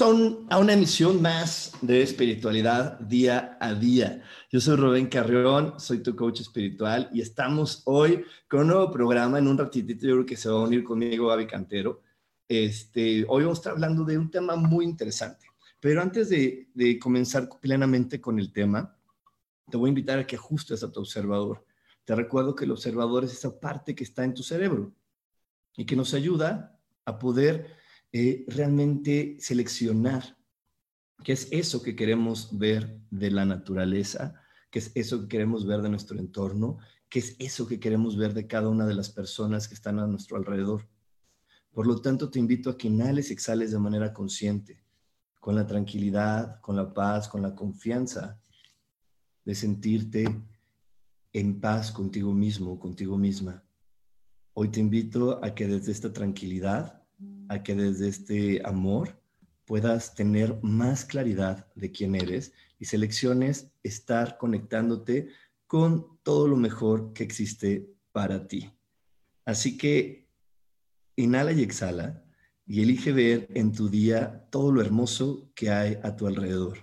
Bienvenidos a, una emisión más de espiritualidad día a día. Yo soy Rubén Carrión, soy tu coach espiritual y estamos hoy con un nuevo programa. En un ratitito yo creo que se va a unir conmigo Gaby Cantero. Este, hoy vamos a estar hablando de un tema muy interesante. Pero antes de, de comenzar plenamente con el tema, te voy a invitar a que ajustes a tu observador. Te recuerdo que el observador es esa parte que está en tu cerebro y que nos ayuda a poder eh, realmente seleccionar qué es eso que queremos ver de la naturaleza, qué es eso que queremos ver de nuestro entorno, qué es eso que queremos ver de cada una de las personas que están a nuestro alrededor. Por lo tanto, te invito a que inhales y exhales de manera consciente, con la tranquilidad, con la paz, con la confianza de sentirte en paz contigo mismo, contigo misma. Hoy te invito a que desde esta tranquilidad a que desde este amor puedas tener más claridad de quién eres y selecciones estar conectándote con todo lo mejor que existe para ti. Así que inhala y exhala y elige ver en tu día todo lo hermoso que hay a tu alrededor.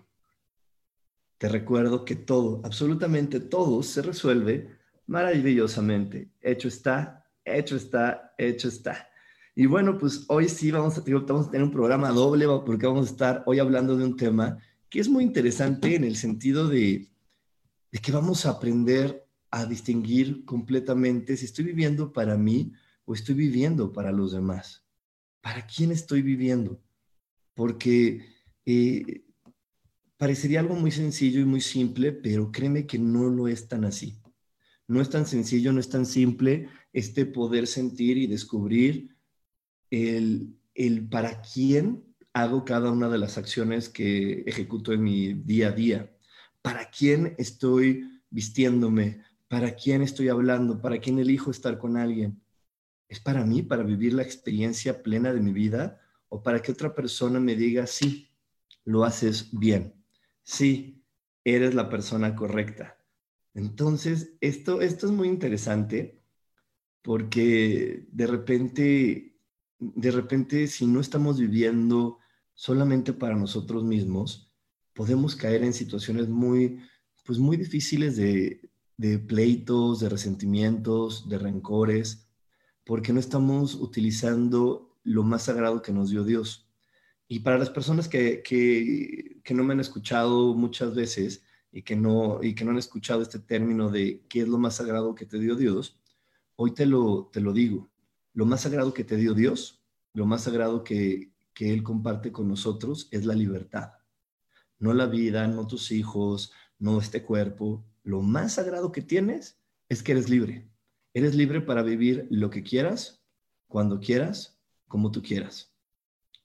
Te recuerdo que todo, absolutamente todo, se resuelve maravillosamente. Hecho está, hecho está, hecho está. Y bueno, pues hoy sí vamos a, tener un programa doble porque vamos a estar hoy hablando de un tema que es muy interesante en el sentido de, de que vamos a aprender a distinguir completamente si estoy viviendo para mí o estoy viviendo para los demás. ¿Para quién estoy viviendo? Porque eh, parecería algo muy sencillo y muy simple, pero créeme que no lo es tan así. No es tan sencillo, no es tan simple este poder sentir y descubrir el, el para quién hago cada una de las acciones que ejecuto en mi día a día, para quién estoy vistiéndome, para quién estoy hablando, para quién elijo estar con alguien. ¿Es para mí, para vivir la experiencia plena de mi vida o para que otra persona me diga, sí, lo haces bien, sí, eres la persona correcta? Entonces, esto, esto es muy interesante porque de repente de repente, si no estamos viviendo solamente para nosotros mismos, podemos caer en situaciones muy, pues muy difíciles de, pleitos, de resentimientos, de rencores, porque no estamos utilizando lo más sagrado que nos dio Dios. Y para las personas que, que, que, no me han escuchado muchas veces y que, no, y que no han escuchado este término de qué es lo más sagrado que te dio Dios, hoy te lo, te lo digo lo más sagrado que te dio Dios, lo más sagrado que, Él comparte con nosotros es la libertad. No la vida, no tus hijos, no este cuerpo. Lo más sagrado que tienes es que eres libre. Eres libre para vivir lo que quieras, cuando quieras, como tú quieras.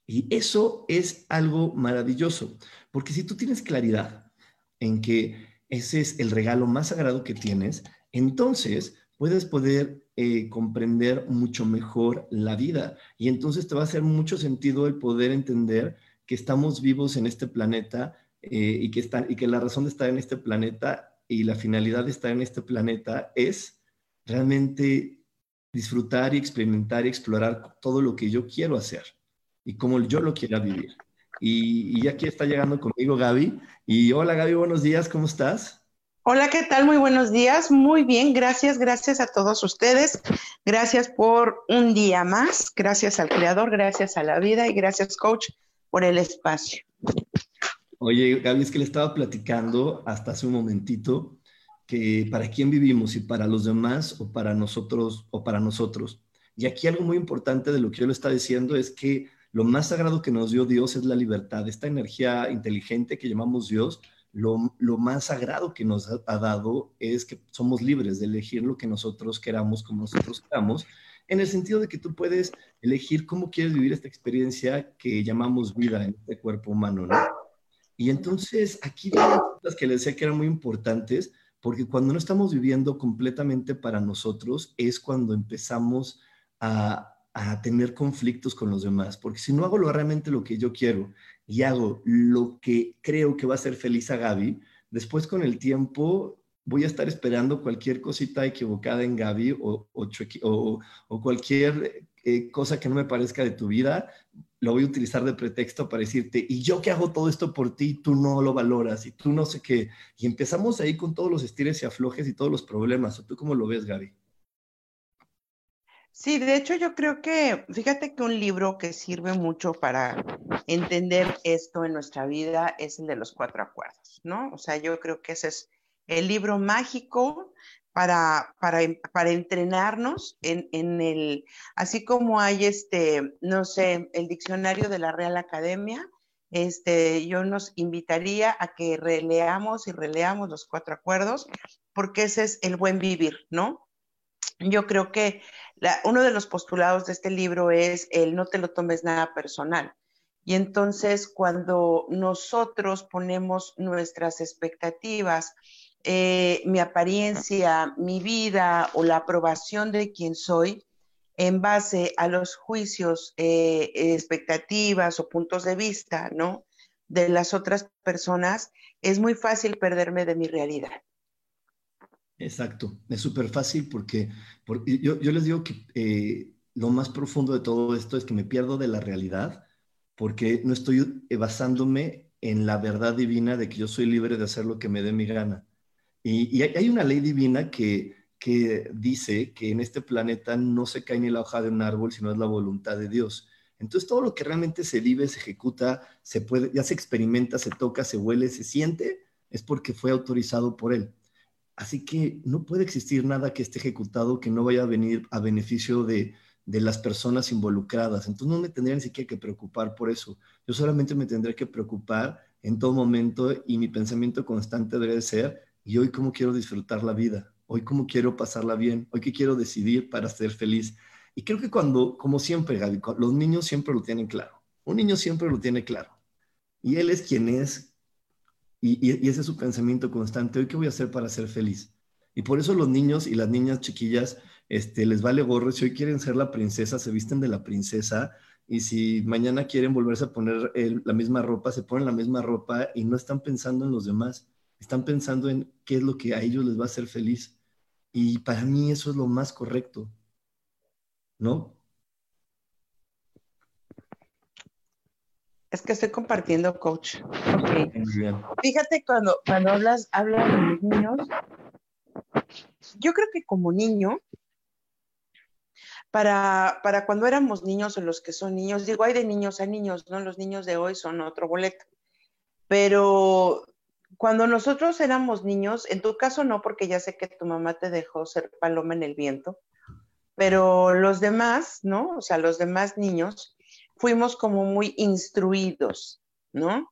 Y eso es algo maravilloso, porque si tú tienes claridad en que ese es el regalo más sagrado que tienes, entonces puedes poder eh, comprender mucho mejor la vida. Y entonces te va a hacer mucho sentido el poder entender que estamos vivos en este planeta eh, y, que está, y que la razón de estar en este planeta y la finalidad de estar en este planeta es realmente disfrutar y experimentar y explorar todo lo que yo quiero hacer y como yo lo quiera vivir. Y, y aquí está llegando conmigo Gaby. Y hola Gaby, buenos días, ¿cómo estás? Hola, ¿qué tal? Muy buenos días. Muy bien, gracias, gracias a todos ustedes. Gracias por un día más. Gracias al Creador, gracias a la vida y gracias, Coach, por el espacio. Oye, Gaby, es que le estaba platicando hasta hace un momentito que para quién vivimos, si para los demás o para nosotros o para nosotros. Y aquí algo muy importante de lo que yo le estaba diciendo es que lo más sagrado que nos dio Dios es la libertad, esta energía inteligente que llamamos Dios. Lo, más sagrado que nos ha, dado es que somos libres de elegir lo que nosotros queramos, como nosotros queramos, en el sentido de que tú puedes elegir cómo quieres vivir esta experiencia que llamamos vida en este cuerpo humano, ¿no? Y entonces aquí las que les decía que eran muy importantes, porque cuando no estamos viviendo completamente para nosotros es cuando empezamos a, tener conflictos con los demás, porque si no hago lo, realmente lo que yo quiero y hago lo que creo que va a ser feliz a Gaby, después con el tiempo voy a estar esperando cualquier cosita equivocada en Gaby o, cualquier eh, cosa que no me parezca de tu vida, lo voy a utilizar de pretexto para decirte, y yo que hago todo esto por ti, tú no lo valoras y tú no sé qué. Y empezamos ahí con todos los estires y aflojes y todos los problemas. ¿O tú cómo lo ves, Gaby? Sí, de hecho yo creo que, fíjate que un libro que sirve mucho para entender esto en nuestra vida es el de los cuatro acuerdos, ¿no? O sea, yo creo que ese es el libro mágico para, para, para entrenarnos en, en, el, así como hay este, no sé, el diccionario de la Real Academia, este, yo nos invitaría a que releamos y releamos los cuatro acuerdos, porque ese es el buen vivir, ¿no? Yo creo que uno de los postulados de este libro es el no te lo tomes nada personal. Y entonces cuando nosotros ponemos nuestras expectativas eh, mi apariencia, mi vida o la aprobación de quien soy en base a los juicios, eh, expectativas o puntos de vista, ¿no? De las otras personas, es muy fácil perderme de mi realidad. Exacto, es súper fácil porque, yo, les digo que eh, lo más profundo de todo esto es que me pierdo de la realidad porque no estoy basándome en la verdad divina de que yo soy libre de hacer lo que me dé mi gana. Y, hay una ley divina que, que dice que en este planeta no se cae ni la hoja de un árbol, sino es la voluntad de Dios. Entonces todo lo que realmente se vive, se ejecuta, se puede, ya se experimenta, se toca, se huele, se siente, es porque fue autorizado por Él. Así que no puede existir nada que esté ejecutado que no vaya a venir a beneficio de, de las personas involucradas. Entonces no me tendría ni siquiera que preocupar por eso. Yo solamente me tendré que preocupar en todo momento y mi pensamiento constante debe ser y hoy cómo quiero disfrutar la vida, hoy cómo quiero pasarla bien, hoy qué quiero decidir para ser feliz. Y creo que cuando, como siempre, Gaby, los niños siempre lo tienen claro. Un niño siempre lo tiene claro. Y él es quien es. Y, ese es su pensamiento constante. Hoy qué voy a hacer para ser feliz. Y por eso los niños y las niñas chiquillas este, les vale gorro. Si hoy quieren ser la princesa, se visten de la princesa. Y si mañana quieren volverse a poner la misma ropa, se ponen la misma ropa y no están pensando en los demás están pensando en qué es lo que a ellos les va a hacer feliz. Y para mí eso es lo más correcto, ¿no? Es que estoy compartiendo, coach. Fíjate cuando, cuando hablas, hablas de los niños, yo creo que como niño, para, para cuando éramos niños o los que son niños, digo, hay de niños a niños, ¿no? Los niños de hoy son otro boleto. Pero cuando nosotros éramos niños, en tu caso no, porque ya sé que tu mamá te dejó ser paloma en el viento, pero los demás, ¿no? O sea, los demás niños, fuimos como muy instruidos, ¿no?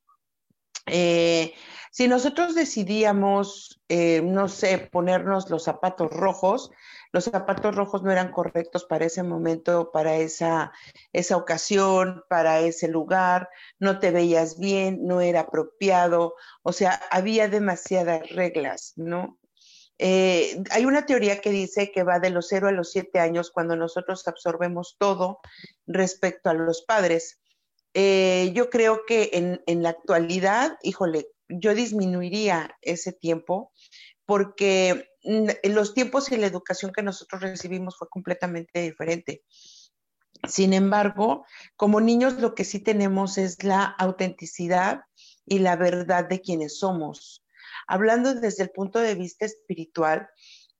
Eh, si nosotros decidíamos, eh, no sé, ponernos los zapatos rojos, los zapatos rojos no eran correctos para ese momento, para esa, esa ocasión, para ese lugar, no te veías bien, no era apropiado, o sea, había demasiadas reglas, ¿no? Eh, hay una teoría que dice que va de los 0 a los 7 años cuando nosotros absorbemos todo respecto a los padres. Eh, yo creo que en, en la actualidad, híjole, yo disminuiría ese tiempo porque los tiempos y la educación que nosotros recibimos fue completamente diferente. Sin embargo, como niños lo que sí tenemos es la autenticidad y la verdad de quienes somos. Hablando desde el punto de vista espiritual,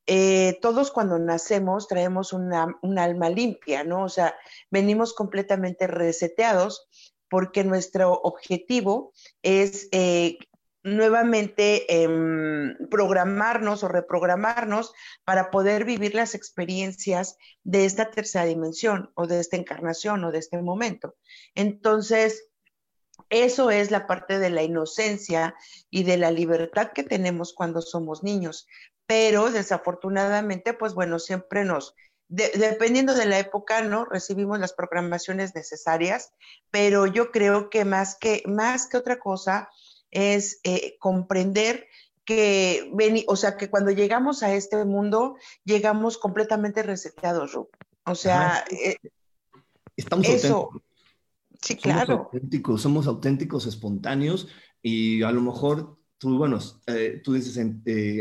eh, todos cuando nacemos traemos una, un alma limpia, ¿no? O sea, venimos completamente reseteados porque nuestro objetivo es eh, nuevamente em, programarnos o reprogramarnos para poder vivir las experiencias de esta tercera dimensión o de esta encarnación o de este momento. Entonces, eso es la parte de la inocencia y de la libertad que tenemos cuando somos niños. Pero desafortunadamente, pues bueno, siempre nos, dependiendo de la época, ¿no? Recibimos las programaciones necesarias, pero yo creo que más que, más que otra cosa, es eh, comprender que, o sea, que cuando llegamos a este mundo, llegamos completamente reseteados, O sea, eh, estamos auténticos. Sí, somos claro. Auténticos, somos auténticos, espontáneos y a lo mejor tú, bueno, eh, tú dices,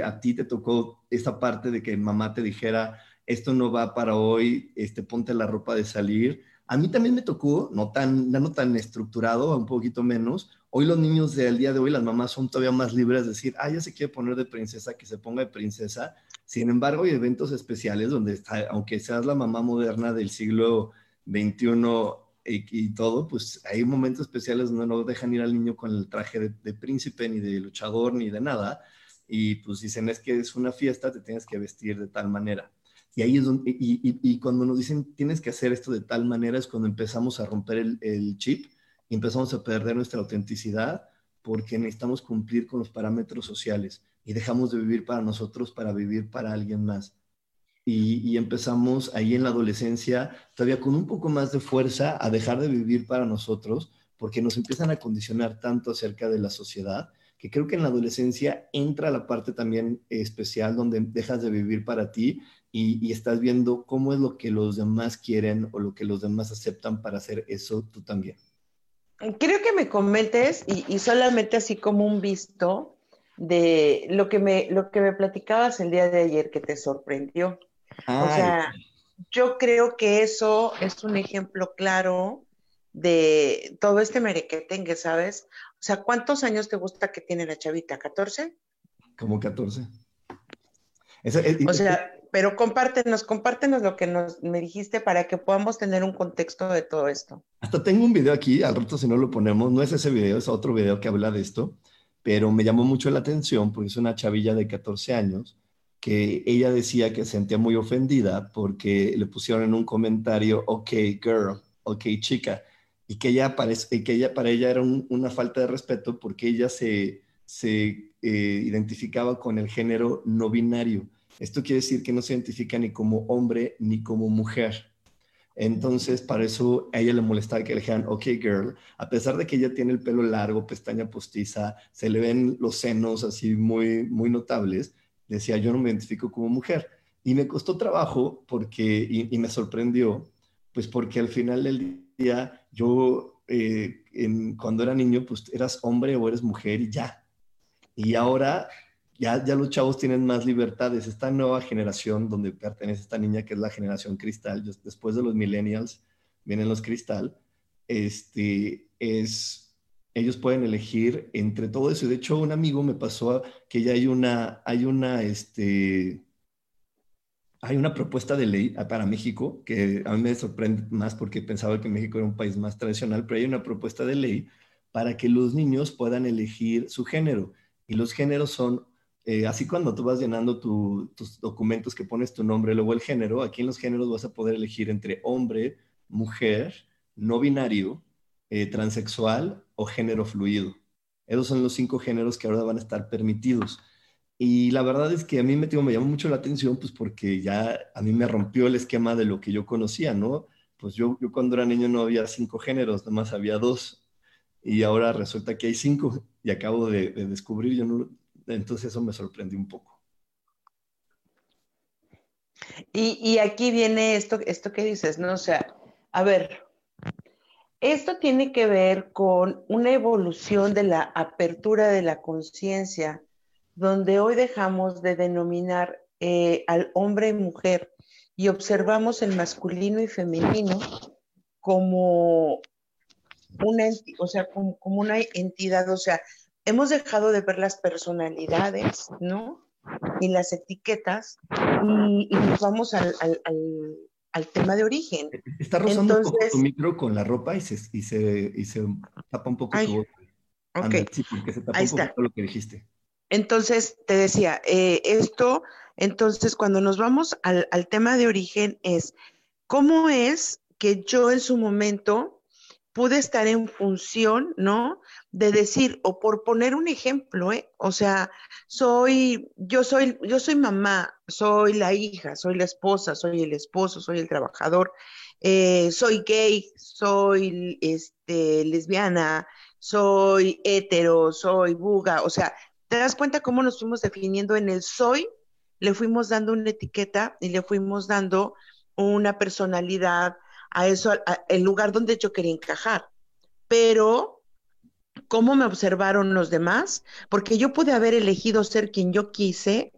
a ti te tocó esta parte de que mamá te dijera, esto no va para hoy, este, ponte la ropa de salir. A mí también me tocó, no tan, no tan estructurado, un poquito menos, Hoy los niños del día de hoy, las mamás son todavía más libres de decir, ah, ya se quiere poner de princesa, que se ponga de princesa. Sin embargo, hay eventos especiales donde, está, aunque seas la mamá moderna del siglo XXI y, todo, pues hay momentos especiales donde no dejan ir al niño con el traje de, príncipe, ni de luchador, ni de nada. Y pues dicen, es que es una fiesta, te tienes que vestir de tal manera. Y ahí es donde, y, cuando nos dicen, tienes que hacer esto de tal manera, es cuando empezamos a romper el, el chip y empezamos a perder nuestra autenticidad porque necesitamos cumplir con los parámetros sociales y dejamos de vivir para nosotros para vivir para alguien más. Y, empezamos ahí en la adolescencia, todavía con un poco más de fuerza, a dejar de vivir para nosotros, porque nos empiezan a condicionar tanto acerca de la sociedad, que creo que en la adolescencia entra la parte también especial donde dejas de vivir para ti y, y, estás viendo cómo es lo que los demás quieren o lo que los demás aceptan para hacer eso tú también. Quiero que me comentes y, solamente así como un visto de lo que me lo que me platicabas el día de ayer que te sorprendió. O sea, yo creo que eso es un ejemplo claro de todo este merequetengue, ¿sabes? O sea, ¿cuántos años te gusta que tiene la chavita? ¿14? Como 14. o sea, pero compártenos, compártenos lo que nos, me dijiste para que podamos tener un contexto de todo esto. Hasta tengo un video aquí, al rato si no lo ponemos, no es ese video, es otro video que habla de esto, pero me llamó mucho la atención porque es una chavilla de 14 años que ella decía que se sentía muy ofendida porque le pusieron en un comentario, ok, girl, ok, chica, y que ella, parece, que ella para ella era una falta de respeto porque ella se, se eh, identificaba con el género no binario esto quiere decir que no se identifica ni como hombre ni como mujer. Entonces, para eso a ella le molestaba que le dijeran, ok, girl, a pesar de que ella tiene el pelo largo, pestaña postiza, se le ven los senos así muy, muy notables, decía, yo no me identifico como mujer. Y me costó trabajo porque, y, me sorprendió, pues porque al final del día yo, eh, cuando era niño, pues eras hombre o eres mujer y ya. Y ahora ya, los chavos tienen más libertades. Esta nueva generación donde pertenece esta niña, que es la generación cristal, después de los millennials, vienen los cristal, este, es, ellos pueden elegir entre todo eso. De hecho, un amigo me pasó que ya hay una, hay una, este, hay una propuesta de ley para México, que a mí me sorprende más porque pensaba que México era un país más tradicional, pero hay una propuesta de ley para que los niños puedan elegir su género. Y los géneros son eh, así cuando tú vas llenando tus documentos que pones tu nombre, luego el género, aquí en los géneros vas a poder elegir entre hombre, mujer, no binario, eh, transexual o género fluido. Esos son los cinco géneros que ahora van a estar permitidos. Y la verdad es que a mí me, llamó mucho la atención, pues porque ya a mí me rompió el esquema de lo que yo conocía, ¿no? Pues yo, yo cuando era niño no había cinco géneros, nomás había dos. Y ahora resulta que hay cinco y acabo de, de descubrir, yo entonces eso me sorprendió un poco. Y, aquí viene esto, esto que dices, ¿no? O sea, a ver, esto tiene que ver con una evolución de la apertura de la conciencia, donde hoy dejamos de denominar eh, al hombre y mujer y observamos el masculino y femenino como una, o sea, como, una entidad, o sea, hemos dejado de ver las personalidades, ¿no? Y las etiquetas y, nos vamos al, al tema de origen. Está rozando tu micro con la ropa y se, y se, y se tapa un poco tu voz. Ok. sí, porque se tapa un poco lo que dijiste. Entonces, te decía, eh, esto, entonces, cuando nos vamos al, al tema de origen es, ¿cómo es que yo en su momento pude estar en función, ¿no? De decir, o por poner un ejemplo, ¿eh? O sea, soy, yo soy, yo soy mamá, soy la hija, soy la esposa, soy el esposo, soy el trabajador, eh, soy gay, soy este, lesbiana, soy hetero, soy buga, o sea, ¿te das cuenta cómo nos fuimos definiendo en el soy? Le fuimos dando una etiqueta y le fuimos dando una personalidad, a eso, el lugar donde yo quería encajar. Pero, ¿cómo me observaron los demás? Porque yo pude haber elegido ser quien yo quise,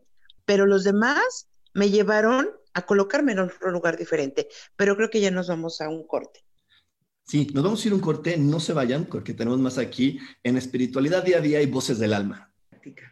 pero los demás me llevaron a colocarme en otro lugar diferente. Pero creo que ya nos vamos a un corte. Sí, nos vamos a ir a un corte, no se vayan, porque tenemos más aquí en espiritualidad día a día y voces del alma. Práctica,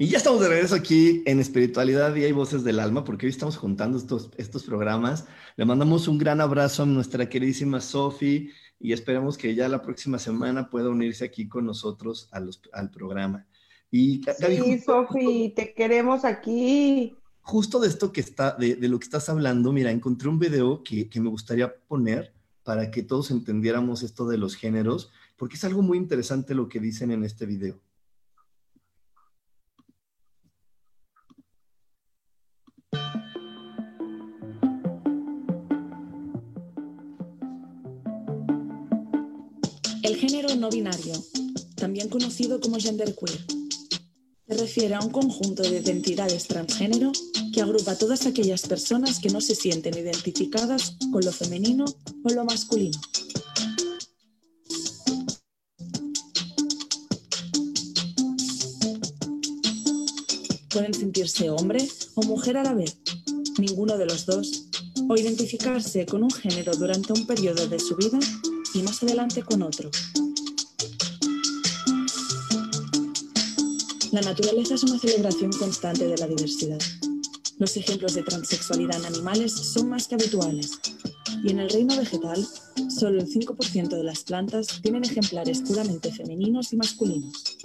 Y ya estamos de regreso aquí en Espiritualidad y hay Voces del Alma, porque hoy estamos juntando estos, estos programas. Le mandamos un gran abrazo a nuestra queridísima Sofi y esperamos que ya la próxima semana pueda unirse aquí con nosotros al programa. Y, sí, Sofi, te queremos aquí. Justo de esto que está, de, lo que estás hablando, mira, encontré un video que, que me gustaría poner para que todos entendiéramos esto de los géneros, porque es algo muy interesante lo que dicen en este video. El género no binario, también conocido como genderqueer, se refiere a un conjunto de identidades transgénero que agrupa a todas aquellas personas que no se sienten identificadas con lo femenino o lo masculino. Pueden sentirse hombre o mujer a la vez, ninguno de los dos, o identificarse con un género durante un periodo de su vida y más adelante con otro. La naturaleza es una celebración constante de la diversidad. Los ejemplos de transexualidad en animales son más que habituales y en el reino vegetal solo el 5% de las plantas tienen ejemplares puramente femeninos y masculinos.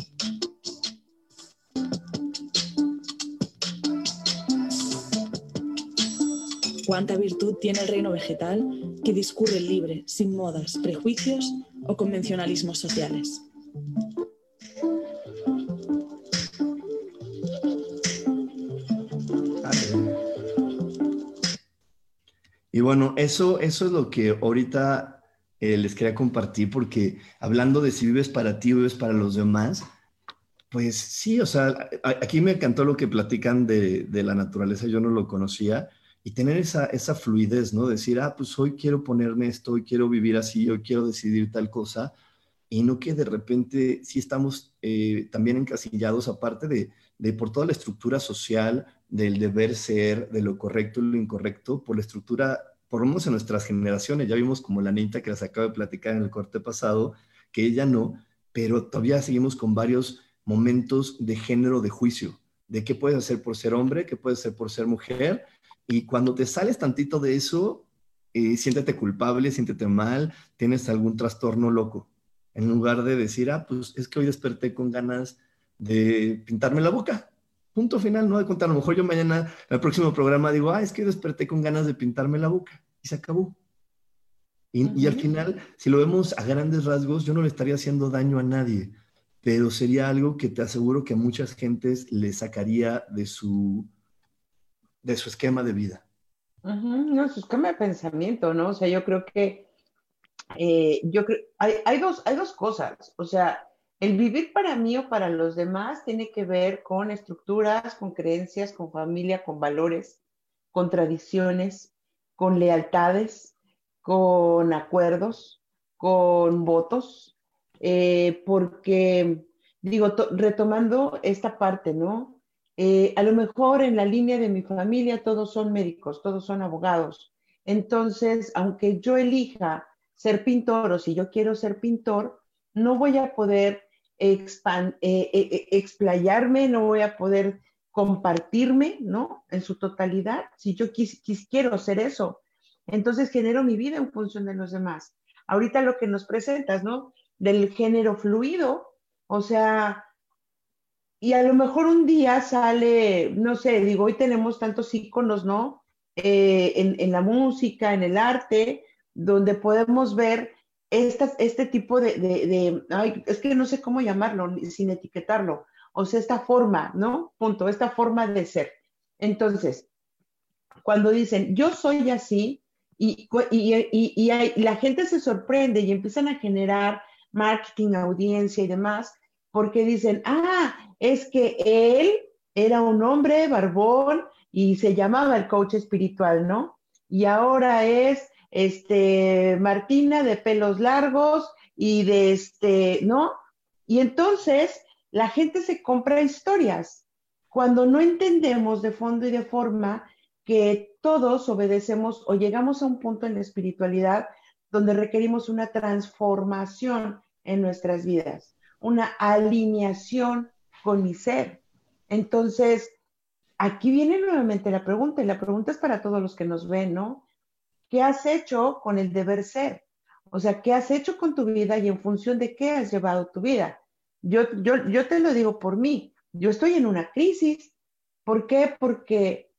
Cuánta virtud tiene el reino vegetal que discurre libre, sin modas, prejuicios o convencionalismos sociales. Y bueno, eso, eso es lo que ahorita eh, les quería compartir, porque hablando de si vives para ti o vives para los demás, pues sí, o sea, aquí me encantó lo que platican de, de, la naturaleza, yo no lo conocía, y tener esa, esa fluidez, ¿no? Decir, ah, pues hoy quiero ponerme esto, hoy quiero vivir así, hoy quiero decidir tal cosa, y no que de repente sí estamos eh, también encasillados, aparte de, de, por toda la estructura social, del deber ser, de lo correcto y lo incorrecto, por la estructura, por lo menos en nuestras generaciones, ya vimos como la niña que les acabo de platicar en el corte pasado, que ella no, pero todavía seguimos con varios momentos de género de juicio, de qué puedes hacer por ser hombre, qué puedes hacer por ser mujer, y cuando te sales tantito de eso, eh, siéntete culpable, siéntete mal, tienes algún trastorno loco, en lugar de decir, ah, pues es que hoy desperté con ganas de pintarme la boca. Punto final, no de contar. A lo mejor yo mañana, en el próximo programa, digo, ah, es que desperté con ganas de pintarme la boca. Y se acabó. Y, y al final, si lo vemos a grandes rasgos, yo no le estaría haciendo daño a nadie pero sería algo que te aseguro que a muchas gentes le sacaría de su, de su esquema de vida. No, su esquema de pensamiento, ¿no? O sea, yo creo que, eh, yo creo, hay, hay, dos, hay dos cosas, o sea, el vivir para mí o para los demás tiene que ver con estructuras, con creencias, con familia, con valores, con tradiciones, con lealtades, con acuerdos, con votos, eh, porque, digo, retomando esta parte, ¿no? Eh, a lo mejor en la línea de mi familia todos son médicos, todos son abogados. Entonces, aunque yo elija ser pintor o si yo quiero ser pintor, no voy a poder eh, explayarme, no voy a poder compartirme, ¿no? En su totalidad, si yo quiero ser eso. Entonces genero mi vida en función de los demás. Ahorita lo que nos presentas, ¿no? del género fluido, o sea, y a lo mejor un día sale, no sé, digo, hoy tenemos tantos íconos, ¿no? Eh, en, la música, en el arte, donde podemos ver este tipo de, es que no sé cómo llamarlo, sin etiquetarlo, o sea, esta forma, ¿no? Punto, esta forma de ser. Entonces, cuando dicen, yo soy así, y, y la gente se sorprende y empiezan a generar marketing, audiencia y demás, porque dicen, ah, es que él era un hombre barbón y se llamaba el coach espiritual, ¿no? Y ahora es este Martina de pelos largos y de este, ¿no? Y entonces la gente se compra historias cuando no entendemos de fondo y de forma que todos obedecemos o llegamos a un punto en la espiritualidad donde requerimos una transformación en nuestras vidas, una alineación con mi ser. Entonces, aquí viene nuevamente la pregunta, y la pregunta es para todos los que nos ven, ¿no? ¿Qué has hecho con el deber ser? O sea, ¿qué has hecho con tu vida y en función de qué has llevado tu vida? Yo, yo, yo te lo digo por mí, yo estoy en una crisis. ¿Por qué? Porque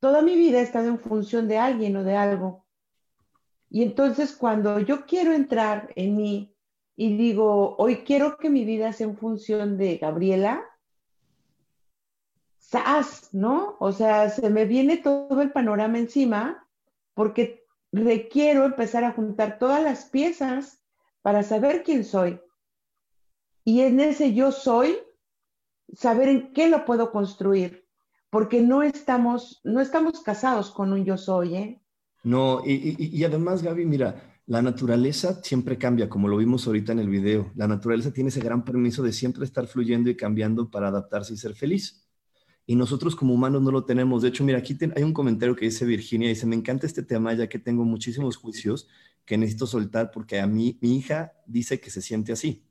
toda mi vida he estado en función de alguien o de algo. Y entonces cuando yo quiero entrar en mí y digo, hoy quiero que mi vida sea en función de Gabriela, ¡zas! ¿No? O sea, se me viene todo el panorama encima porque requiero empezar a juntar todas las piezas para saber quién soy. Y en ese yo soy, saber en qué lo puedo construir, porque no estamos, no estamos casados con un yo soy, ¿eh? No, y, además, Gaby, mira, la naturaleza siempre cambia, como lo vimos ahorita en el video. La naturaleza tiene ese gran permiso de siempre estar fluyendo y cambiando para adaptarse y ser feliz. Y nosotros como humanos no lo tenemos. De hecho, mira, aquí hay un comentario que dice Virginia, dice, me encanta este tema ya que tengo muchísimos juicios que necesito soltar porque a mí, mi hija dice que se siente así.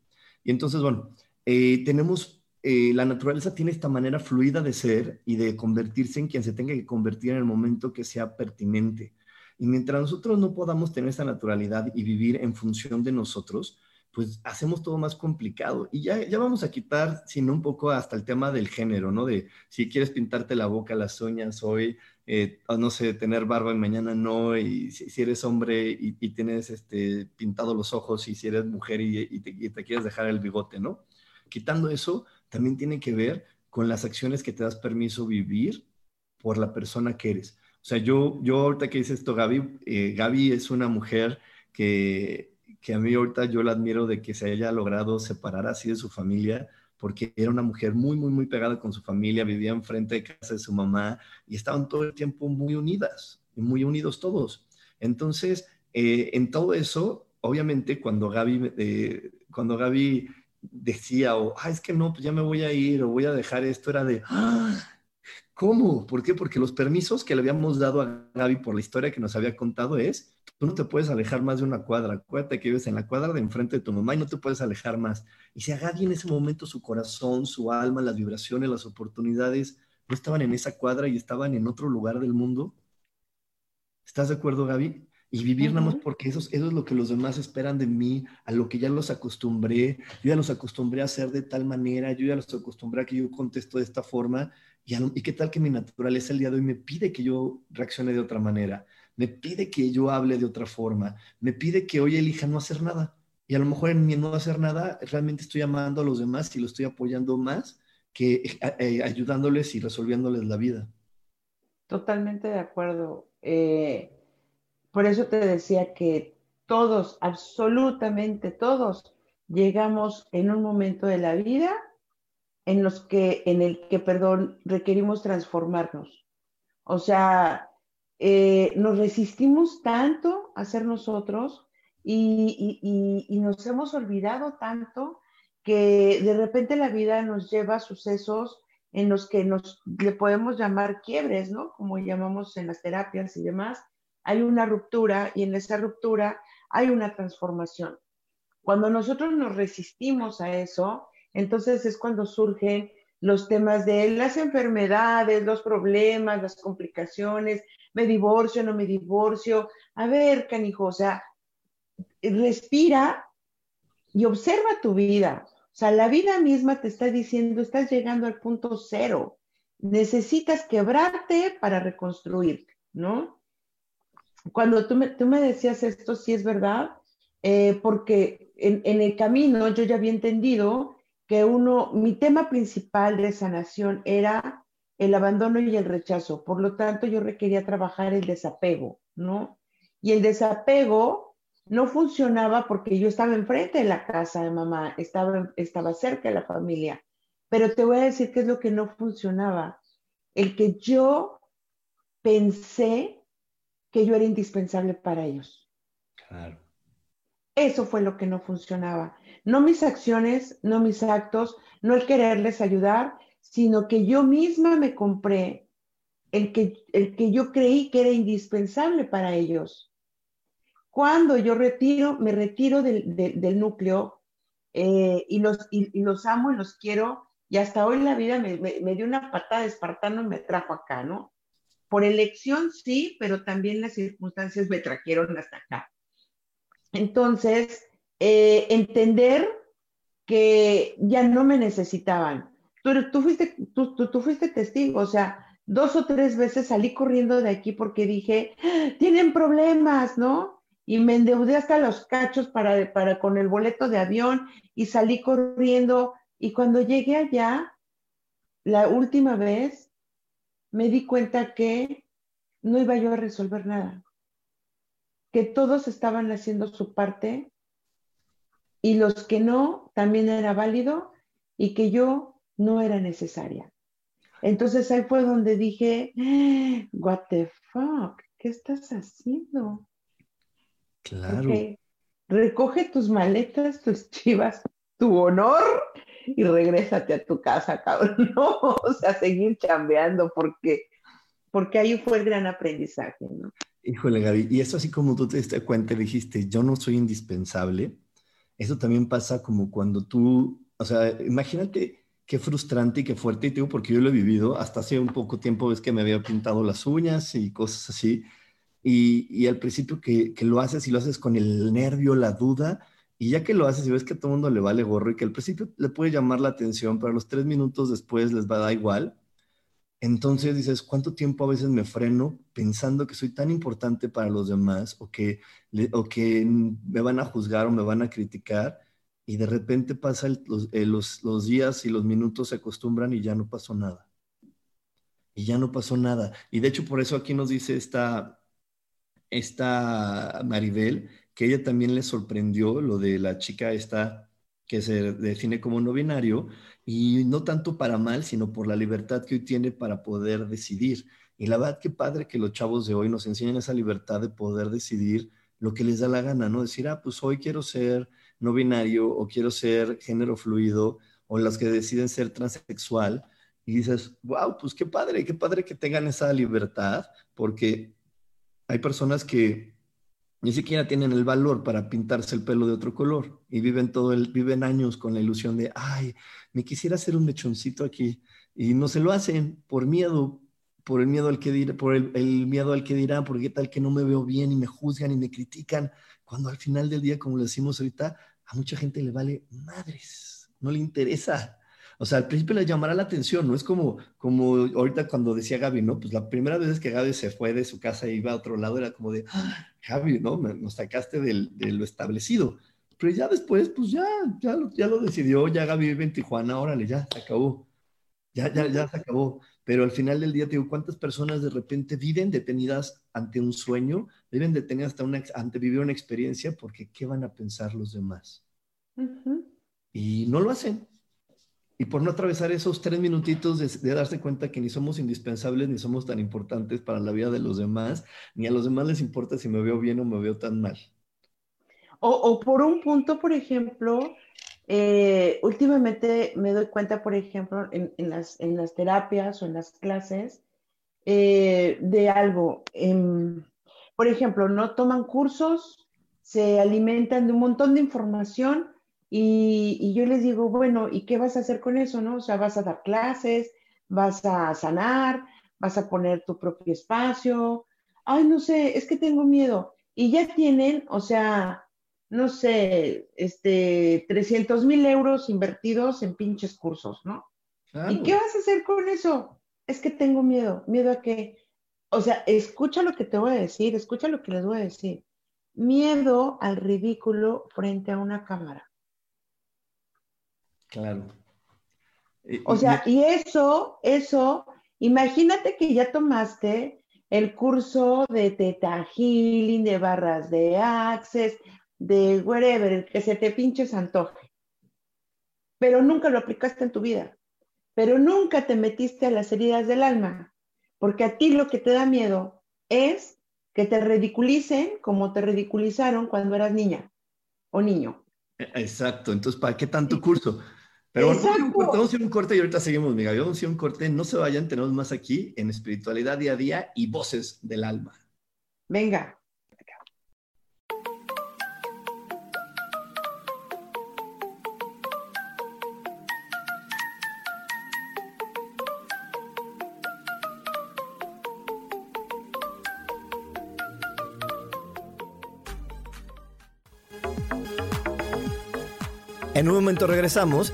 Y entonces, bueno, eh, tenemos, eh, la naturaleza tiene esta manera fluida de ser y de convertirse en quien se tenga que convertir en el momento que sea pertinente. Y mientras nosotros no podamos tener esa naturalidad y vivir en función de nosotros, pues hacemos todo más complicado. Y ya, ya vamos a quitar, sino un poco hasta el tema del género, ¿no? De si quieres pintarte la boca, las uñas hoy, eh, no sé, tener barba y mañana no, y si, eres hombre y, tienes este, pintado los ojos, y si eres mujer y, te, quieres dejar el bigote, ¿no? Quitando eso, también tiene que ver con las acciones que te das permiso vivir por la persona que eres. O sea, yo, yo ahorita que dice esto, Gaby, eh, Gaby es una mujer que, que a mí ahorita yo la admiro de que se haya logrado separar así de su familia, porque era una mujer muy, muy, muy pegada con su familia, vivía enfrente de casa de su mamá y estaban todo el tiempo muy unidas, muy unidos todos. Entonces, eh, en todo eso, obviamente cuando Gaby, eh, cuando Gaby decía, o, ah, es que no, pues ya me voy a ir, o voy a dejar esto, era de, ah, ¿cómo? ¿Por qué? Porque los permisos que le habíamos dado a Gaby por la historia que nos había contado es, tú no te puedes alejar más de una cuadra, acuérdate que vives en la cuadra de enfrente de tu mamá y no te puedes alejar más. Y si a Gaby en ese momento su corazón, su alma, las vibraciones, las oportunidades no estaban en esa cuadra y estaban en otro lugar del mundo, ¿estás de acuerdo, Gaby? y vivir nada más porque eso, eso es lo que los demás esperan de mí, a lo que ya los acostumbré, yo ya los acostumbré a hacer de tal manera, yo ya los acostumbré a que yo contesto de esta forma, y, qué tal que mi naturaleza el día de hoy me pide que yo reaccione de otra manera, me pide que yo hable de otra forma, me pide que hoy elija no hacer nada, y a lo mejor en no hacer nada realmente estoy amando a los demás y lo estoy apoyando más que eh, eh, ayudándoles y resolviéndoles la vida. Totalmente de acuerdo. Eh por eso te decía que todos, absolutamente todos, llegamos en un momento de la vida en los que, en el que, perdón, requerimos transformarnos. O sea, eh, nos resistimos tanto a ser nosotros y, y, nos hemos olvidado tanto que de repente la vida nos lleva a sucesos en los que nos le podemos llamar quiebres, ¿no? Como llamamos en las terapias y demás, hay una ruptura y en esa ruptura hay una transformación. Cuando nosotros nos resistimos a eso, entonces es cuando surgen los temas de las enfermedades, los problemas, las complicaciones, me divorcio, no me divorcio. A ver, canijo, o sea, respira y observa tu vida. O sea, la vida misma te está diciendo, estás llegando al punto cero. Necesitas quebrarte para reconstruirte, ¿no? cuando tú me, tú me decías esto, sí es verdad, eh, porque en, en, el camino yo ya había entendido que uno, mi tema principal de sanación era el abandono y el rechazo. Por lo tanto, yo requería trabajar el desapego, ¿no? Y el desapego no funcionaba porque yo estaba enfrente de la casa de mamá, estaba, estaba cerca de la familia. Pero te voy a decir qué es lo que no funcionaba. El que yo pensé que yo era indispensable para ellos. Claro. Eso fue lo que no funcionaba. No mis acciones, no mis actos, no el quererles ayudar, sino que yo misma me compré el que, el que yo creí que era indispensable para ellos. Cuando yo retiro, me retiro del, núcleo eh, y, los, y, los amo y los quiero, y hasta hoy la vida me, me dio una patada de espartano y me trajo acá, ¿no? Por elección sí, pero también las circunstancias me trajeron hasta acá. Entonces, eh, entender que ya no me necesitaban. Tú, fuiste, tú, tú, fuiste testigo, o sea, dos o tres veces salí corriendo de aquí porque dije, ¡Ah! tienen problemas, ¿no? Y me endeudé hasta los cachos para, para con el boleto de avión y salí corriendo. Y cuando llegué allá, la última vez, me di cuenta que no iba yo a resolver nada, que todos estaban haciendo su parte y los que no también era válido y que yo no era necesaria. Entonces ahí fue donde dije, what the fuck, ¿qué estás haciendo? Claro. Recoge tus maletas, tus chivas, tu honor y regrésate a tu casa, cabrón. No, o sea, seguir chambeando porque, porque ahí fue el gran aprendizaje, ¿no? Híjole, Gaby, y eso así como tú te diste cuenta dijiste, yo no soy indispensable, eso también pasa como cuando tú, o sea, imagínate qué frustrante y qué fuerte, y porque yo lo he vivido, hasta hace un poco tiempo ves que me había pintado las uñas y cosas así, y, y al principio que, que, lo haces y lo haces con el nervio, la duda, y ya que lo haces y ves que a todo el mundo le vale gorro y que al principio le puede llamar la atención, pero a los tres minutos después les va a dar igual, entonces dices, ¿cuánto tiempo a veces me freno pensando que soy tan importante para los demás o que, o que me van a juzgar o me van a criticar? Y de repente pasa eh, los, los días y los minutos se acostumbran y ya no pasó nada. Y ya no pasó nada. Y de hecho por eso aquí nos dice esta, esta Maribel que ella también le sorprendió lo de la chica esta que se define como no binario, y no tanto para mal, sino por la libertad que hoy tiene para poder decidir. Y la verdad, que padre que los chavos de hoy nos enseñen esa libertad de poder decidir lo que les da la gana, ¿no? Decir, ah, pues hoy quiero ser no binario o quiero ser género fluido, o las que deciden ser transexual, y dices, wow, pues qué padre, qué padre que tengan esa libertad, porque hay personas que ni siquiera tienen el valor para pintarse el pelo de otro color y viven todo el, viven años con la ilusión de, ay, me quisiera hacer un mechoncito aquí y no se lo hacen por miedo, por el miedo al que dirá, por el, miedo al que dirán, porque tal que no me veo bien y me juzgan y me critican, cuando al final del día, como le decimos ahorita, a mucha gente le vale madres, no le interesa. O sea, al principio le llamará la atención, ¿no? Es como, como ahorita cuando decía Gaby, ¿no? Pues la primera vez que Gaby se fue de su casa e iba a otro lado era como de, ah, Gaby, ¿no? Nos sacaste de lo establecido. Pero ya después, pues ya, ya, lo, ya lo decidió, ya Gaby vive en Tijuana, órale, ya, se acabó. Ya, ya, ya se acabó. Pero al final del día, te digo, ¿cuántas personas de repente viven detenidas ante un sueño? Viven detenidas hasta una, ante vivir una experiencia porque ¿qué van a pensar los demás? Y no lo hacen y por no atravesar esos tres minutitos de, darse cuenta que ni somos indispensables ni somos tan importantes para la vida de los demás, ni a los demás les importa si me veo bien o me veo tan mal. O, por un punto, por ejemplo, eh, últimamente me doy cuenta, por ejemplo, en, las, en las, terapias o en las clases, eh, de algo. Em, por ejemplo, no toman cursos, se alimentan de un montón de información y, yo les digo, bueno, ¿y qué vas a hacer con eso, no? O sea, vas a dar clases, vas a sanar, vas a poner tu propio espacio. Ay, no sé, es que tengo miedo. Y ya tienen, o sea, no sé, este, 300 mil euros invertidos en pinches cursos, ¿no? ¿Y qué vas a hacer con eso? Es que tengo miedo. ¿Miedo a qué? O sea, escucha lo que te voy a decir, escucha lo que les voy a decir. Miedo al ridículo frente a una cámara. Claro. O sea, y eso, eso, imagínate que ya tomaste el curso de Teta Healing, de barras de Access, de whatever, que se te pinches antoje. Pero nunca lo aplicaste en tu vida. Pero nunca te metiste a las heridas del alma. Porque a ti lo que te da miedo es que te ridiculicen como te ridiculizaron cuando eras niña o niño. E, exacto. Entonces, ¿para qué tanto curso? Pero vamos a, un corte, vamos a ir un corte y ahorita seguimos, Miguel. Vamos a ir un corte. No se vayan, tenemos más aquí en espiritualidad día a día y voces del alma. Venga. En un momento regresamos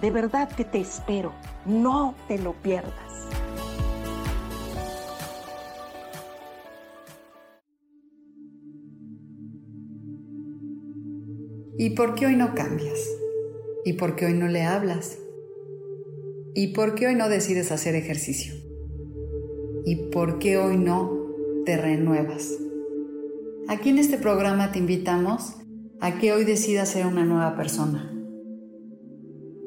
de verdad que te espero. No te lo pierdas. ¿Y por qué hoy no cambias? ¿Y por qué hoy no le hablas? ¿Y por qué hoy no decides hacer ejercicio? ¿Y por qué hoy no te renuevas? Aquí en este programa te invitamos a que hoy decidas ser una nueva persona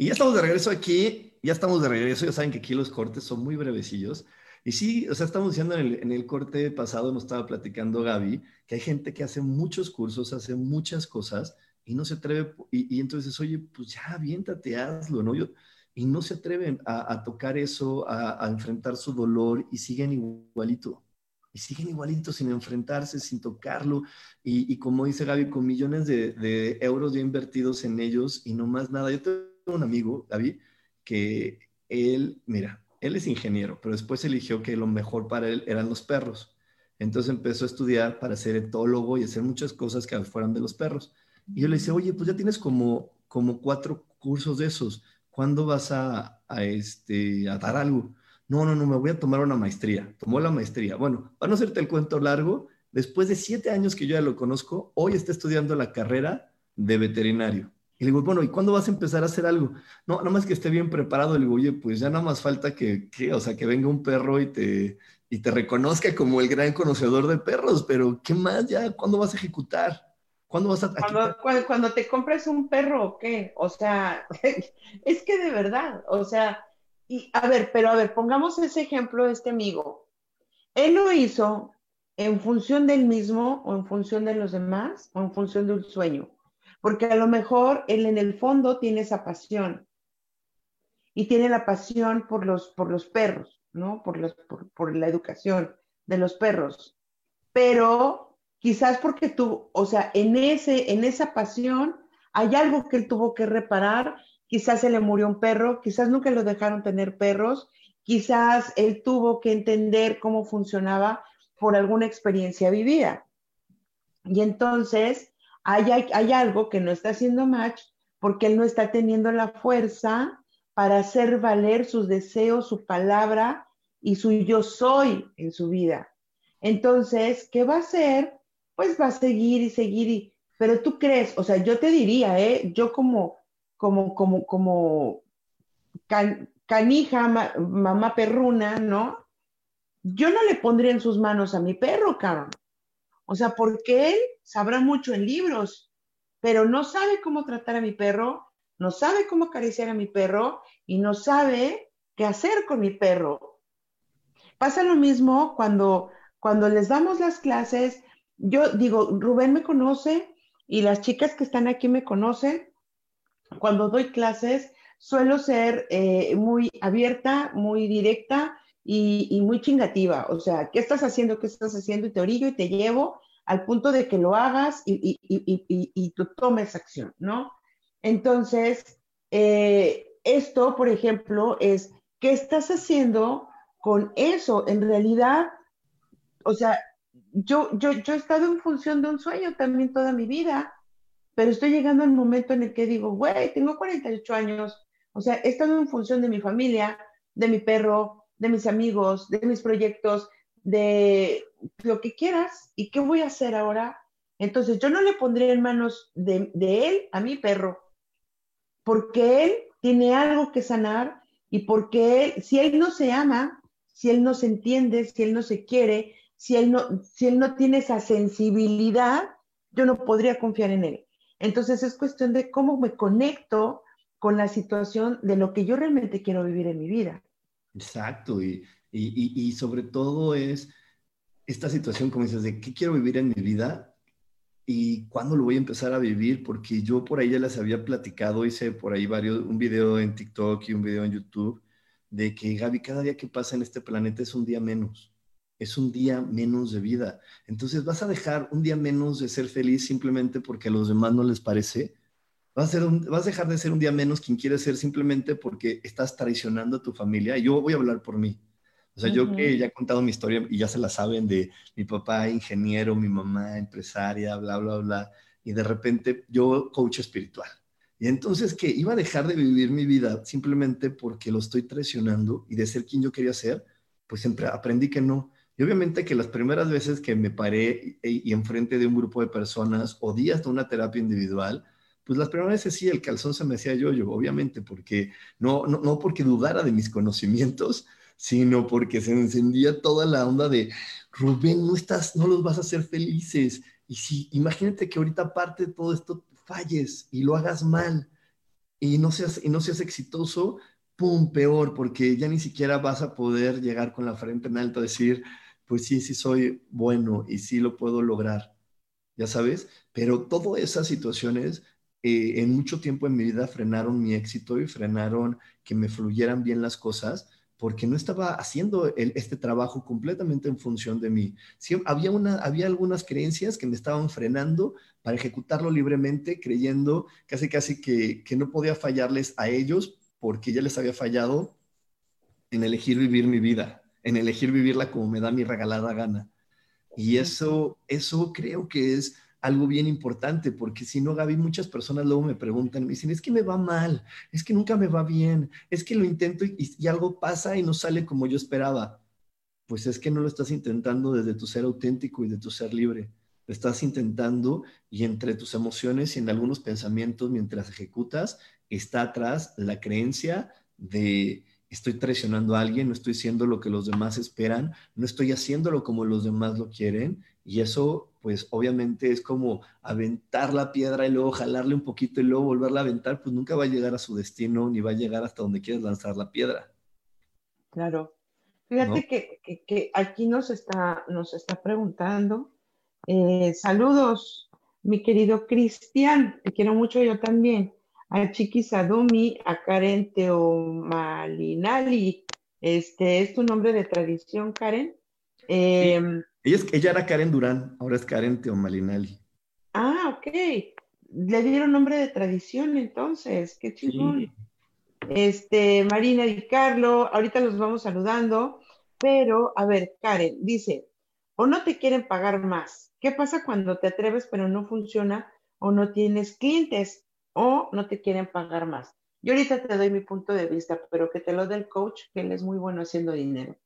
Y ya estamos de regreso aquí, ya estamos de regreso, ya saben que aquí los cortes son muy brevecillos. Y sí, o sea, estamos diciendo en el, en el corte pasado, nos estaba platicando Gaby, que hay gente que hace muchos cursos, hace muchas cosas y no se atreve, y, entonces, oye, pues ya, aviéntate, hazlo, ¿no? Yo, y no se atreven a, tocar eso, a, enfrentar su dolor y siguen igualito. Y siguen igualito sin enfrentarse, sin tocarlo. Y, y como dice Gaby, con millones de, de, euros ya invertidos en ellos y no más nada. Yo tengo un amigo, Gaby, que él, mira, él es ingeniero, pero después eligió que lo mejor para él eran los perros. Entonces empezó a estudiar para ser etólogo y hacer muchas cosas que fueran de los perros. Y yo le decía, oye, pues ya tienes como, como cuatro cursos de esos. ¿Cuándo vas a, a, este, a dar algo? No, no, no, me voy a tomar una maestría. Tomó la maestría. Bueno, para no hacerte el cuento largo, después de siete años que yo ya lo conozco, hoy está estudiando la carrera de veterinario. Y le digo, bueno, ¿y cuándo vas a empezar a hacer algo? No, nada más que esté bien preparado. Le digo, oye, pues ya nada más falta que, que, o sea, que venga un perro y te, y te reconozca como el gran conocedor de perros, pero ¿qué más ya? ¿Cuándo vas a ejecutar? ¿Cuándo vas a... Cuando, cuando, te compres un perro o qué, o sea, es que de verdad, o sea, y a ver, pero a ver, pongamos ese ejemplo de este amigo. Él lo hizo en función del mismo o en función de los demás o en función de un sueño, porque a lo mejor él en el fondo tiene esa pasión y tiene la pasión por los, por los perros, ¿no? Por, los, por, por la educación de los perros, pero quizás porque tú, o sea, en, ese, en esa pasión hay algo que él tuvo que reparar, quizás se le murió un perro, quizás nunca lo dejaron tener perros, quizás él tuvo que entender cómo funcionaba por alguna experiencia vivida. Y entonces hay, algo que no está haciendo match porque él no está teniendo la fuerza para hacer valer sus deseos, su palabra y su yo soy en su vida. Entonces, ¿qué va a hacer? pues va a seguir y seguir. Y, pero tú crees, o sea, yo te diría, ¿eh? Yo como, como, como, como canija, mamá perruna, ¿no? Yo no le pondría en sus manos a mi perro, cabrón. O sea, porque él sabrá mucho en libros, pero no sabe cómo tratar a mi perro, no sabe cómo acariciar a mi perro y no sabe qué hacer con mi perro. Pasa lo mismo cuando, cuando les damos las clases yo digo, Rubén me conoce y las chicas que están aquí me conocen. Cuando doy clases, suelo ser eh, muy abierta, muy directa y, muy chingativa. O sea, ¿qué estás haciendo? ¿Qué estás haciendo? Y te orillo y te llevo al punto de que lo hagas y, y tú tomes acción, ¿no? Entonces, eh, esto, por ejemplo, es, ¿qué estás haciendo con eso? En realidad, o sea, yo, yo, yo he estado en función de un sueño también toda mi vida, pero estoy llegando al momento en el que digo, güey, tengo 48 años, o sea, he estado en función de mi familia, de mi perro, de mis amigos, de mis proyectos, de lo que quieras, ¿y qué voy a hacer ahora? Entonces yo no le pondría en manos de, de él a mi perro, porque él tiene algo que sanar y porque él, si él no se ama, si él no se entiende, si él no se quiere, si él no, si él no tiene esa sensibilidad, yo no podría confiar en él. Entonces es cuestión de cómo me conecto con la situación de lo que yo realmente quiero vivir en mi vida. Exacto, y, y, y, sobre todo es esta situación, como dices, de qué quiero vivir en mi vida y cuándo lo voy a empezar a vivir, porque yo por ahí ya les había platicado, hice por ahí varios, un video en TikTok y un video en YouTube, de que Gaby, cada día que pasa en este planeta es un día menos es un día menos de vida. Entonces vas a dejar un día menos de ser feliz simplemente porque a los demás no les parece. Vas a, vas a dejar de ser un día menos quien quiere ser simplemente porque estás traicionando a tu familia. Y yo voy a hablar por mí. O sea, yo que ya he contado mi historia y ya se la saben de mi papá ingeniero, mi mamá empresaria, bla, bla, bla, y de repente yo coach espiritual. Y entonces que iba a dejar de vivir mi vida simplemente porque lo estoy traicionando y de ser quien yo quería ser, pues siempre aprendí que no. Y obviamente que las primeras veces que me paré y, y enfrente de un grupo de personas o días de una terapia individual, pues las primeras veces sí, el calzón se me hacía yo, yo, obviamente, porque no, no, no porque dudara de mis conocimientos, sino porque se encendía toda la onda de, Rubén, no estás, no los vas a hacer felices. Y si, imagínate que ahorita parte de todo esto falles y lo hagas mal y no seas, y no seas exitoso, pum, peor, porque ya ni siquiera vas a poder llegar con la frente en alto a decir, pues sí, sí soy bueno y sí lo puedo lograr, ya sabes, pero todas esas situaciones eh, en mucho tiempo en mi vida frenaron mi éxito y frenaron que me fluyeran bien las cosas porque no estaba haciendo este trabajo completamente en función de mí. había, una, había algunas creencias que me estaban frenando para ejecutarlo libremente, creyendo casi casi que, que no podía fallarles a ellos porque ya les había fallado en elegir vivir mi vida, en elegir vivirla como me da mi regalada gana. Y eso, eso creo que es algo bien importante, porque si no, Gaby, muchas personas luego me preguntan, me dicen, es que me va mal, es que nunca me va bien, es que lo intento y, algo pasa y no sale como yo esperaba. Pues es que no lo estás intentando desde tu ser auténtico y de tu ser libre. Lo estás intentando y entre tus emociones y en algunos pensamientos mientras ejecutas está atrás la creencia de estoy traicionando a alguien, no estoy haciendo lo que los demás esperan, no estoy haciéndolo como los demás lo quieren y eso pues obviamente es como aventar la piedra y luego jalarle un poquito y luego volverla a aventar, pues nunca va a llegar a su destino ni va a llegar hasta donde quieres lanzar la piedra. Claro. Fíjate que, aquí nos está, nos está preguntando, eh, saludos, mi querido Cristian, te quiero mucho yo también, a Chiqui Sadumi, a Karen Teomalinali, este, ¿es tu nombre de tradición, Karen? Eh, ella, era Karen Durán, ahora es Karen Teomalinali. Ah, ok. Le dieron nombre de tradición entonces, qué chingón. Este, Marina y Carlo, ahorita los vamos saludando, pero a ver, Karen dice, o no te quieren pagar más. ¿Qué pasa cuando te atreves pero no funciona o no tienes clientes o no te quieren pagar más? Yo ahorita te doy mi punto de vista, pero que te lo dé el coach, que él es muy bueno haciendo dinero.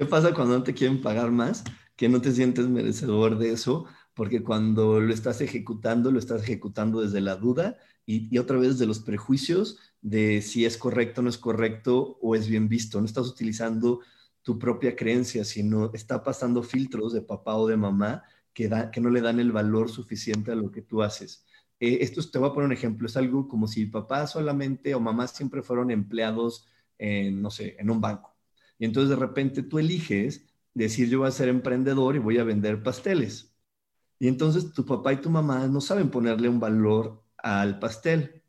¿Qué pasa cuando no te quieren pagar más? Que no te sientes merecedor de eso, porque cuando lo estás ejecutando, lo estás ejecutando desde la duda y, otra vez de los prejuicios de si es correcto no es correcto o es bien visto. No estás utilizando tu propia creencia, sino está pasando filtros de papá o de mamá que, que no le dan el valor suficiente a lo que tú haces. Eh, esto te voy a poner un ejemplo, es algo como si papá solamente o mamá siempre fueron empleados no sé, en un banco y entonces de repente tú eliges decir yo voy a ser emprendedor y voy a vender pasteles. Y entonces tu papá y tu mamá no saben ponerle un valor al pastel.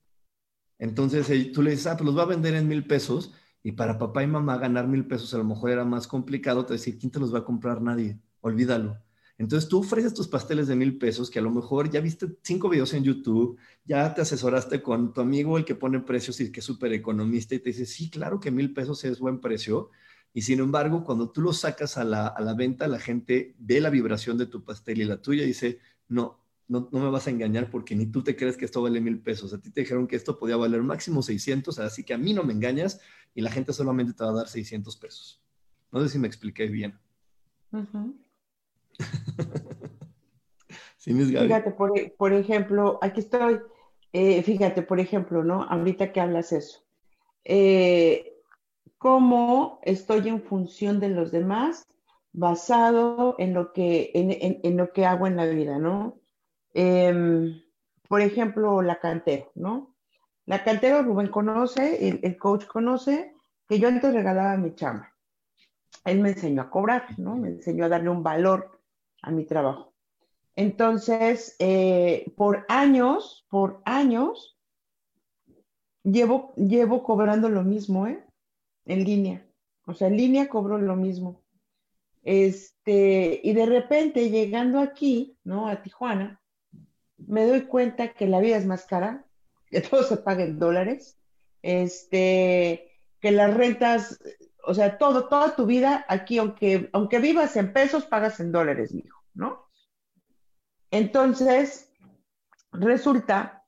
Entonces tú le dices, ah, pues los va a vender en mil pesos. Y para papá y mamá ganar mil pesos a lo mejor era más complicado. Te decir, ¿quién te los va a comprar? Nadie. Olvídalo. Entonces tú ofreces tus pasteles de mil pesos que a lo mejor ya viste cinco videos en YouTube, ya te asesoraste con tu amigo el que pone precios y que es súper economista y te dice, sí, claro que mil pesos es buen precio, y sin embargo, cuando tú lo sacas a la, venta, la gente ve la vibración de tu pastel y la tuya y dice, no, no, no, me vas a engañar porque ni tú te crees que esto vale mil pesos. A ti te dijeron que esto podía valer máximo 600, así que a mí no me engañas y la gente solamente te va a dar 600 pesos. No sé si me expliqué bien. Fíjate, por, ejemplo, aquí estoy. Eh, fíjate, por ejemplo, ¿no? Ahorita que hablas eso. Eh, cómo estoy en función de los demás basado en lo que, en, lo que hago en la vida, ¿no? Em, por ejemplo, la cantera, ¿no? La cantera Rubén conoce, el, coach conoce, que yo antes regalaba mi chamba. Él me enseñó a cobrar, ¿no? Me enseñó a darle un valor a mi trabajo. Entonces, eh, por años, por años, llevo, llevo cobrando lo mismo, ¿eh? En línea. O sea, en línea cobro lo mismo. Este, y de repente llegando aquí, ¿no? A Tijuana, me doy cuenta que la vida es más cara, que todo se paga en dólares. Este, que las rentas, o sea, todo, toda tu vida aquí, aunque, aunque vivas en pesos, pagas en dólares, mijo, ¿no? Entonces, resulta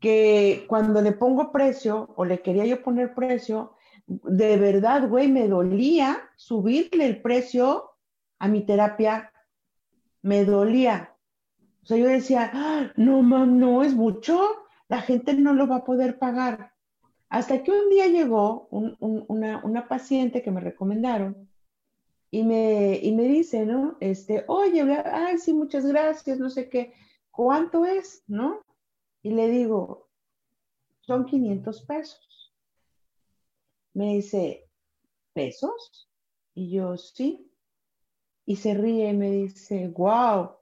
que cuando le pongo precio, o le quería yo poner precio, de verdad, güey, me dolía subirle el precio a mi terapia, me dolía. O sea, yo decía, ah, no, mam, no es mucho, la gente no lo va a poder pagar. Hasta que un día llegó una, paciente que me recomendaron y me, me dice, ¿no? Este, oye, ay, sí, muchas gracias, no sé qué, ¿cuánto es, no? Y le digo, son 500 pesos. Me dice, ¿pesos? Y yo, sí. Y se ríe y me dice, wow,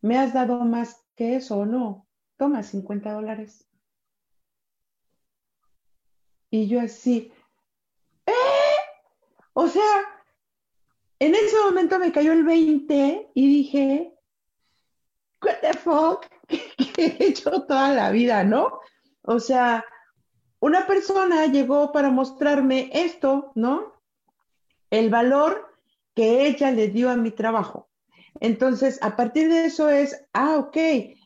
¿me has dado más que eso o no? Toma 50 dólares. Y yo así, ¿eh? O sea, en ese momento me cayó el 20 y dije, what the fuck, ¿Qué he hecho toda la vida, ¿no? O sea, una persona llegó para mostrarme esto, ¿no? El valor que ella le dio a mi trabajo. Entonces, a partir de eso es, ah, ok,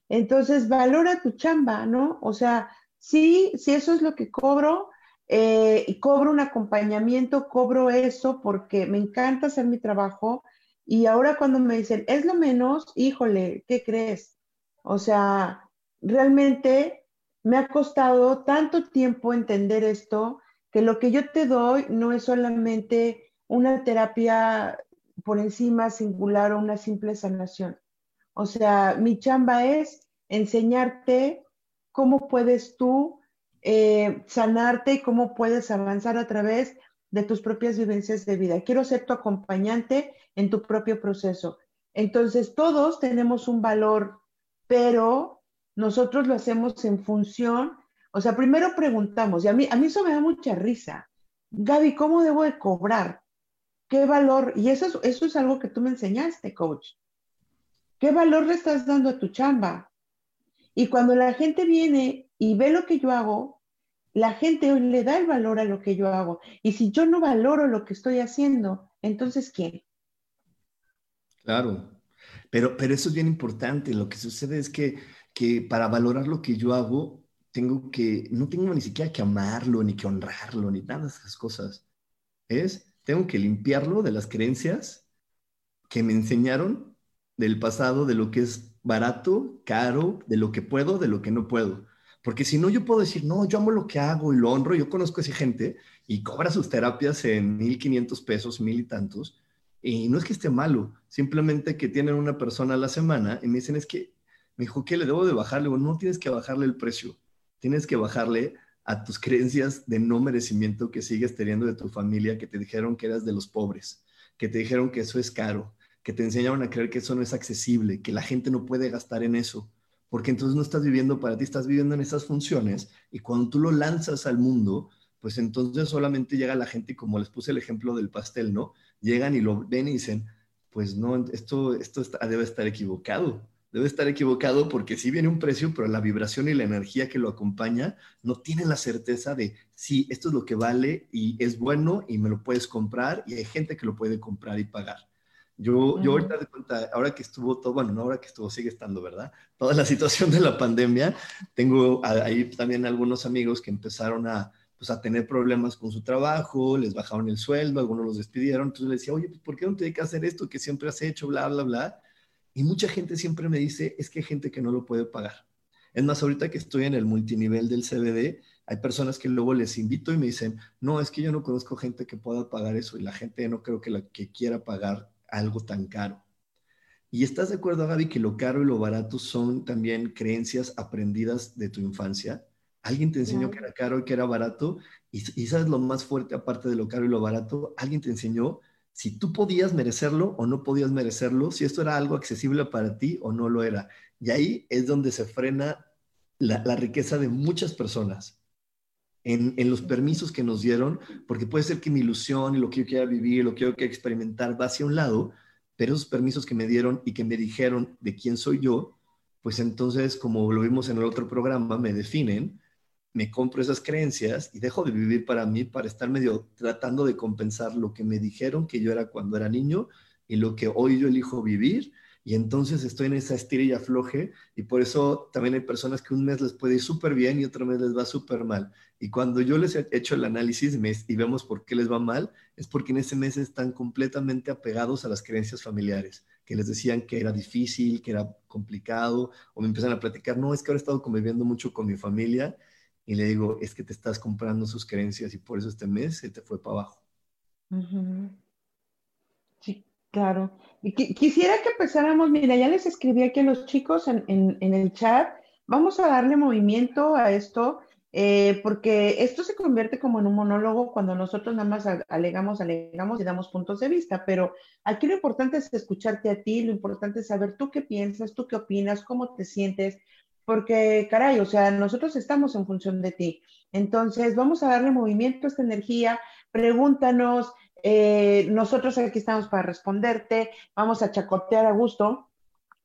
entonces valora tu chamba, ¿no? O sea, sí, si eso es lo que cobro, eh, y cobro un acompañamiento, cobro eso porque me encanta hacer mi trabajo. Y ahora cuando me dicen, es lo menos, híjole, ¿qué crees? O sea, realmente me ha costado tanto tiempo entender esto que lo que yo te doy no es solamente una terapia por encima singular o una simple sanación. O sea, mi chamba es enseñarte cómo puedes tú eh, sanarte y cómo puedes avanzar a través de tus propias vivencias de vida. Quiero ser tu acompañante en tu propio proceso. Entonces, todos tenemos un valor, pero nosotros lo hacemos en función, o sea, primero preguntamos, y a mí, a mí eso me da mucha risa. Gaby, ¿cómo debo de cobrar? ¿Qué valor? Y eso eso es algo que tú me enseñaste, coach. ¿Qué valor le estás dando a tu chamba? Y cuando la gente viene y ve lo que yo hago, la gente le da el valor a lo que yo hago. Y si yo no valoro lo que estoy haciendo, entonces ¿quién? Claro, pero, pero eso es bien importante. Lo que sucede es que, que para valorar lo que yo hago, tengo que, no tengo ni siquiera que amarlo, ni que honrarlo, ni nada de esas cosas. Es, tengo que limpiarlo de las creencias que me enseñaron del pasado, de lo que es barato, caro, de lo que puedo, de lo que no puedo. Porque si no, yo puedo decir, no, yo amo lo que hago y lo honro. Yo conozco a esa gente y cobra sus terapias en 1.500 pesos, mil y tantos. Y no es que esté malo, simplemente que tienen una persona a la semana y me dicen, es que, me dijo, ¿qué le debo de bajarle? Bueno, no tienes que bajarle el precio, tienes que bajarle a tus creencias de no merecimiento que sigues teniendo de tu familia, que te dijeron que eras de los pobres, que te dijeron que eso es caro, que te enseñaron a creer que eso no es accesible, que la gente no puede gastar en eso porque entonces no estás viviendo para ti, estás viviendo en esas funciones y cuando tú lo lanzas al mundo, pues entonces solamente llega la gente y como les puse el ejemplo del pastel, ¿no? Llegan y lo ven y dicen, pues no, esto, esto debe estar equivocado, debe estar equivocado porque sí viene un precio, pero la vibración y la energía que lo acompaña no tienen la certeza de, sí, esto es lo que vale y es bueno y me lo puedes comprar y hay gente que lo puede comprar y pagar. Yo, yo ahorita de cuenta, ahora que estuvo todo, bueno, no ahora que estuvo, sigue estando, ¿verdad? Toda la situación de la pandemia, tengo ahí también algunos amigos que empezaron a, pues, a tener problemas con su trabajo, les bajaron el sueldo, algunos los despidieron, entonces les decía, oye, pues, ¿por qué no te dedicas a hacer esto que siempre has hecho, bla, bla, bla? Y mucha gente siempre me dice, es que hay gente que no lo puede pagar. Es más, ahorita que estoy en el multinivel del CBD, hay personas que luego les invito y me dicen, no, es que yo no conozco gente que pueda pagar eso y la gente no creo que la que quiera pagar algo tan caro. ¿Y estás de acuerdo, Gaby, que lo caro y lo barato son también creencias aprendidas de tu infancia? Alguien te enseñó que era caro y que era barato. Y, y, sabes lo más fuerte, aparte de lo caro y lo barato, alguien te enseñó si tú podías merecerlo o no podías merecerlo, si esto era algo accesible para ti o no lo era. Y ahí es donde se frena la, riqueza de muchas personas en, los permisos que nos dieron, porque puede ser que mi ilusión y lo que yo quiera vivir, lo que yo quiera experimentar va hacia un lado, pero esos permisos que me dieron y que me dijeron de quién soy yo, pues entonces, como lo vimos en el otro programa, me definen me compro esas creencias y dejo de vivir para mí para estar medio tratando de compensar lo que me dijeron que yo era cuando era niño y lo que hoy yo elijo vivir. Y entonces estoy en esa estira y afloje y por eso también hay personas que un mes les puede ir súper bien y otro mes les va súper mal. Y cuando yo les he hecho el análisis y vemos por qué les va mal, es porque en ese mes están completamente apegados a las creencias familiares que les decían que era difícil, que era complicado, o me empiezan a platicar, no, es que ahora he estado conviviendo mucho con mi familia y le digo, es que te estás comprando sus creencias y por eso este mes se te fue para abajo. Sí, claro. Y quisiera que empezáramos, mira, ya les escribí aquí a los chicos en, en el chat, vamos a darle movimiento a esto. Eh, porque esto se convierte como en un monólogo cuando nosotros nada más alegamos, alegamos y damos puntos de vista, pero aquí lo importante es escucharte a ti, lo importante es saber tú qué piensas, tú qué opinas, cómo te sientes, porque caray, o sea, nosotros estamos en función de ti. Entonces, vamos a darle movimiento a esta energía, pregúntanos, eh, nosotros aquí estamos para responderte, vamos a chacotear a gusto.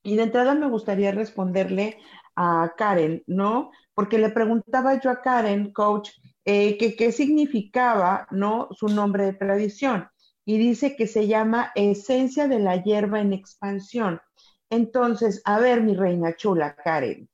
Y de entrada me gustaría responderle a Karen, ¿no? porque le preguntaba yo a Karen, coach, eh, que qué significaba, ¿no? Su nombre de tradición. Y dice que se llama esencia de la hierba en expansión. Entonces, a ver, mi reina chula, Karen,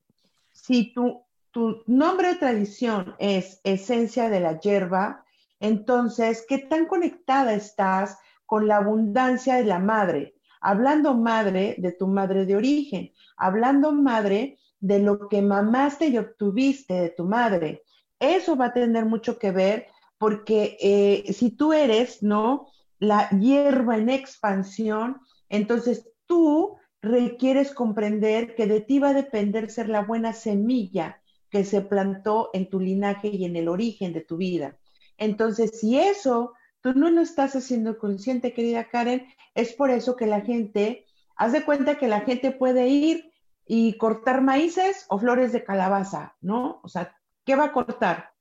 si tu, tu nombre de tradición es esencia de la hierba, entonces, ¿qué tan conectada estás con la abundancia de la madre? Hablando madre de tu madre de origen, hablando madre de lo que mamaste y obtuviste de tu madre. Eso va a tener mucho que ver porque eh, si tú eres, ¿no? La hierba en expansión, entonces tú requieres comprender que de ti va a depender ser la buena semilla que se plantó en tu linaje y en el origen de tu vida. Entonces, si eso tú no lo estás haciendo consciente, querida Karen, es por eso que la gente, haz de cuenta que la gente puede ir y cortar maíces o flores de calabaza, ¿no? O sea, ¿qué va a cortar?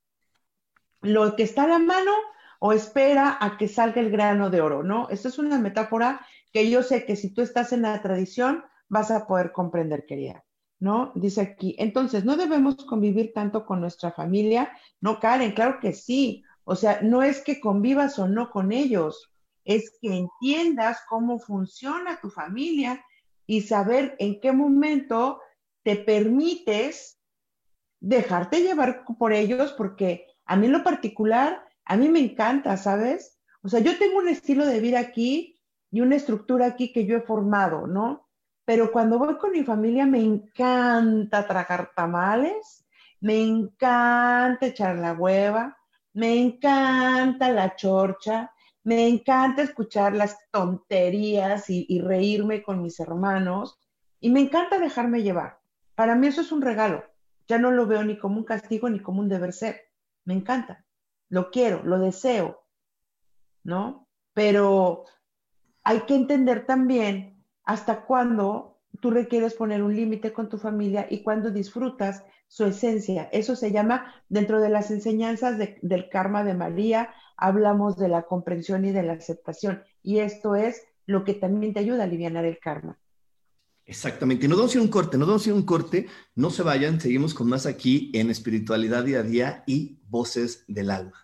¿Lo que está a la mano o espera a que salga el grano de oro, ¿no? Esta es una metáfora que yo sé que si tú estás en la tradición vas a poder comprender, querida, ¿no? Dice aquí, entonces, no debemos convivir tanto con nuestra familia, ¿no, Karen? Claro que sí. O sea, no es que convivas o no con ellos, es que entiendas cómo funciona tu familia y saber en qué momento te permites dejarte llevar por ellos, porque a mí lo particular, a mí me encanta, ¿sabes? O sea, yo tengo un estilo de vida aquí y una estructura aquí que yo he formado, ¿no? Pero cuando voy con mi familia me encanta tragar tamales, me encanta echar la hueva, me encanta la chorcha, me encanta escuchar las tonterías y, reírme con mis hermanos y me encanta dejarme llevar. Para mí eso es un regalo. Ya no lo veo ni como un castigo ni como un deber ser. Me encanta. Lo quiero, lo deseo. ¿No? Pero hay que entender también hasta cuándo tú requieres poner un límite con tu familia y cuándo disfrutas su esencia. Eso se llama, dentro de las enseñanzas del karma de María, hablamos de la comprensión y de la aceptación. Y esto es lo que también te ayuda a aliviar el karma. Exactamente. Nos vamos a un corte, nos vamos a un corte. No se vayan, seguimos con más aquí en Espiritualidad Día a Día y Voces del Alma.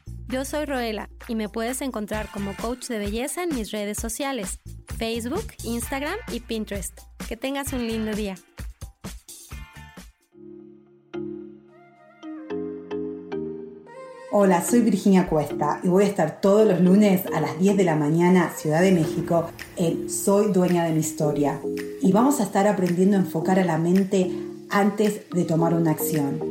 Yo soy Roela y me puedes encontrar como coach de belleza en mis redes sociales, Facebook, Instagram y Pinterest. Que tengas un lindo día. Hola, soy Virginia Cuesta y voy a estar todos los lunes a las 10 de la mañana, Ciudad de México, en Soy Dueña de mi Historia. Y vamos a estar aprendiendo a enfocar a la mente antes de tomar una acción.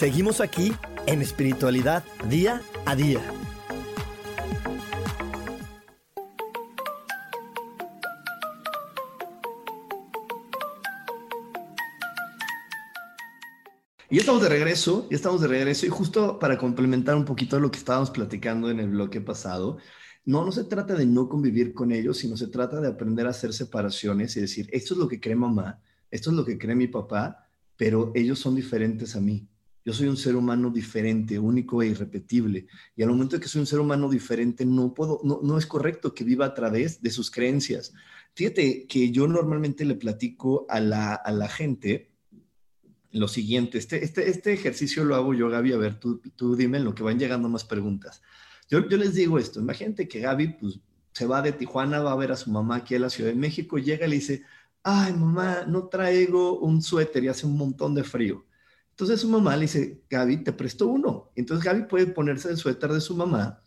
Seguimos aquí en espiritualidad día a día. Y estamos de regreso, y estamos de regreso, y justo para complementar un poquito lo que estábamos platicando en el bloque pasado, no, no se trata de no convivir con ellos, sino se trata de aprender a hacer separaciones y decir, esto es lo que cree mamá, esto es lo que cree mi papá, pero ellos son diferentes a mí. Yo soy un ser humano diferente, único e irrepetible. Y al momento de que soy un ser humano diferente, no puedo, no, no es correcto que viva a través de sus creencias. Fíjate que yo normalmente le platico a la, a la gente lo siguiente. Este, este, este ejercicio lo hago yo, Gaby. A ver, tú, tú dime en lo que van llegando más preguntas. Yo, yo les digo esto. Imagínate que Gaby pues, se va de Tijuana, va a ver a su mamá aquí a la Ciudad de México, llega y le dice, ay, mamá, no traigo un suéter y hace un montón de frío. Entonces su mamá le dice, Gaby, te presto uno. Entonces Gaby puede ponerse el suéter de su mamá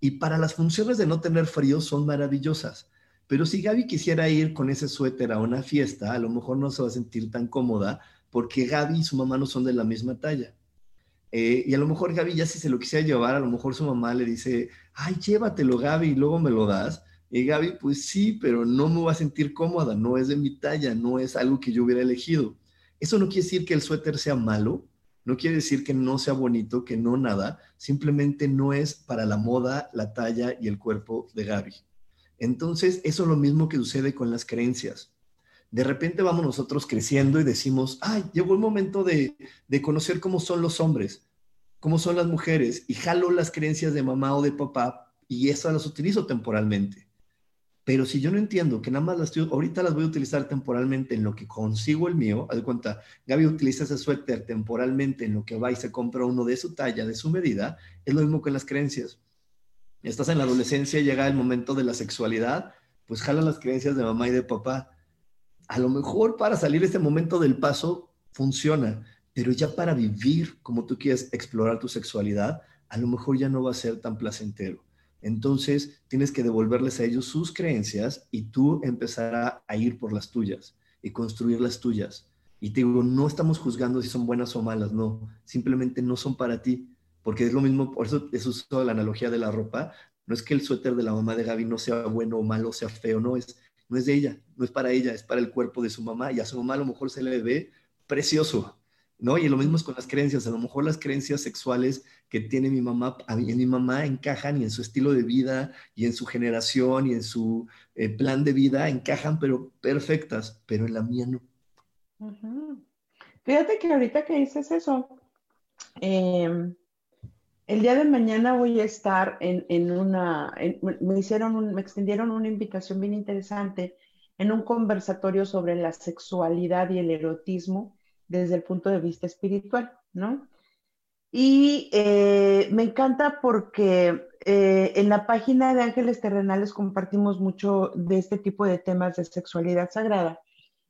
y para las funciones de no tener frío son maravillosas. Pero si Gaby quisiera ir con ese suéter a una fiesta, a lo mejor no se va a sentir tan cómoda porque Gaby y su mamá no son de la misma talla. Eh, y a lo mejor Gaby ya si se lo quisiera llevar, a lo mejor su mamá le dice, ay, llévatelo Gaby y luego me lo das. Y Gaby, pues sí, pero no me va a sentir cómoda, no es de mi talla, no es algo que yo hubiera elegido. Eso no quiere decir que el suéter sea malo, no quiere decir que no sea bonito, que no nada, simplemente no es para la moda, la talla y el cuerpo de Gaby. Entonces, eso es lo mismo que sucede con las creencias. De repente vamos nosotros creciendo y decimos, ay, llegó el momento de, conocer cómo son los hombres, cómo son las mujeres, y jalo las creencias de mamá o de papá y esas las utilizo temporalmente. Pero si yo no entiendo que nada más las estoy, ahorita las voy a utilizar temporalmente en lo que consigo el mío, haz cuenta, Gaby utiliza ese suéter temporalmente en lo que va y se compra uno de su talla, de su medida, es lo mismo que las creencias. Estás en la adolescencia, llega el momento de la sexualidad, pues jala las creencias de mamá y de papá. A lo mejor para salir este momento del paso funciona, pero ya para vivir como tú quieres explorar tu sexualidad, a lo mejor ya no va a ser tan placentero. Entonces tienes que devolverles a ellos sus creencias y tú empezar a, ir por las tuyas y construir las tuyas. Y te digo, no estamos juzgando si son buenas o malas, no, simplemente no son para ti, porque es lo mismo, por eso es uso la analogía de la ropa, no es que el suéter de la mamá de Gaby no sea bueno o malo, sea feo, no es, no es de ella, no es para ella, es para el cuerpo de su mamá y a su mamá a lo mejor se le ve precioso, ¿no? Y lo mismo es con las creencias, a lo mejor las creencias sexuales que tiene mi mamá, a mi mamá encajan y en su estilo de vida y en su generación y en su eh, plan de vida encajan, pero perfectas, pero en la mía no. Fíjate que ahorita que dices eso, em, el día de mañana voy a estar en, una, me hicieron, me extendieron una invitación bien interesante en un conversatorio sobre la sexualidad y el erotismo desde el punto de vista espiritual, ¿no? Y eh, me encanta porque eh, en la página de Ángeles Terrenales compartimos mucho de este tipo de temas de sexualidad sagrada.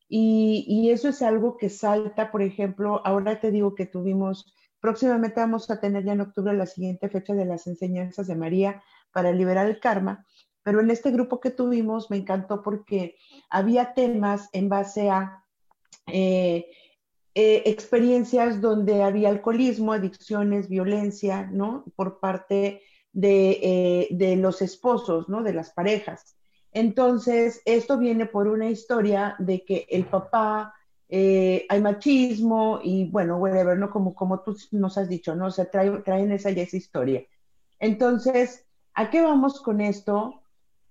Y, y, eso es algo que salta, por ejemplo, ahora te digo que tuvimos, próximamente vamos a tener ya en octubre la siguiente fecha de las enseñanzas de María para liberar el karma, pero en este grupo que tuvimos me encantó porque había temas en base a... Eh, eh, experiencias donde había alcoholismo, adicciones, violencia, ¿no? Por parte de, eh, los esposos, ¿no? De las parejas. Entonces, esto viene por una historia de que el papá, eh, hay machismo y bueno, whatever, ¿no? Como, como tú nos has dicho, ¿no? O sea, traen esa esa historia. Entonces, ¿a qué vamos con esto?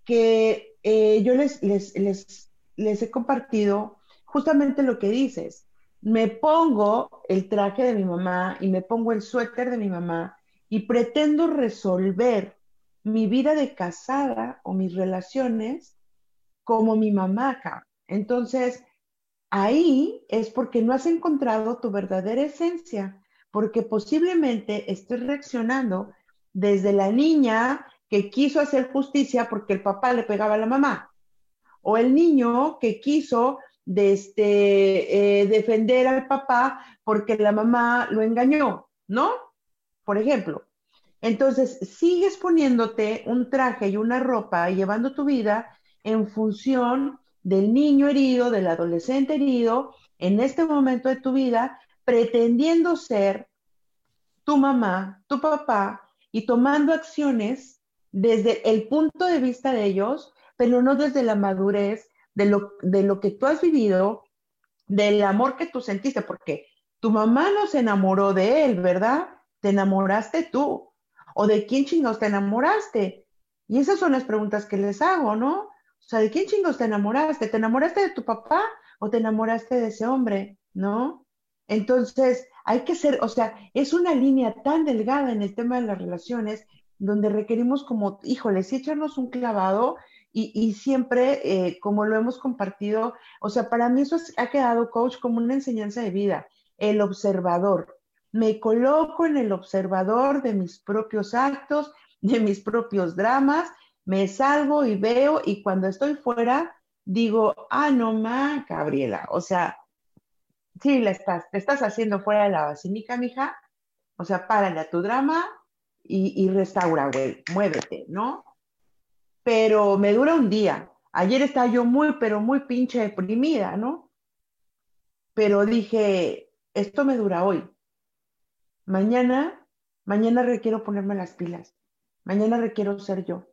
Que yo les, les, les, les he compartido justamente lo que dices. Me pongo el traje de mi mamá y me pongo el suéter de mi mamá y pretendo resolver mi vida de casada o mis relaciones como mi mamá. Entonces, ahí es porque no has encontrado tu verdadera esencia, porque posiblemente estés reaccionando desde la niña que quiso hacer justicia porque el papá le pegaba a la mamá, o el niño que quiso de este, eh, defender al papá porque la mamá lo engañó, ¿no? Por ejemplo. Entonces, sigues poniéndote un traje y una ropa y llevando tu vida en función del niño herido, del adolescente herido, en este momento de tu vida, pretendiendo ser tu mamá, tu papá, y tomando acciones desde el punto de vista de ellos, pero no desde la madurez de lo, de lo que tú has vivido, del amor que tú sentiste, porque tu mamá no se enamoró de él, ¿verdad? Te enamoraste tú. ¿O de quién chingados te enamoraste? Y esas son las preguntas que les hago, ¿no? O sea, ¿de quién chingos te enamoraste? ¿Te enamoraste de tu papá o te enamoraste de ese hombre? ¿No? Entonces, hay que ser, o sea, es una línea tan delgada en el tema de las relaciones donde requerimos como, híjole, sí echarnos un clavado y, siempre, eh, como lo hemos compartido, o sea, para mí eso ha quedado, coach, como una enseñanza de vida, el observador. Me coloco en el observador de mis propios actos, de mis propios dramas, me salgo y veo y cuando estoy fuera, digo, ah, no más, Gabriela, o sea, sí, la estás, te estás haciendo fuera de la basílica, mija. O sea, párale a tu drama y, restaura, güey, muévete, ¿no? Pero me dura un día. Ayer estaba yo muy, pero muy pinche deprimida, ¿no? Pero dije, esto me dura hoy. Mañana, mañana requiero ponerme las pilas. Mañana requiero ser yo.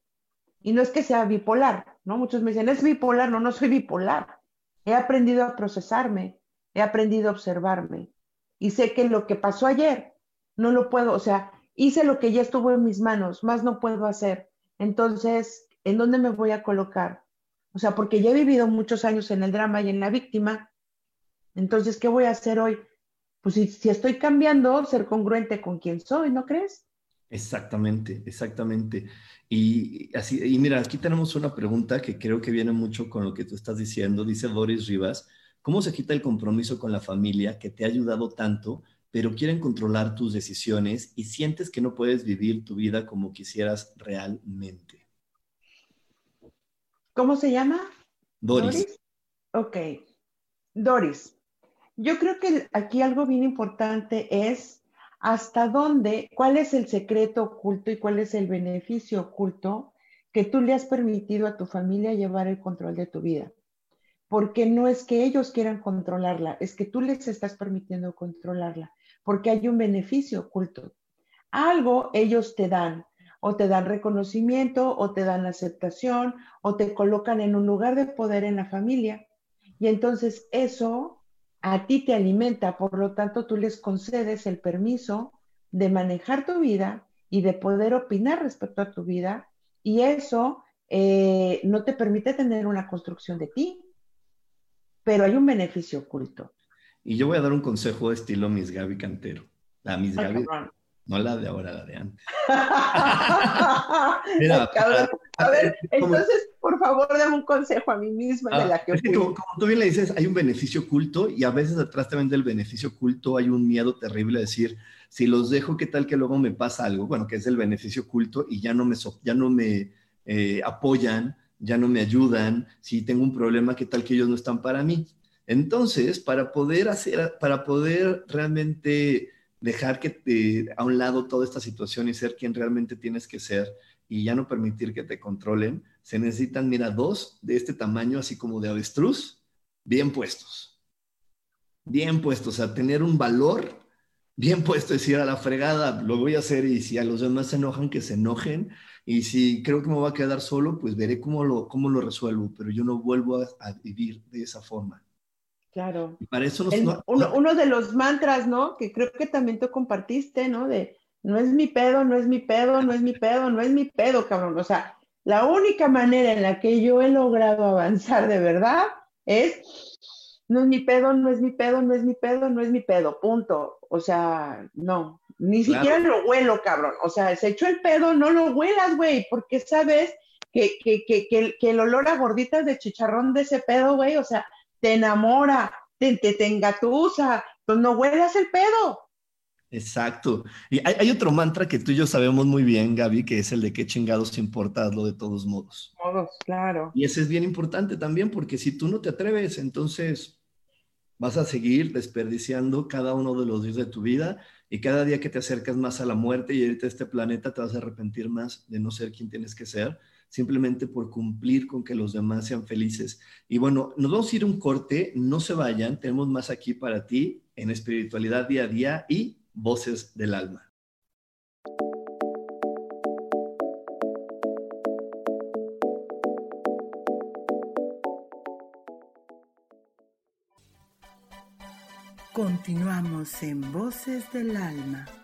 Y no es que sea bipolar, ¿no? Muchos me dicen, es bipolar, no, no soy bipolar. He aprendido a procesarme, he aprendido a observarme y sé que lo que pasó ayer no lo puedo, o sea, hice lo que ya estuvo en mis manos, más no puedo hacer. Entonces, ¿en dónde me voy a colocar? O sea, porque ya he vivido muchos años en el drama y en la víctima. Entonces, ¿qué voy a hacer hoy? Pues si, estoy cambiando, ser congruente con quien soy, ¿no crees? Exactamente, exactamente. Y mira, aquí tenemos una pregunta que creo que viene mucho con lo que tú estás diciendo. Dice Doris Rivas, ¿Cómo se quita el compromiso con la familia que te ha ayudado tanto, pero quieren controlar tus decisiones y sientes que no puedes vivir tu vida como quisieras realmente? ¿Cómo se llama? Doris. Ok. Doris, yo creo que aquí algo bien importante es hasta dónde, cuál es el secreto oculto y cuál es el beneficio oculto que tú le has permitido a tu familia llevar el control de tu vida porque no es que ellos quieran controlarla, es que tú les estás permitiendo controlarla, porque hay un beneficio oculto. Algo ellos te dan, o te dan reconocimiento, o te dan aceptación, o te colocan en un lugar de poder en la familia. Y entonces eso a ti te alimenta, por lo tanto tú les concedes el permiso de manejar tu vida y de poder opinar respecto a tu vida, y eso eh, no te permite tener una construcción de ti, pero hay un beneficio oculto. Y yo voy a dar un consejo de estilo Miss Gaby Cantero. La Miss Gaby, no la de ahora, la de antes. Mira, a ver, entonces, por favor, dame un consejo a mí misma de ah, la que, como, tú bien le dices, hay un beneficio oculto y a veces detrás también del beneficio oculto hay un miedo terrible a decir, si los dejo, ¿qué tal que luego me pasa algo? Bueno, que es el beneficio oculto y ya no me, ya no me eh, apoyan ya no me ayudan, si tengo un problema, ¿qué tal que ellos no están para mí? Entonces, para poder hacer, para poder realmente dejar que a un lado toda esta situación y ser quien realmente tienes que ser y ya no permitir que te controlen, se necesitan, mira, dos de este tamaño, así como de avestruz, bien puestos. Bien puestos, sea, tener un valor bien puesto, decir a la fregada, lo voy a hacer y si a los demás se enojan, que se enojen y si creo que me voy a quedar solo, pues veré cómo lo, cómo lo resuelvo, pero yo no vuelvo a, vivir de esa forma. Claro. Y para eso uno, de los mantras, ¿no? Que creo que también tú compartiste, ¿no? De no es mi pedo, no es mi pedo, no es mi pedo, no es mi pedo, cabrón. O sea, La única manera en la que yo he logrado avanzar de verdad es, no es mi pedo, no es mi pedo, no es mi pedo, no es mi pedo, punto. O sea, no, ni siquiera lo huelo, cabrón. O sea, se echó el pedo, no lo huelas, güey, porque sabes que, que, que, que, el olor a gorditas de chicharrón de ese pedo, güey, o sea, te enamora, te, te, te engatusa, pues no huelas el pedo. Exacto. Y hay, otro mantra que tú y yo sabemos muy bien, Gaby, que es el de qué chingados importa lo de todos modos. Todos, claro. Y ese es bien importante también, porque si tú no te atreves, entonces vas a seguir desperdiciando cada uno de los días de tu vida y cada día que te acercas más a la muerte y irte a este planeta te vas a arrepentir más de no ser quien tienes que ser, simplemente por cumplir con que los demás sean felices. Y bueno, nos vamos a ir un corte, no se vayan, tenemos más aquí para ti en espiritualidad día a día y Voces del Alma. Continuamos en Voces del Alma.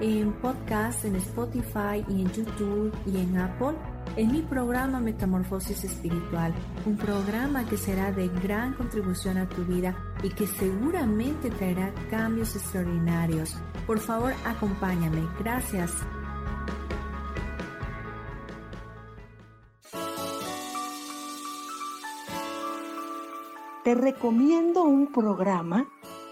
en podcast, en Spotify y en YouTube y en Apple en mi programa Metamorfosis Espiritual, un programa que será de gran contribución a tu vida y que seguramente traerá cambios extraordinarios. Por favor, acompáñame. Gracias. Te recomiendo un programa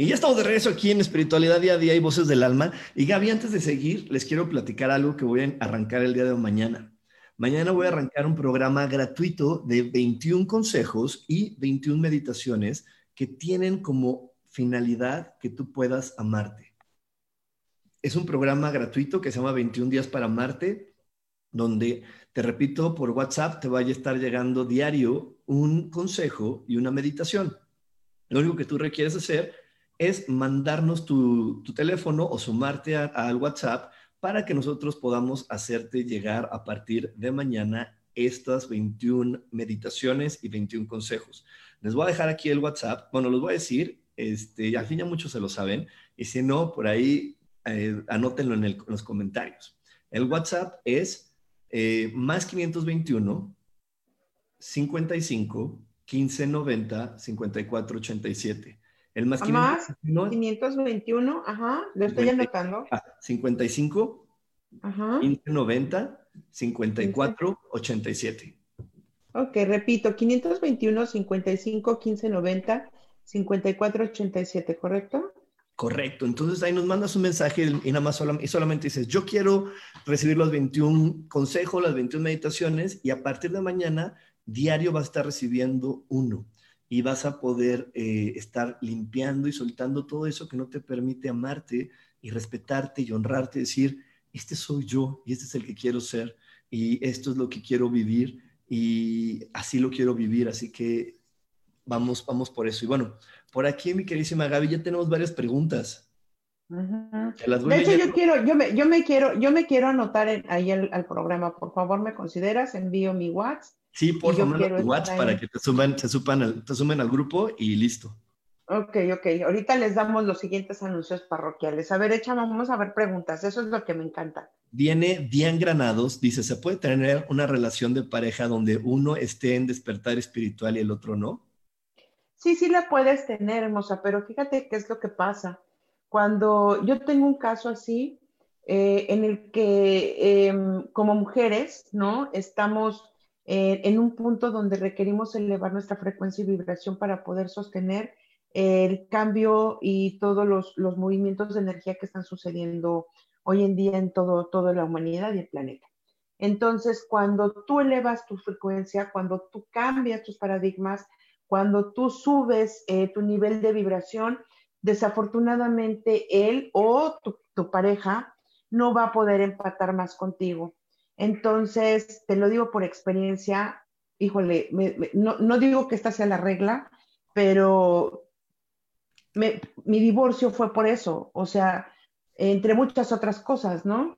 Y ya estamos de regreso aquí en Espiritualidad Día a Día y Voces del Alma. Y Gaby, antes de seguir, les quiero platicar algo que voy a arrancar el día de mañana. Mañana voy a arrancar un programa gratuito de 21 consejos y 21 meditaciones que tienen como finalidad que tú puedas amarte. Es un programa gratuito que se llama 21 días para amarte, donde, te repito, por WhatsApp te vaya a estar llegando diario un consejo y una meditación. Lo único que tú requieres hacer es mandarnos tu, teléfono o sumarte al WhatsApp para que nosotros podamos hacerte llegar a partir de mañana estas 21 meditaciones y 21 consejos. Les voy a dejar aquí el WhatsApp. Bueno, los voy a decir, este, al fin ya muchos se lo saben, y si no, por ahí eh, anótenlo en, los comentarios. El WhatsApp es eh, más 521 55 15 90 54 87. El más, 521, ajá, lo estoy anotando. 55, ajá. 1590, 54, 87. Ok, repito, 521, 55, 1590, 54, 87, ¿correcto? Correcto, entonces ahí nos mandas un mensaje y nada más y solamente dices, yo quiero recibir los 21 consejos, las 21 meditaciones y a partir de mañana diario vas a estar recibiendo uno y vas a poder eh, estar limpiando y soltando todo eso que no te permite amarte y respetarte y honrarte, decir, este soy yo y este es el que quiero ser y esto es lo que quiero vivir y así lo quiero vivir, así que vamos, vamos por eso. Y bueno, por aquí mi queridísima Gaby, ya tenemos varias preguntas. De hecho, yo quiero, yo me, yo me quiero, yo me quiero anotar ahí al, programa. Por favor, ¿me consideras? Envío mi WhatsApp. Sí, por favor, tu WhatsApp para que te se suban te sumen al grupo y listo. Ok, ok. Ahorita les damos los siguientes anuncios parroquiales. A ver, echa, vamos a ver preguntas. Eso es lo que me encanta. Viene Dian Granados, dice, ¿se puede tener una relación de pareja donde uno esté en despertar espiritual y el otro no? Sí, sí la puedes tener, hermosa, pero fíjate qué es lo que pasa. Cuando yo tengo un caso así, eh, en el que em, como mujeres, ¿no? Estamos eh, en un punto donde requerimos elevar nuestra frecuencia y vibración para poder sostener el cambio y todos los, movimientos de energía que están sucediendo hoy en día en todo, toda la humanidad y el planeta. Entonces, cuando tú elevas tu frecuencia, cuando tú cambias tus paradigmas, cuando tú subes eh, tu nivel de vibración, desafortunadamente él o tu, pareja no va a poder empatar más contigo. Entonces, te lo digo por experiencia, híjole, no, no, digo que esta sea la regla, pero mi divorcio fue por eso, o sea, entre muchas otras cosas, ¿no?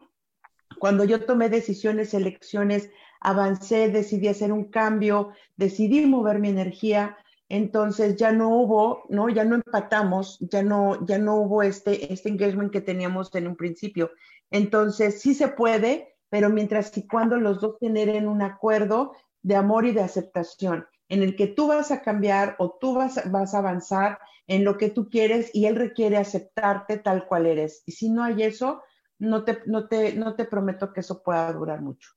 Cuando yo tomé decisiones, elecciones, avancé, decidí hacer un cambio, decidí mover mi energía, entonces ya no hubo, ¿no? Ya no empatamos, ya no, ya no hubo este, este engagement que teníamos en un principio. Entonces sí se puede, pero mientras y cuando los dos generen un acuerdo de amor y de aceptación, en el que tú vas a cambiar o tú vas, vas a avanzar en lo que tú quieres y él requiere aceptarte tal cual eres. Y si no hay eso, no te, no te, no te prometo que eso pueda durar mucho.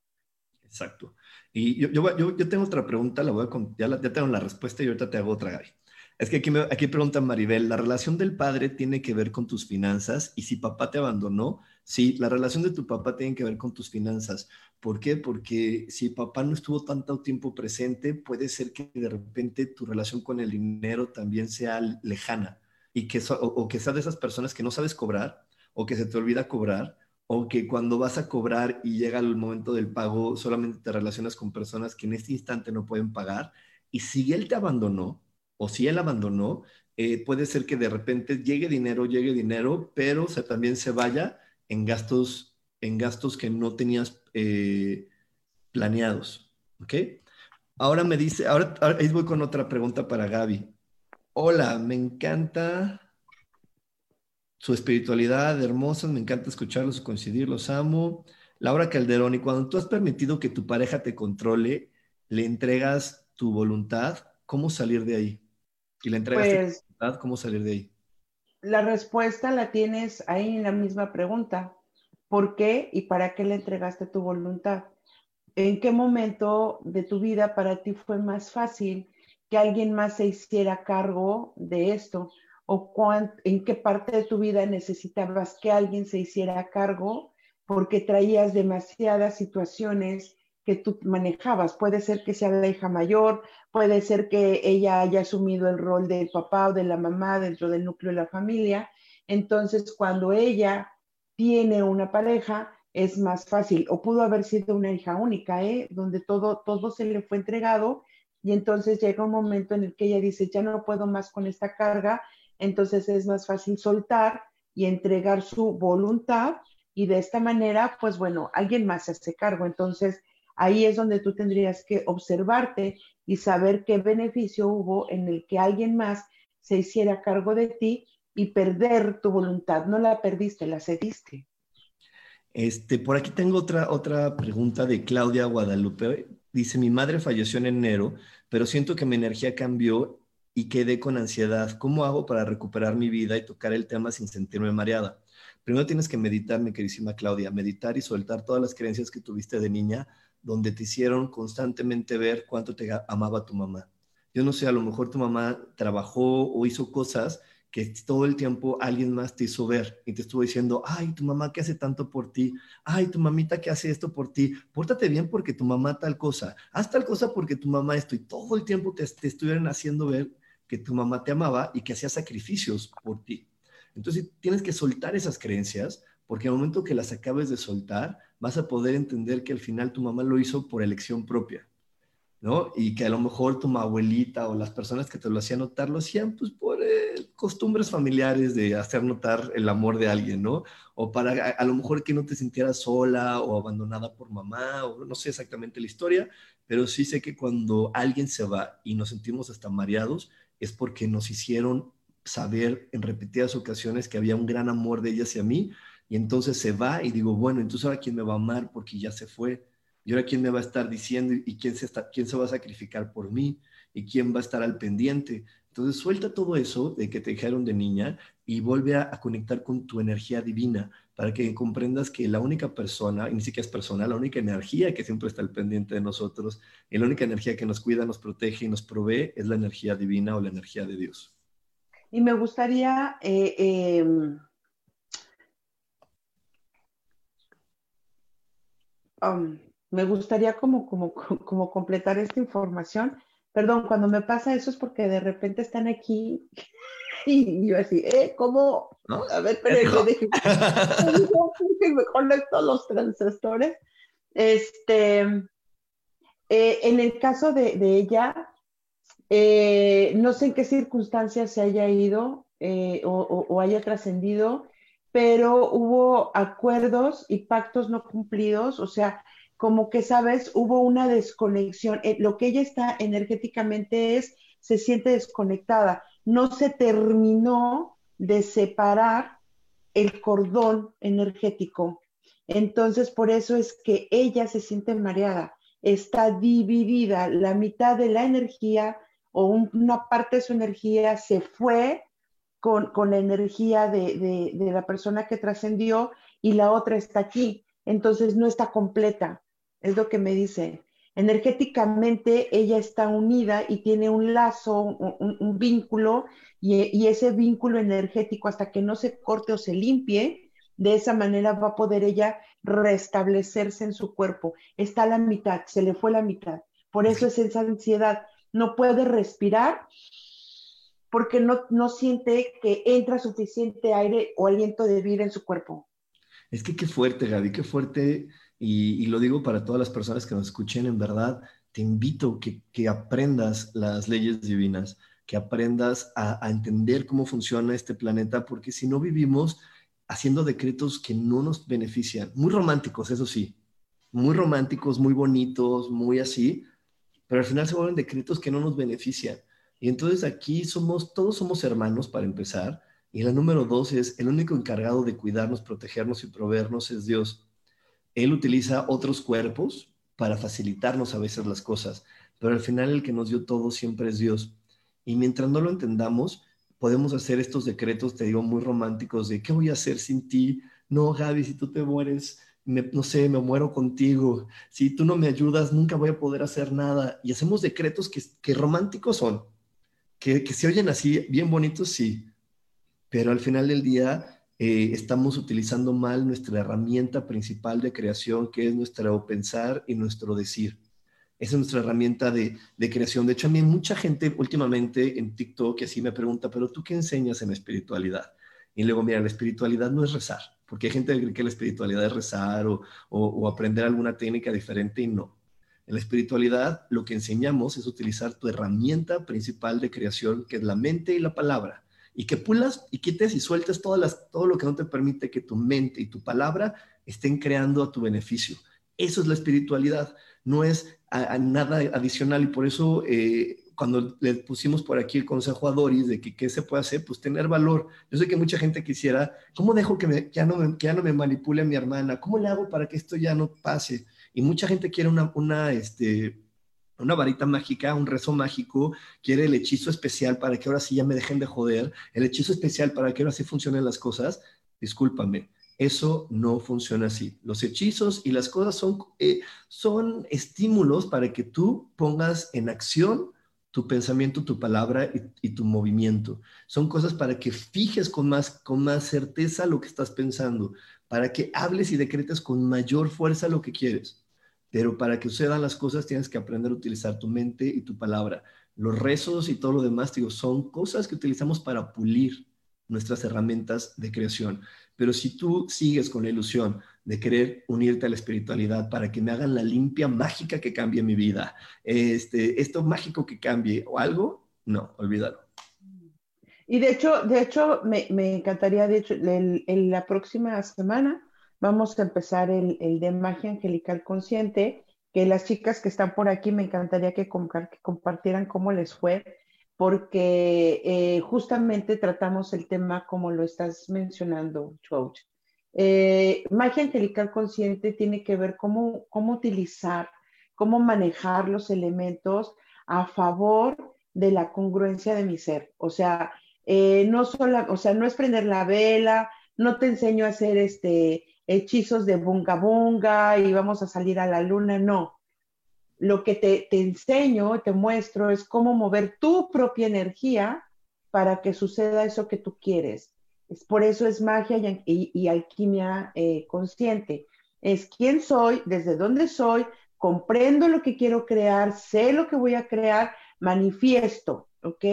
Exacto. Y yo, yo, yo, tengo otra pregunta, la voy a, ya, ya tengo la respuesta y ahorita te hago otra, Gaby. Es que aquí, me, aquí pregunta Maribel, ¿la relación del padre tiene que ver con tus finanzas? Y si papá te abandonó, sí, la relación de tu papá tiene que ver con tus finanzas. ¿Por qué? Porque si papá no estuvo tanto tiempo presente, puede ser que de repente tu relación con el dinero también sea lejana y que, o, o que sea de esas personas que no sabes cobrar o que se te olvida cobrar o que cuando vas a cobrar y llega el momento del pago, solamente te relacionas con personas que en este instante no pueden pagar. Y si él te abandonó o si él abandonó, eh, puede ser que de repente llegue dinero, llegue dinero, pero también se vaya en gastos, en gastos que no tenías eh, planeados. ¿Ok? Ahora me dice, ahora, voy con otra pregunta para Gaby. Hola, me encanta su espiritualidad hermosa, me encanta escucharlos, coincidir, los amo. Laura Calderón, y cuando tú has permitido que tu pareja te controle, le entregas tu voluntad, ¿cómo salir de ahí? Y entregas tu pues ¿cómo salir de ahí? La respuesta la tienes ahí en la misma pregunta. ¿Por qué y para qué le entregaste tu voluntad? ¿En qué momento de tu vida para ti fue más fácil que alguien más se hiciera cargo de esto? o en qué parte de tu vida necesitabas que alguien se hiciera cargo porque traías demasiadas situaciones que tú manejabas. Puede ser que sea la hija mayor, puede ser que ella haya asumido el rol del papá o de la mamá dentro del núcleo de la familia. Entonces, cuando ella tiene una pareja, es más fácil. O pudo haber sido una hija única, ¿eh? donde todo, todo se le fue entregado y entonces llega un momento en el que ella dice, ya no puedo más con esta carga entonces es más fácil soltar y entregar su voluntad y de esta manera, pues bueno, alguien más se hace cargo. Entonces ahí es donde tú tendrías que observarte y saber qué beneficio hubo en el que alguien más se hiciera cargo de ti y perder tu voluntad. No la perdiste, la cediste. Este, por aquí tengo otra, otra pregunta de Claudia Guadalupe. Dice, mi madre falleció en enero, pero siento que mi energía cambió y quedé con ansiedad. ¿Cómo hago para recuperar mi vida y tocar el tema sin sentirme mareada? Primero tienes que meditar, mi queridísima Claudia, meditar y soltar todas las creencias que tuviste de niña, donde te hicieron constantemente ver cuánto te amaba tu mamá. Yo no sé, a lo mejor tu mamá trabajó o hizo cosas que todo el tiempo alguien más te hizo ver y te estuvo diciendo, ay, tu mamá que hace tanto por ti, ay, tu mamita que hace esto por ti, pórtate bien porque tu mamá tal cosa, haz tal cosa porque tu mamá esto y todo el tiempo te, te estuvieron haciendo ver que tu mamá te amaba y que hacía sacrificios por ti. Entonces tienes que soltar esas creencias porque al momento que las acabes de soltar, vas a poder entender que al final tu mamá lo hizo por elección propia. ¿no? Y que a lo mejor tu abuelita o las personas que te lo hacían notar lo hacían pues por eh, costumbres familiares de hacer notar el amor de alguien, ¿no? O para a, lo mejor que no te sintieras sola o abandonada por mamá, o no sé exactamente la historia, pero sí sé que cuando alguien se va y nos sentimos hasta mareados, es porque nos hicieron saber en repetidas ocasiones que había un gran amor de ella hacia mí, y entonces se va y digo, bueno, entonces ahora quién me va a amar porque ya se fue ¿Y ahora quién me va a estar diciendo y quién se, está, quién se va a sacrificar por mí? ¿Y quién va a estar al pendiente? Entonces suelta todo eso de que te dijeron de niña y vuelve a, conectar con tu energía divina para que comprendas que la única persona, y ni siquiera es persona, la única energía que siempre está al pendiente de nosotros y la única energía que nos cuida, nos protege y nos provee es la energía divina o la energía de Dios. Y me gustaría eh, em, um, me gustaría como, como, como completar esta información. Perdón, cuando me pasa eso es porque de repente están aquí y yo así, ¿eh? ¿Cómo? A ver, pero me conecto a los transistores. Este, eh, en el caso de, ella, eh, no sé en qué circunstancias se haya ido eh, o, o haya trascendido, pero hubo acuerdos y pactos no cumplidos, o sea, como que, sabes, hubo una desconexión. Eh, lo que ella está energéticamente es, se siente desconectada. No se terminó de separar el cordón energético. Entonces, por eso es que ella se siente mareada. Está dividida. La mitad de la energía o una parte de su energía se fue con, la energía de la persona que trascendió y la otra está aquí. Entonces, no está completa es lo que me dice. Energéticamente ella está unida y tiene un lazo, un, vínculo, y, ese vínculo energético hasta que no se corte o se limpie, de esa manera va a poder ella restablecerse en su cuerpo. Está a la mitad, se le fue la mitad. Por eso es esa ansiedad. No puede respirar porque no, no siente que entra suficiente aire o aliento de vida en su cuerpo. Es que qué fuerte, Gaby, qué fuerte y, lo digo para todas las personas que nos escuchen, en verdad, te invito que, que aprendas las leyes divinas, que aprendas a, a, entender cómo funciona este planeta, porque si no vivimos haciendo decretos que no nos benefician, muy románticos, eso sí, muy románticos, muy bonitos, muy así, pero al final se vuelven decretos que no nos benefician. Y entonces aquí somos, todos somos hermanos para empezar, y la número dos es, el único encargado de cuidarnos, protegernos y proveernos es Dios. Él utiliza otros cuerpos para facilitarnos a veces las cosas, pero al final el que nos dio todo siempre es Dios. Y mientras no lo entendamos, podemos hacer estos decretos, te digo, muy románticos de, ¿qué voy a hacer sin ti? No, Gaby, si tú te mueres, no sé, me muero contigo. Si tú no me ayudas, nunca voy a poder hacer nada. Y hacemos decretos que, románticos son, que, que se oyen así, bien bonitos, sí. Pero al final del día, eh, estamos utilizando mal nuestra herramienta principal de creación, que es nuestro pensar y nuestro decir. Esa es nuestra herramienta de, creación. De hecho, a mí mucha gente últimamente en TikTok así me pregunta, pero tú qué enseñas en espiritualidad? Y luego, mira, la espiritualidad no es rezar, porque hay gente que cree que la espiritualidad es rezar o, o aprender alguna técnica diferente y no. En la espiritualidad lo que enseñamos es utilizar tu herramienta principal de creación, que es la mente y la palabra y que pulas y quites y sueltes todas las, todo lo que no te permite que tu mente y tu palabra estén creando a tu beneficio. Eso es la espiritualidad, no es nada adicional y por eso eh, cuando le pusimos por aquí el consejo a Doris de que qué se puede hacer, pues tener valor. Yo sé que mucha gente quisiera, ¿cómo dejo que, ya, no me, ya no me manipule mi hermana? ¿Cómo le hago para que esto ya no pase? Y mucha gente quiere una, una este, una varita mágica, un rezo mágico, quiere el hechizo especial para que ahora sí ya me dejen de joder, el hechizo especial para que ahora sí funcionen las cosas, discúlpame, eso no funciona así. Los hechizos y las cosas son, eh, son estímulos para que tú pongas en acción tu pensamiento, tu palabra y, tu movimiento. Son cosas para que fijes con más, con más certeza lo que estás pensando, para que hables y decretes con mayor fuerza lo que quieres. Pero para que sucedan las cosas tienes que aprender a utilizar tu mente y tu palabra. Los rezos y todo lo demás, digo, son cosas que utilizamos para pulir nuestras herramientas de creación. Pero si tú sigues con la ilusión de querer unirte a la espiritualidad para que me hagan la limpia mágica que cambie mi vida. Este, esto mágico que cambie o algo, no, olvídalo. Y de hecho, de hecho, me, encantaría, de hecho, en la próxima semana vamos a empezar el, de magia angelical consciente, que las chicas que están por aquí me encantaría que, compartieran cómo les fue, porque eh, justamente tratamos el tema como lo estás mencionando, George. Eh, magia angelical consciente tiene que ver cómo, cómo utilizar, cómo manejar los elementos a favor de la congruencia de mi ser. O sea, eh, no solo, o sea, no es prender la vela, no te enseño a hacer este hechizos de bunga bunga y vamos a salir a la luna, no. Lo que te, te enseño, te muestro, es cómo mover tu propia energía para que suceda eso que tú quieres. Es, por eso es magia y, alquimia eh, consciente. Es quién soy, desde dónde soy, comprendo lo que quiero crear, sé lo que voy a crear, manifiesto, ¿ok?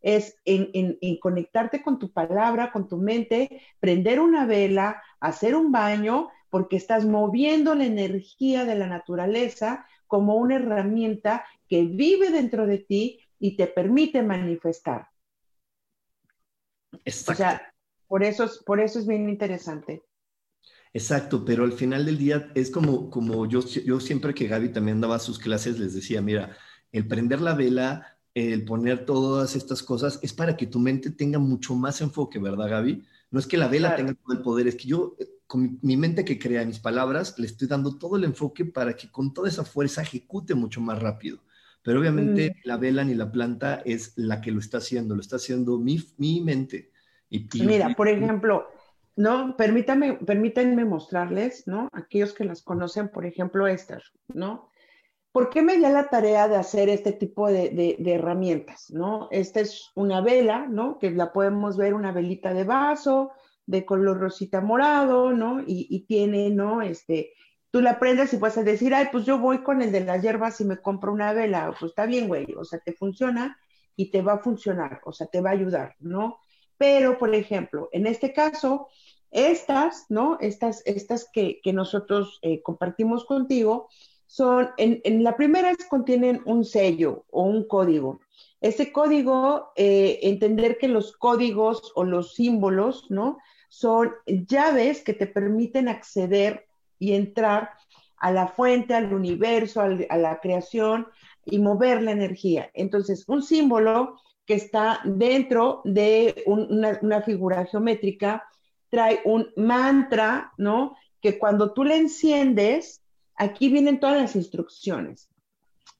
Es en, en conectarte con tu palabra, con tu mente, prender una vela, hacer un baño, porque estás moviendo la energía de la naturaleza como una herramienta que vive dentro de ti y te permite manifestar. Exacto. O sea, por eso es, por eso es bien interesante. Exacto, pero al final del día es como, como yo, yo siempre que Gaby también daba sus clases, les decía, mira, el prender la vela, el poner todas estas cosas, es para que tu mente tenga mucho más enfoque, ¿verdad, Gaby? No es que la vela tenga todo el poder, es que yo, con mi, mente que crea mis palabras, le estoy dando todo el enfoque para que con toda esa fuerza ejecute mucho más rápido. Pero obviamente mm. la vela ni la planta es la que lo está haciendo, lo está haciendo mi, mi mente. Mira, por ejemplo, ¿no? Permítame, permítanme mostrarles, ¿no? Aquellos que las conocen, por ejemplo, Esther, ¿no? ¿Por qué me dio la tarea de hacer este tipo de, herramientas, ¿no? Esta es una vela, ¿no? Que la podemos ver, una velita de vaso, de color rosita morado, ¿no? Y, tiene, ¿no? Este, tú la prendes y puedes decir, ay, pues yo voy con el de las hierbas y me compro una vela, pues está bien, güey, o sea, te funciona y te va a funcionar, o sea, te va a ayudar, ¿no? Pero, por ejemplo, en este caso, estas, ¿no? Estas, estas que, nosotros eh, compartimos contigo, son, en, la primera contienen un sello o un código. Ese código, eh, entender que los códigos o los símbolos, ¿no? Son llaves que te permiten acceder y entrar a la fuente, al universo, a la creación y mover la energía. Entonces, un símbolo que está dentro de una, figura geométrica, trae un mantra, ¿no? Que cuando tú le enciendes, aquí vienen todas las instrucciones.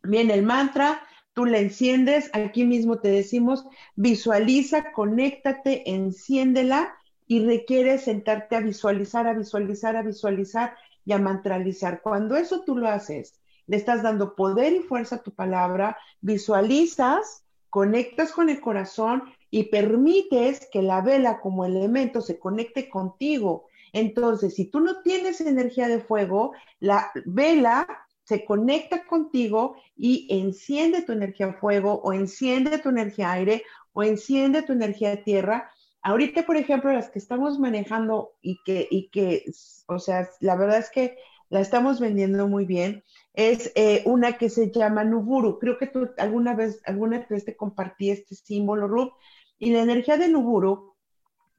Viene el mantra, tú le enciendes, aquí mismo te decimos, visualiza, conéctate, enciéndela y requiere sentarte a visualizar, a visualizar, a visualizar y a mantralizar. Cuando eso tú lo haces, le estás dando poder y fuerza a tu palabra, visualizas conectas con el corazón y permites que la vela como elemento se conecte contigo. Entonces, si tú no tienes energía de fuego, la vela se conecta contigo y enciende tu energía fuego o enciende tu energía aire o enciende tu energía tierra. Ahorita, por ejemplo, las que estamos manejando y que, y que, o sea, la verdad es que la estamos vendiendo muy bien, es eh, una que se llama Nuburu. Creo que tú alguna vez, alguna vez te compartí este símbolo, Rub. Y la energía de Nuburu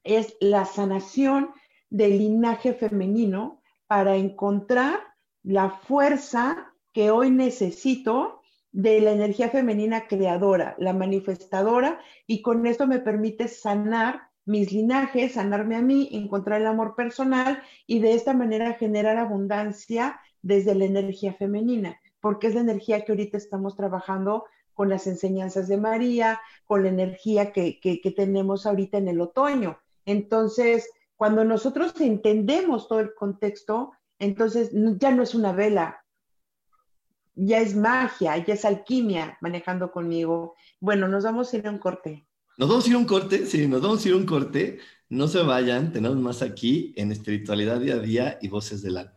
es la sanación del linaje femenino para encontrar la fuerza que hoy necesito de la energía femenina creadora, la manifestadora, y con esto me permite sanar mis linajes, sanarme a mí, encontrar el amor personal y de esta manera generar abundancia desde la energía femenina, porque es la energía que ahorita estamos trabajando con las enseñanzas de María, con la energía que, tenemos ahorita en el otoño. Entonces, cuando nosotros entendemos todo el contexto, entonces ya no es una vela, ya es magia, ya es alquimia manejando conmigo. Bueno, nos vamos a ir a un corte. Nos vamos a ir a un corte, sí, nos vamos a ir a un corte. No se vayan, tenemos más aquí en Espiritualidad Día a Día y Voces del Alma.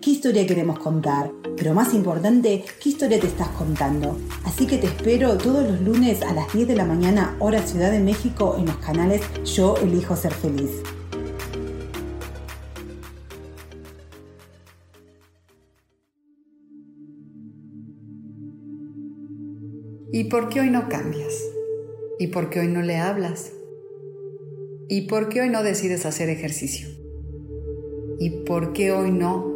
qué historia queremos contar. Pero más importante, qué historia te estás contando. Así que te espero todos los lunes a las 10 de la mañana, hora Ciudad de México, en los canales Yo Elijo Ser Feliz. ¿Y por qué hoy no cambias? ¿Y por qué hoy no le hablas? ¿Y por qué hoy no decides hacer ejercicio? ¿Y por qué hoy no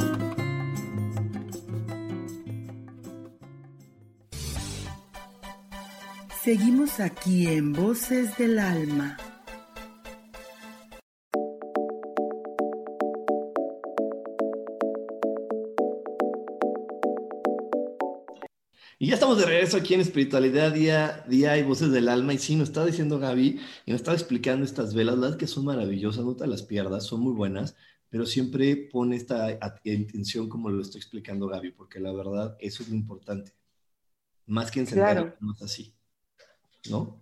Seguimos aquí en Voces del Alma. Y ya estamos de regreso aquí en Espiritualidad Día, Día y Voces del Alma. Y sí, nos estaba diciendo Gaby y nos estaba explicando estas velas, las que son maravillosas, no te las pierdas, son muy buenas, pero siempre pone esta intención como lo estoy explicando Gaby, porque la verdad eso es lo importante. Más que encender claro. así, ¿no?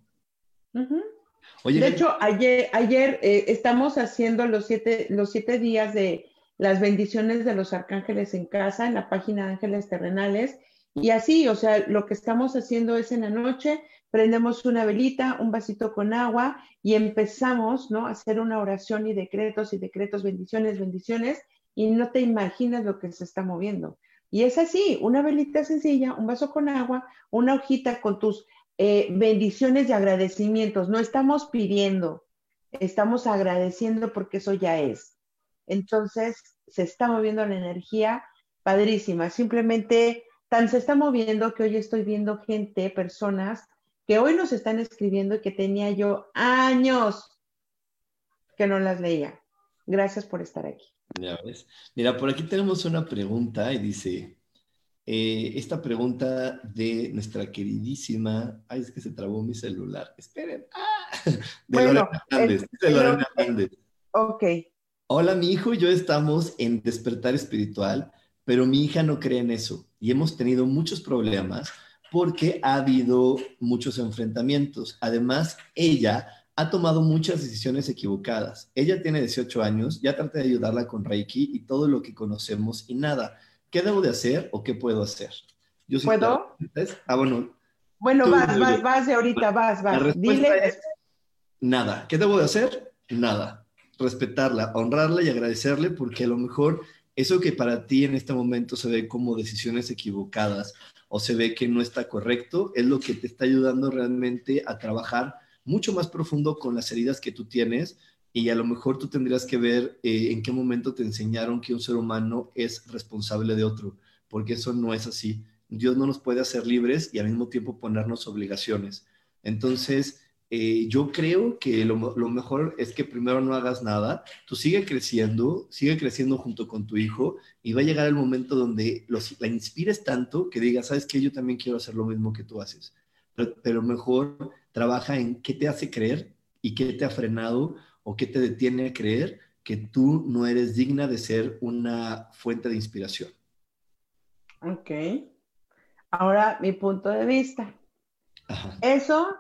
Oye, de hecho, ayer, ayer eh, estamos haciendo los siete, los siete días de las bendiciones de los arcángeles en casa en la página Ángeles Terrenales y así, o sea, lo que estamos haciendo es en la noche, prendemos una velita, un vasito con agua y empezamos, ¿no? A hacer una oración y decretos y decretos, bendiciones, bendiciones, y no te imaginas lo que se está moviendo. Y es así, una velita sencilla, un vaso con agua, una hojita con tus eh, bendiciones y agradecimientos. No estamos pidiendo, estamos agradeciendo porque eso ya es. Entonces, se está moviendo la energía padrísima. Simplemente tan se está moviendo que hoy estoy viendo gente, personas que hoy nos están escribiendo y que tenía yo años que no las leía. Gracias por estar aquí. Mira, por aquí tenemos una pregunta y dice, eh, esta pregunta de nuestra queridísima, ay, es que se trabó mi celular, esperen, ¡Ah! de bueno, Lorena Hernández, de Lorena Hernández. Ok. Hola, mi hijo y yo estamos en despertar espiritual pero mi hija no cree en eso y hemos tenido muchos problemas porque ha habido muchos enfrentamientos. Además, ella ha tomado muchas decisiones equivocadas. Ella tiene 18 años, ya traté de ayudarla con Reiki y todo lo que conocemos y nada. ¿Qué debo de hacer o qué puedo hacer? Yo ¿Puedo? Ah, bueno. Bueno, vas, vas, vas de ahorita, vas, vas. Dile. nada. ¿Qué debo de hacer? Nada. Respetarla, honrarla y agradecerle porque a lo mejor eso que para ti en este momento se ve como decisiones equivocadas o se ve que no está correcto, es lo que te está ayudando realmente a trabajar mucho más profundo con las heridas que tú tienes y a lo mejor tú tendrías que ver eh, en qué momento te enseñaron que un ser humano es responsable de otro, porque eso no es así. Dios no nos puede hacer libres y al mismo tiempo ponernos obligaciones. Entonces, eh, yo creo que lo, mejor es que primero no hagas nada, tú sigue creciendo, sigue creciendo junto con tu hijo y va a llegar el momento donde los, la inspires tanto que digas, sabes que yo también quiero hacer lo mismo que tú haces, pero, mejor trabaja en qué te hace creer y qué te ha frenado o qué te detiene a creer que tú no eres digna de ser una fuente de inspiración. Ok. Ahora mi punto de vista. Eso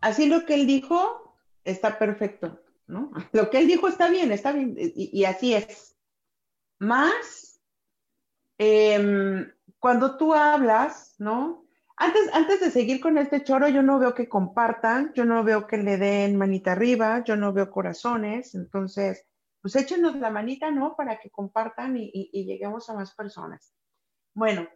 Así lo que él dijo está perfecto. ¿no? Lo que él dijo está bien, está bien, y, así es. Más, em, cuando tú hablas, ¿no? Antes, antes de seguir con este choro, yo no veo que compartan, yo no veo que le den manita arriba, yo no veo corazones, entonces, pues échenos la manita, ¿no? Para que compartan y, lleguemos a más personas. Bueno,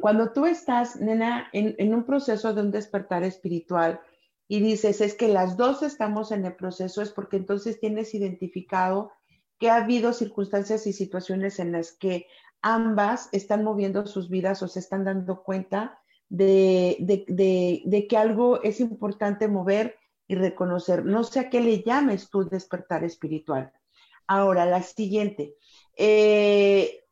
cuando tú estás, nena, en, en, un proceso de un despertar espiritual y dices, es que las dos estamos en el proceso, es porque entonces tienes identificado que ha habido circunstancias y situaciones en las que ambas están moviendo sus vidas o se están dando cuenta de, que algo es importante mover y reconocer. No sé a qué le llames tú despertar espiritual. Ahora, la siguiente. Eh,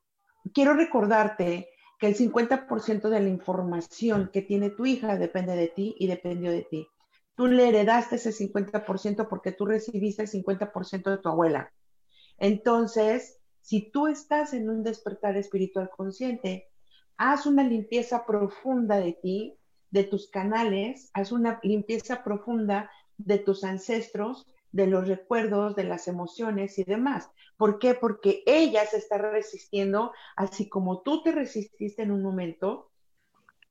quiero recordarte que el 50% de la información que tiene tu hija depende de ti y dependió de ti. Tú le heredaste ese 50% porque tú recibiste el 50% de tu abuela. Entonces, si tú estás en un despertar espiritual consciente, haz una limpieza profunda de ti, de tus canales, haz una limpieza profunda de tus ancestros, de los recuerdos, de las emociones y demás. ¿Por qué? Porque ella se está resistiendo, así como tú te resististe en un momento,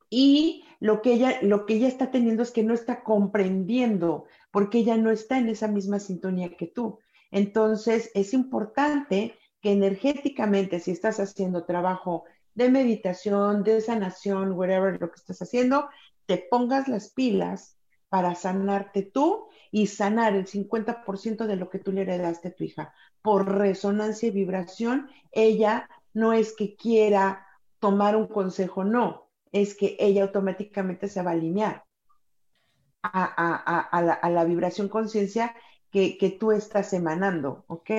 y lo que ella, lo que ella está teniendo es que no está comprendiendo, porque ella no está en esa misma sintonía que tú. Entonces, es importante que energéticamente, si estás haciendo trabajo de meditación, de sanación, whatever lo que estás haciendo, te pongas las pilas para sanarte tú y sanar el 50% de lo que tú le heredaste a tu hija. Por resonancia y vibración, ella no es que quiera tomar un consejo, no, es que ella automáticamente se va a alinear a, la, vibración conciencia que, que tú estás emanando, ¿ok?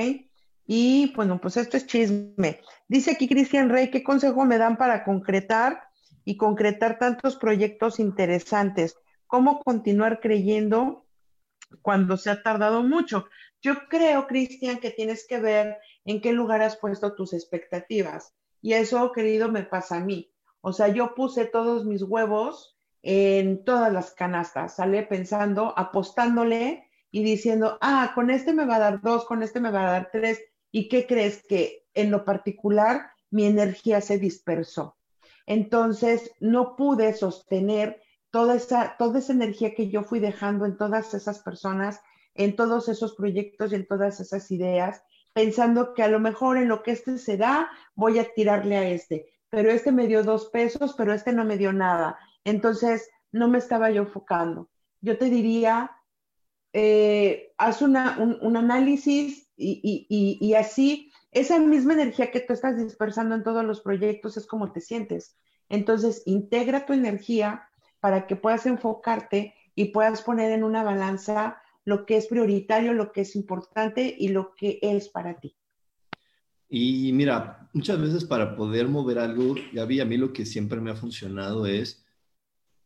Y bueno, pues esto es chisme. Dice aquí Cristian Rey, ¿qué consejo me dan para concretar y concretar tantos proyectos interesantes? ¿Cómo continuar creyendo cuando se ha tardado mucho? Yo creo, Cristian, que tienes que ver en qué lugar has puesto tus expectativas. Y eso, querido, me pasa a mí. O sea, yo puse todos mis huevos en todas las canastas, sale pensando, apostándole y diciendo, ah, con este me va a dar dos, con este me va a dar tres. ¿Y qué crees que en lo particular mi energía se dispersó? Entonces no pude sostener toda esa, toda esa energía que yo fui dejando en todas esas personas, en todos esos proyectos y en todas esas ideas, pensando que a lo mejor en lo que este se da, voy a tirarle a este, pero este me dio dos pesos, pero este no me dio nada. Entonces no me estaba yo enfocando. Yo te diría, eh, haz una, un análisis y, así, esa misma energía que tú estás dispersando en todos los proyectos es como te sientes. Entonces, integra tu energía para que puedas enfocarte y puedas poner en una balanza lo que es prioritario, lo que es importante y lo que es para ti. Y mira, muchas veces para poder mover algo, Gaby, a mí lo que siempre me ha funcionado es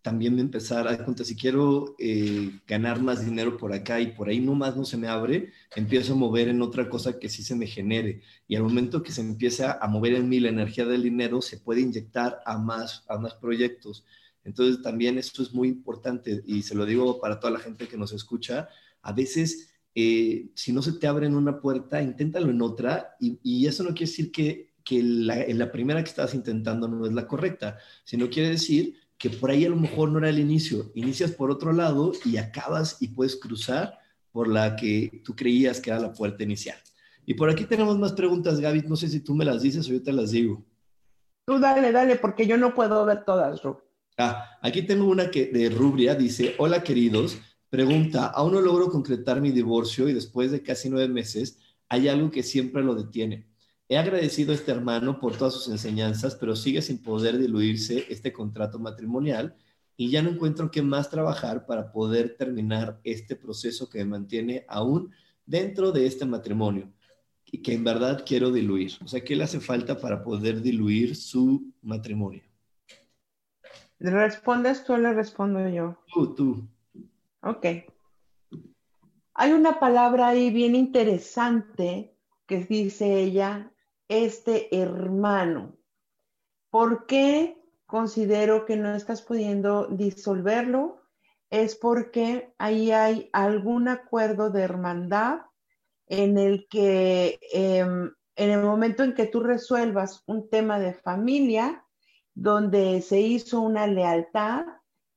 también empezar a cuenta, si quiero eh, ganar más dinero por acá y por ahí nomás no se me abre, empiezo a mover en otra cosa que sí se me genere. Y al momento que se empieza a mover en mí la energía del dinero, se puede inyectar a más, a más proyectos. Entonces también esto es muy importante y se lo digo para toda la gente que nos escucha. A veces, eh, si no se te abre en una puerta, inténtalo en otra y, y eso no quiere decir que, que la, la primera que estás intentando no es la correcta, sino quiere decir que por ahí a lo mejor no era el inicio. Inicias por otro lado y acabas y puedes cruzar por la que tú creías que era la puerta inicial. Y por aquí tenemos más preguntas, Gaby. No sé si tú me las dices o yo te las digo. Tú dale, dale, porque yo no puedo ver todas, Ru. Ah, aquí tengo una que de Rubria, dice, hola queridos, pregunta, aún no logro concretar mi divorcio y después de casi nueve meses hay algo que siempre lo detiene. He agradecido a este hermano por todas sus enseñanzas, pero sigue sin poder diluirse este contrato matrimonial y ya no encuentro qué más trabajar para poder terminar este proceso que me mantiene aún dentro de este matrimonio y que en verdad quiero diluir. O sea, ¿qué le hace falta para poder diluir su matrimonio? ¿Le respondes tú o le respondo yo? Tú, tú. Ok. Hay una palabra ahí bien interesante que dice ella, este hermano. ¿Por qué considero que no estás pudiendo disolverlo? Es porque ahí hay algún acuerdo de hermandad en el que em, en el momento en que tú resuelvas un tema de familia, donde se hizo una lealtad,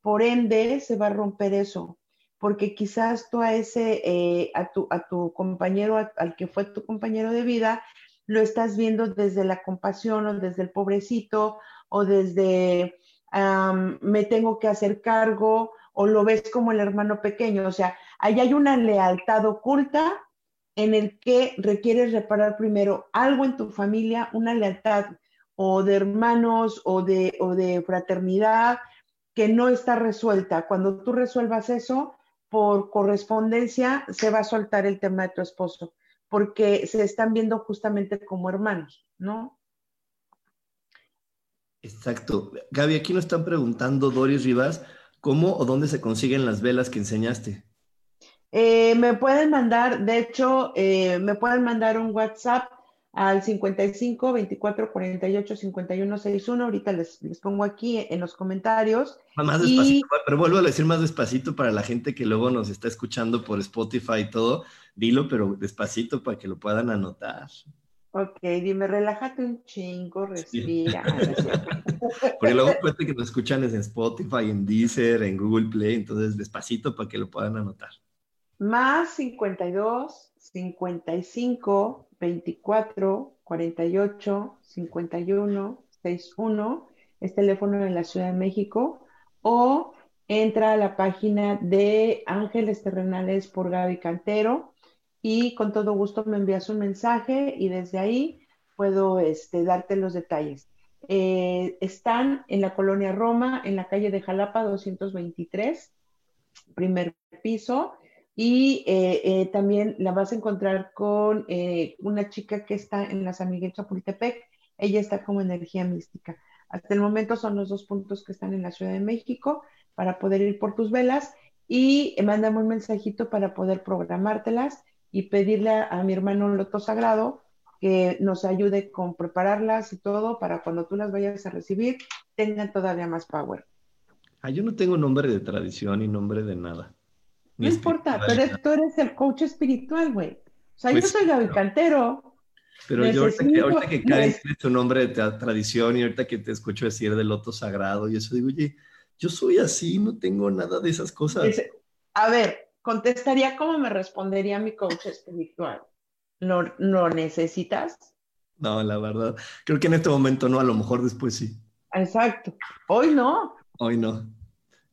por ende se va a romper eso, porque quizás tú a ese, eh, a, tu, a tu compañero, al que fue tu compañero de vida, lo estás viendo desde la compasión o desde el pobrecito o desde me tengo que hacer cargo o lo ves como el hermano pequeño. O sea, ahí hay una lealtad oculta en el que requieres reparar primero algo en tu familia, una lealtad o de hermanos o de, o de fraternidad que no está resuelta. Cuando tú resuelvas eso, por correspondencia se va a soltar el tema de tu esposo, porque se están viendo justamente como hermanos, ¿no? Exacto. Gaby, aquí nos están preguntando Doris Rivas, ¿cómo o dónde se consiguen las velas que enseñaste? Eh, me pueden mandar, de hecho, eh, me pueden mandar un WhatsApp al 55 24 48 51 61. Ahorita les, les pongo aquí en los comentarios. Más despacito, pero vuelvo a decir más despacito para la gente que luego nos está escuchando por Spotify y todo. Dilo, pero despacito para que lo puedan anotar. Ok, dime, relájate un chingo, respira. Porque luego cuente que nos escuchan en Spotify, en Deezer, en Google Play, entonces despacito para que lo puedan anotar. Más 52, 55, 24, 48, 51, 61, es teléfono de la Ciudad de México, o entra a la página de Ángeles Terrenales por Gaby Cantero y con todo gusto me envías un mensaje y desde ahí puedo este, darte los detalles. Eh, están en la colonia Roma, en la calle de Jalapa 223, primer piso. Y eh, eh, también la vas a encontrar con eh, una chica que está en la San Miguel Chapultepec. Ella está como energía mística. Hasta el momento son los dos puntos que están en la Ciudad de México para poder ir por tus velas y mándame un mensajito para poder programártelas y pedirle a, mi hermano Loto Sagrado que nos ayude con prepararlas y todo para cuando tú las vayas a recibir tengan todavía más power. Ah, yo no tengo nombre de tradición y nombre de nada. No importa, tú eres el coach espiritual, güey. O sea, yo pues soy Gaby Cantero. Pero yo ahorita que, ahorita que Karen tiene nombre de tradición y ahorita que te escucho decir del loto sagrado y eso digo, oye, yo soy así, no tengo nada de esas cosas. A ver, contestaría cómo me respondería mi coach espiritual. ¿Lo, ¿Lo necesitas? No, la verdad. Creo que en este momento no, a lo mejor después sí. Exacto. Hoy no. Hoy no.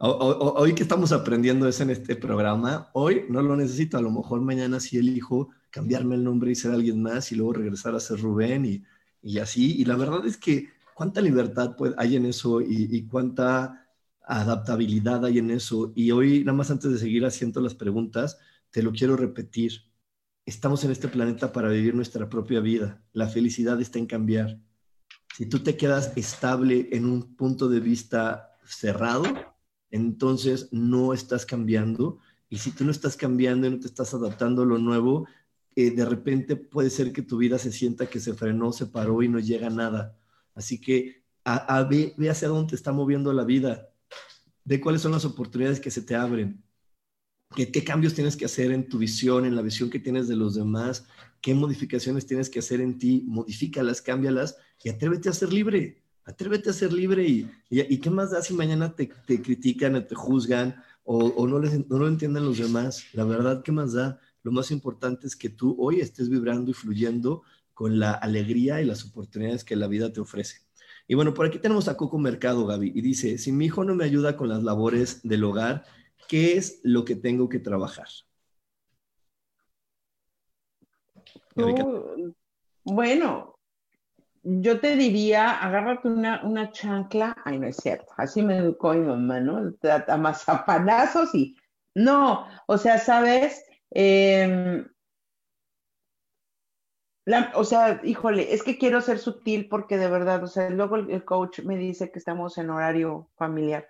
Hoy que estamos aprendiendo eso en este programa, hoy no lo necesito, a lo mejor mañana sí elijo cambiarme el nombre y ser alguien más y luego regresar a ser Rubén y, y así. Y la verdad es que cuánta libertad hay en eso y, y, cuánta adaptabilidad hay en eso. Y hoy, nada más antes de seguir haciendo las preguntas, te lo quiero repetir. Estamos en este planeta para vivir nuestra propia vida. La felicidad está en cambiar. Si tú te quedas estable en un punto de vista cerrado, entonces no estás cambiando. Y si tú no estás cambiando y no te estás adaptando a lo nuevo, eh, de repente puede ser que tu vida se sienta que se frenó, se paró y no llega a nada. Así que a, ve, hacia dónde te está moviendo la vida, ve cuáles son las oportunidades que se te abren, ¿Qué, qué cambios tienes que hacer en tu visión, en la visión que tienes de los demás, qué modificaciones tienes que hacer en ti, modifícalas, cámbialas y atrévete a ser libre atrévete a ser libre y, y, qué más da si mañana te, critican te juzgan o, no, les, no lo entienden los demás. La verdad, ¿qué más da? Lo más importante es que tú hoy estés vibrando y fluyendo con la alegría y las oportunidades que la vida te ofrece. Y bueno, por aquí tenemos a Coco Mercado, Gaby, y dice, si mi hijo no me ayuda con las labores del hogar, ¿qué es lo que tengo que trabajar? bueno, yo te diría, agárrate una, una chancla, ay, no es cierto, así me educó mi mamá, ¿no? A mazapanazos y, no, o sea, ¿sabes? Em, o sea, híjole, es que quiero ser sutil porque de verdad, o sea, luego el, coach me dice que estamos en horario familiar.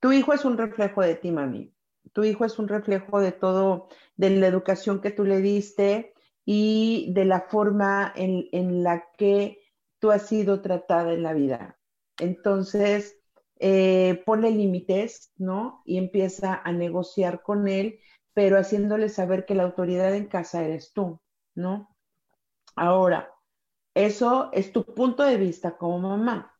Tu hijo es un reflejo de ti, mami. Tu hijo es un reflejo de todo, de la educación que tú le diste, y de la forma en, la que tú has sido tratada en la vida. Entonces, eh, ponle límites, ¿no? Y empieza a negociar con él pero haciéndole saber que la autoridad en casa eres tú, ¿no? Ahora, eso es tu punto de vista como mamá.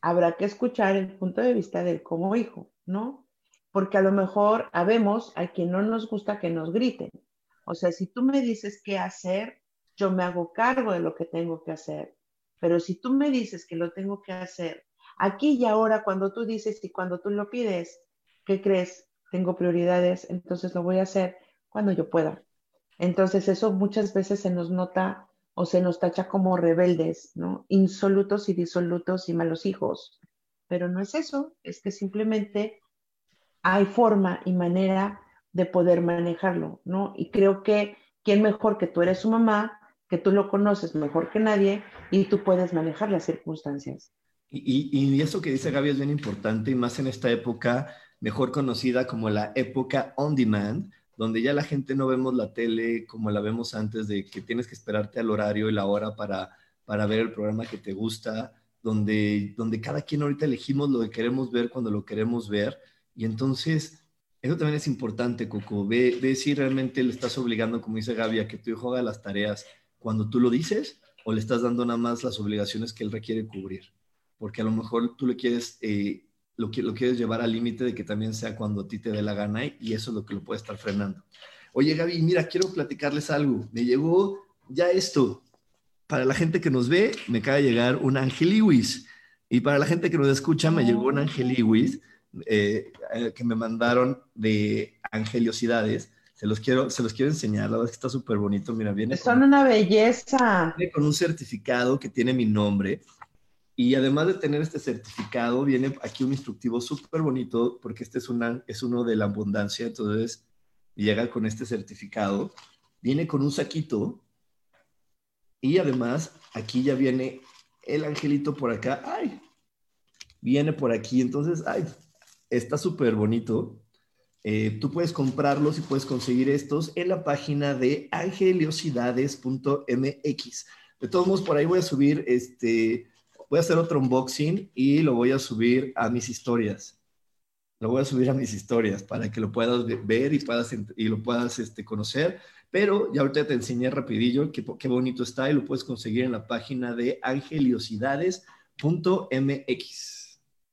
Habrá que escuchar el punto de vista de él como hijo, ¿no? Porque a lo mejor habemos a quien no nos gusta que nos griten. O sea, si tú me dices qué hacer, yo me hago cargo de lo que tengo que hacer. Pero si tú me dices que lo tengo que hacer aquí y ahora, cuando tú dices y cuando tú lo pides, ¿qué crees? Tengo prioridades, entonces lo voy a hacer cuando yo pueda. Entonces eso muchas veces se nos nota o se nos tacha como rebeldes, ¿no? Insolutos y disolutos y malos hijos. Pero no es eso, es que simplemente hay forma y manera de poder manejarlo, ¿no? Y creo que quién mejor que tú eres su mamá, que tú lo conoces mejor que nadie y tú puedes manejar las circunstancias. Y, y, eso que dice Gaby es bien importante y más en esta época mejor conocida como la época on demand, donde ya la gente no vemos la tele como la vemos antes, de que tienes que esperarte al horario y la hora para, para ver el programa que te gusta, donde, donde cada quien ahorita elegimos lo que queremos ver cuando lo queremos ver. Y entonces, eso también es importante, Coco. Ve, ve si realmente le estás obligando, como dice Gaby, a que tu hijo haga las tareas cuando tú lo dices o le estás dando nada más las obligaciones que él requiere cubrir. Porque a lo mejor tú le quieres eh, lo, lo quieres llevar al límite de que también sea cuando a ti te dé la gana y eso es lo que lo puede estar frenando. Oye, Gaby, mira, quiero platicarles algo. Me llegó ya esto. Para la gente que nos ve, me acaba de llegar un Ángel Lewis. Y para la gente que nos escucha, me llegó un Ángel Lewis eh, eh, que me mandaron de Angeliosidades. Se los quiero, se los quiero enseñar, la verdad es que está súper bonito. Mira, viene. Son una belleza. Viene con un certificado que tiene mi nombre. Y además de tener este certificado, viene aquí un instructivo súper bonito, porque este es, una, es uno de la abundancia, entonces llega con este certificado, viene con un saquito y además aquí ya viene el angelito por acá, ay, viene por aquí, entonces, ay, está súper bonito. Eh, tú puedes comprarlos y puedes conseguir estos en la página de angeliosidades.mx. De todos modos, por ahí voy a subir este, voy a hacer otro unboxing y lo voy a subir a mis historias. Lo voy a subir a mis historias para que lo puedas ver y, puedas, y lo puedas este, conocer. Pero ya ahorita te enseñé rapidillo qué, qué bonito está y lo puedes conseguir en la página de angeliosidades.mx.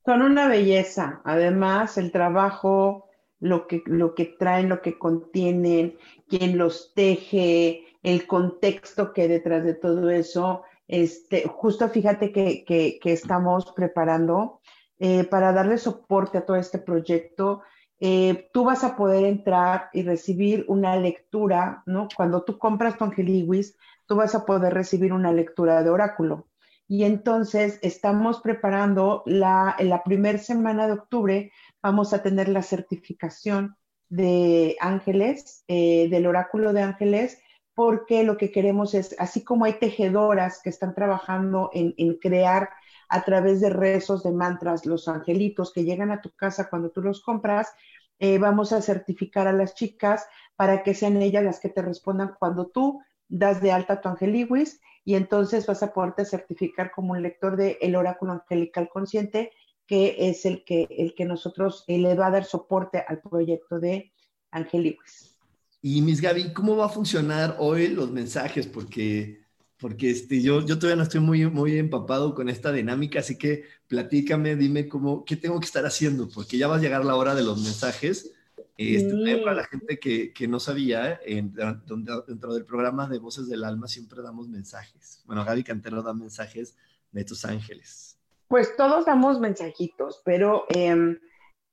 Son una belleza. Además, el trabajo, lo que, lo que traen, lo que contienen, quién los teje, el contexto que detrás de todo eso, este, justo fíjate que, estamos preparando eh, para darle soporte a todo este proyecto. Eh, tú vas a poder entrar y recibir una lectura, ¿no? Cuando tú compras tu Angeliwis, tú vas a poder recibir una lectura de oráculo. Y entonces estamos preparando la, en la primera semana de octubre, vamos a tener la certificación de ángeles, eh, del oráculo de ángeles, porque lo que queremos es, así como hay tejedoras que están trabajando en, crear a través de rezos, de mantras, los angelitos que llegan a tu casa cuando tú los compras, eh, vamos a certificar a las chicas para que sean ellas las que te respondan cuando tú das de alta tu angeliwis y entonces vas a poderte certificar como un lector del el oráculo angelical consciente, que es el que, el que nosotros eh, le va a dar soporte al proyecto de angeliwis. Y Miss Gaby, ¿cómo va a funcionar hoy los mensajes? Porque, porque este, yo, yo todavía no estoy muy, muy empapado con esta dinámica, así que platícame, dime cómo, qué tengo que estar haciendo, porque ya va a llegar la hora de los mensajes. Este, Para la gente que, que no sabía, en, dentro del programa de Voces del Alma siempre damos mensajes. Bueno, Gaby Cantero da mensajes de tus ángeles. Pues todos damos mensajitos, pero em,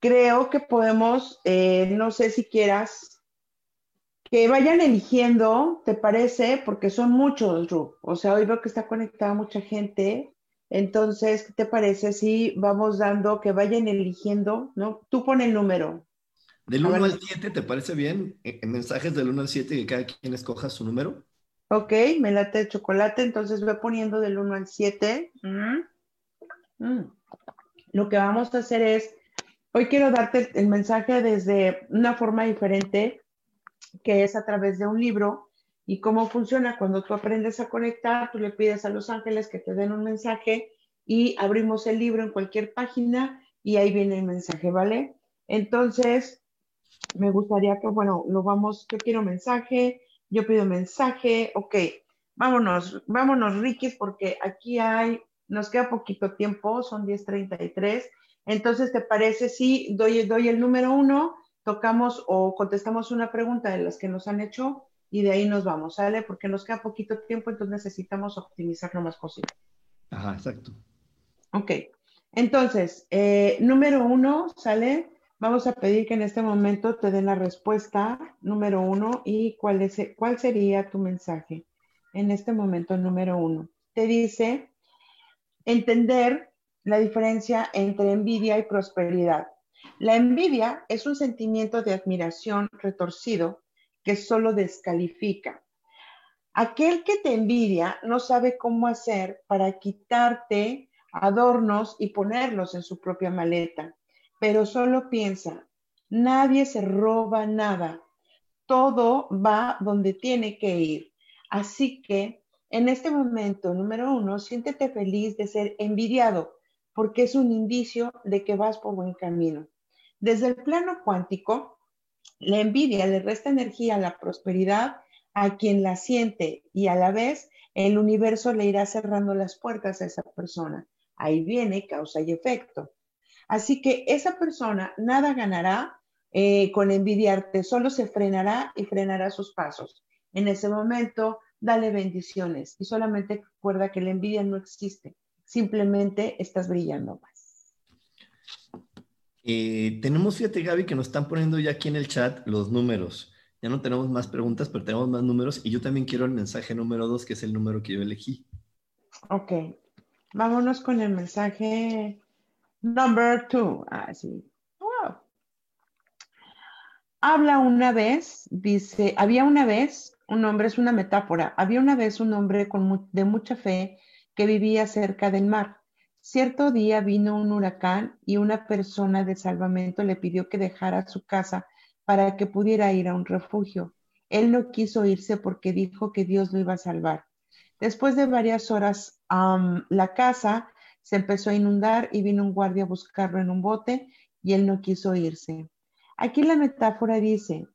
creo que podemos, eh, no sé si quieras que vayan eligiendo, ¿te parece? Porque son muchos, Ru. O sea, hoy veo que está conectada mucha gente. Entonces, ¿qué te parece si vamos dando que vayan eligiendo, ¿no? Tú pon el número. Del 1 al 7, ¿te parece bien? En mensajes del 1 al 7 que cada quien escoja su número. Ok, me late el chocolate, entonces voy poniendo del 1 al 7. Mm. Mm. Lo que vamos a hacer es, hoy quiero darte el mensaje desde una forma diferente que es a través de un libro. ¿Y cómo funciona? Cuando tú aprendes a conectar, tú le pides a los ángeles que te den un mensaje y abrimos el libro en cualquier página y ahí viene el mensaje, ¿vale? Entonces, me gustaría que, bueno, lo vamos, yo quiero mensaje, yo pido mensaje, ok, vámonos, vámonos, Rikis, porque aquí hay, nos queda poquito tiempo, son 10.33, entonces, ¿te parece si doy, doy el número uno, tocamos o contestamos una pregunta de las que nos han hecho y de ahí nos vamos, ¿sale? Porque nos queda poquito tiempo, entonces necesitamos optimizar lo más posible. Ajá, exacto. Ok, entonces, eh, número uno, ¿sale? Vamos a pedir que en este momento te den la respuesta número uno y cuál, es, cuál sería tu mensaje en este momento número uno. Te dice entender la diferencia entre envidia y prosperidad. La envidia es un sentimiento de admiración retorcido que solo descalifica. Aquel que te envidia no sabe cómo hacer para quitarte adornos y ponerlos en su propia maleta pero solo piensa, nadie se roba nada, todo va donde tiene que ir. Así que en este momento, número uno, siéntete feliz de ser envidiado, porque es un indicio de que vas por buen camino. Desde el plano cuántico, la envidia le resta energía a la prosperidad a quien la siente y a la vez el universo le irá cerrando las puertas a esa persona. Ahí viene causa y efecto. Así que esa persona nada ganará eh, con envidiarte, solo se frenará y frenará sus pasos. En ese momento, dale bendiciones y solamente recuerda que la envidia no existe, simplemente estás brillando más. Eh, tenemos, fíjate Gaby, que nos están poniendo ya aquí en el chat los números. Ya no tenemos más preguntas, pero tenemos más números y yo también quiero el mensaje número dos, que es el número que yo elegí. Ok, vámonos con el mensaje Number two. Así. Ah, Habla una vez, dice, había una vez un hombre, es una metáfora, había una vez un hombre con de mucha fe que vivía cerca del mar. Cierto día vino un huracán y una persona de salvamento le pidió que dejara su casa para que pudiera ir a un refugio. Él no quiso irse porque dijo que Dios lo iba a salvar. Después de varias horas, la casa se empezó a inundar y vino un guardia a buscarlo en un bote y él no quiso irse. Aquí la metáfora dice,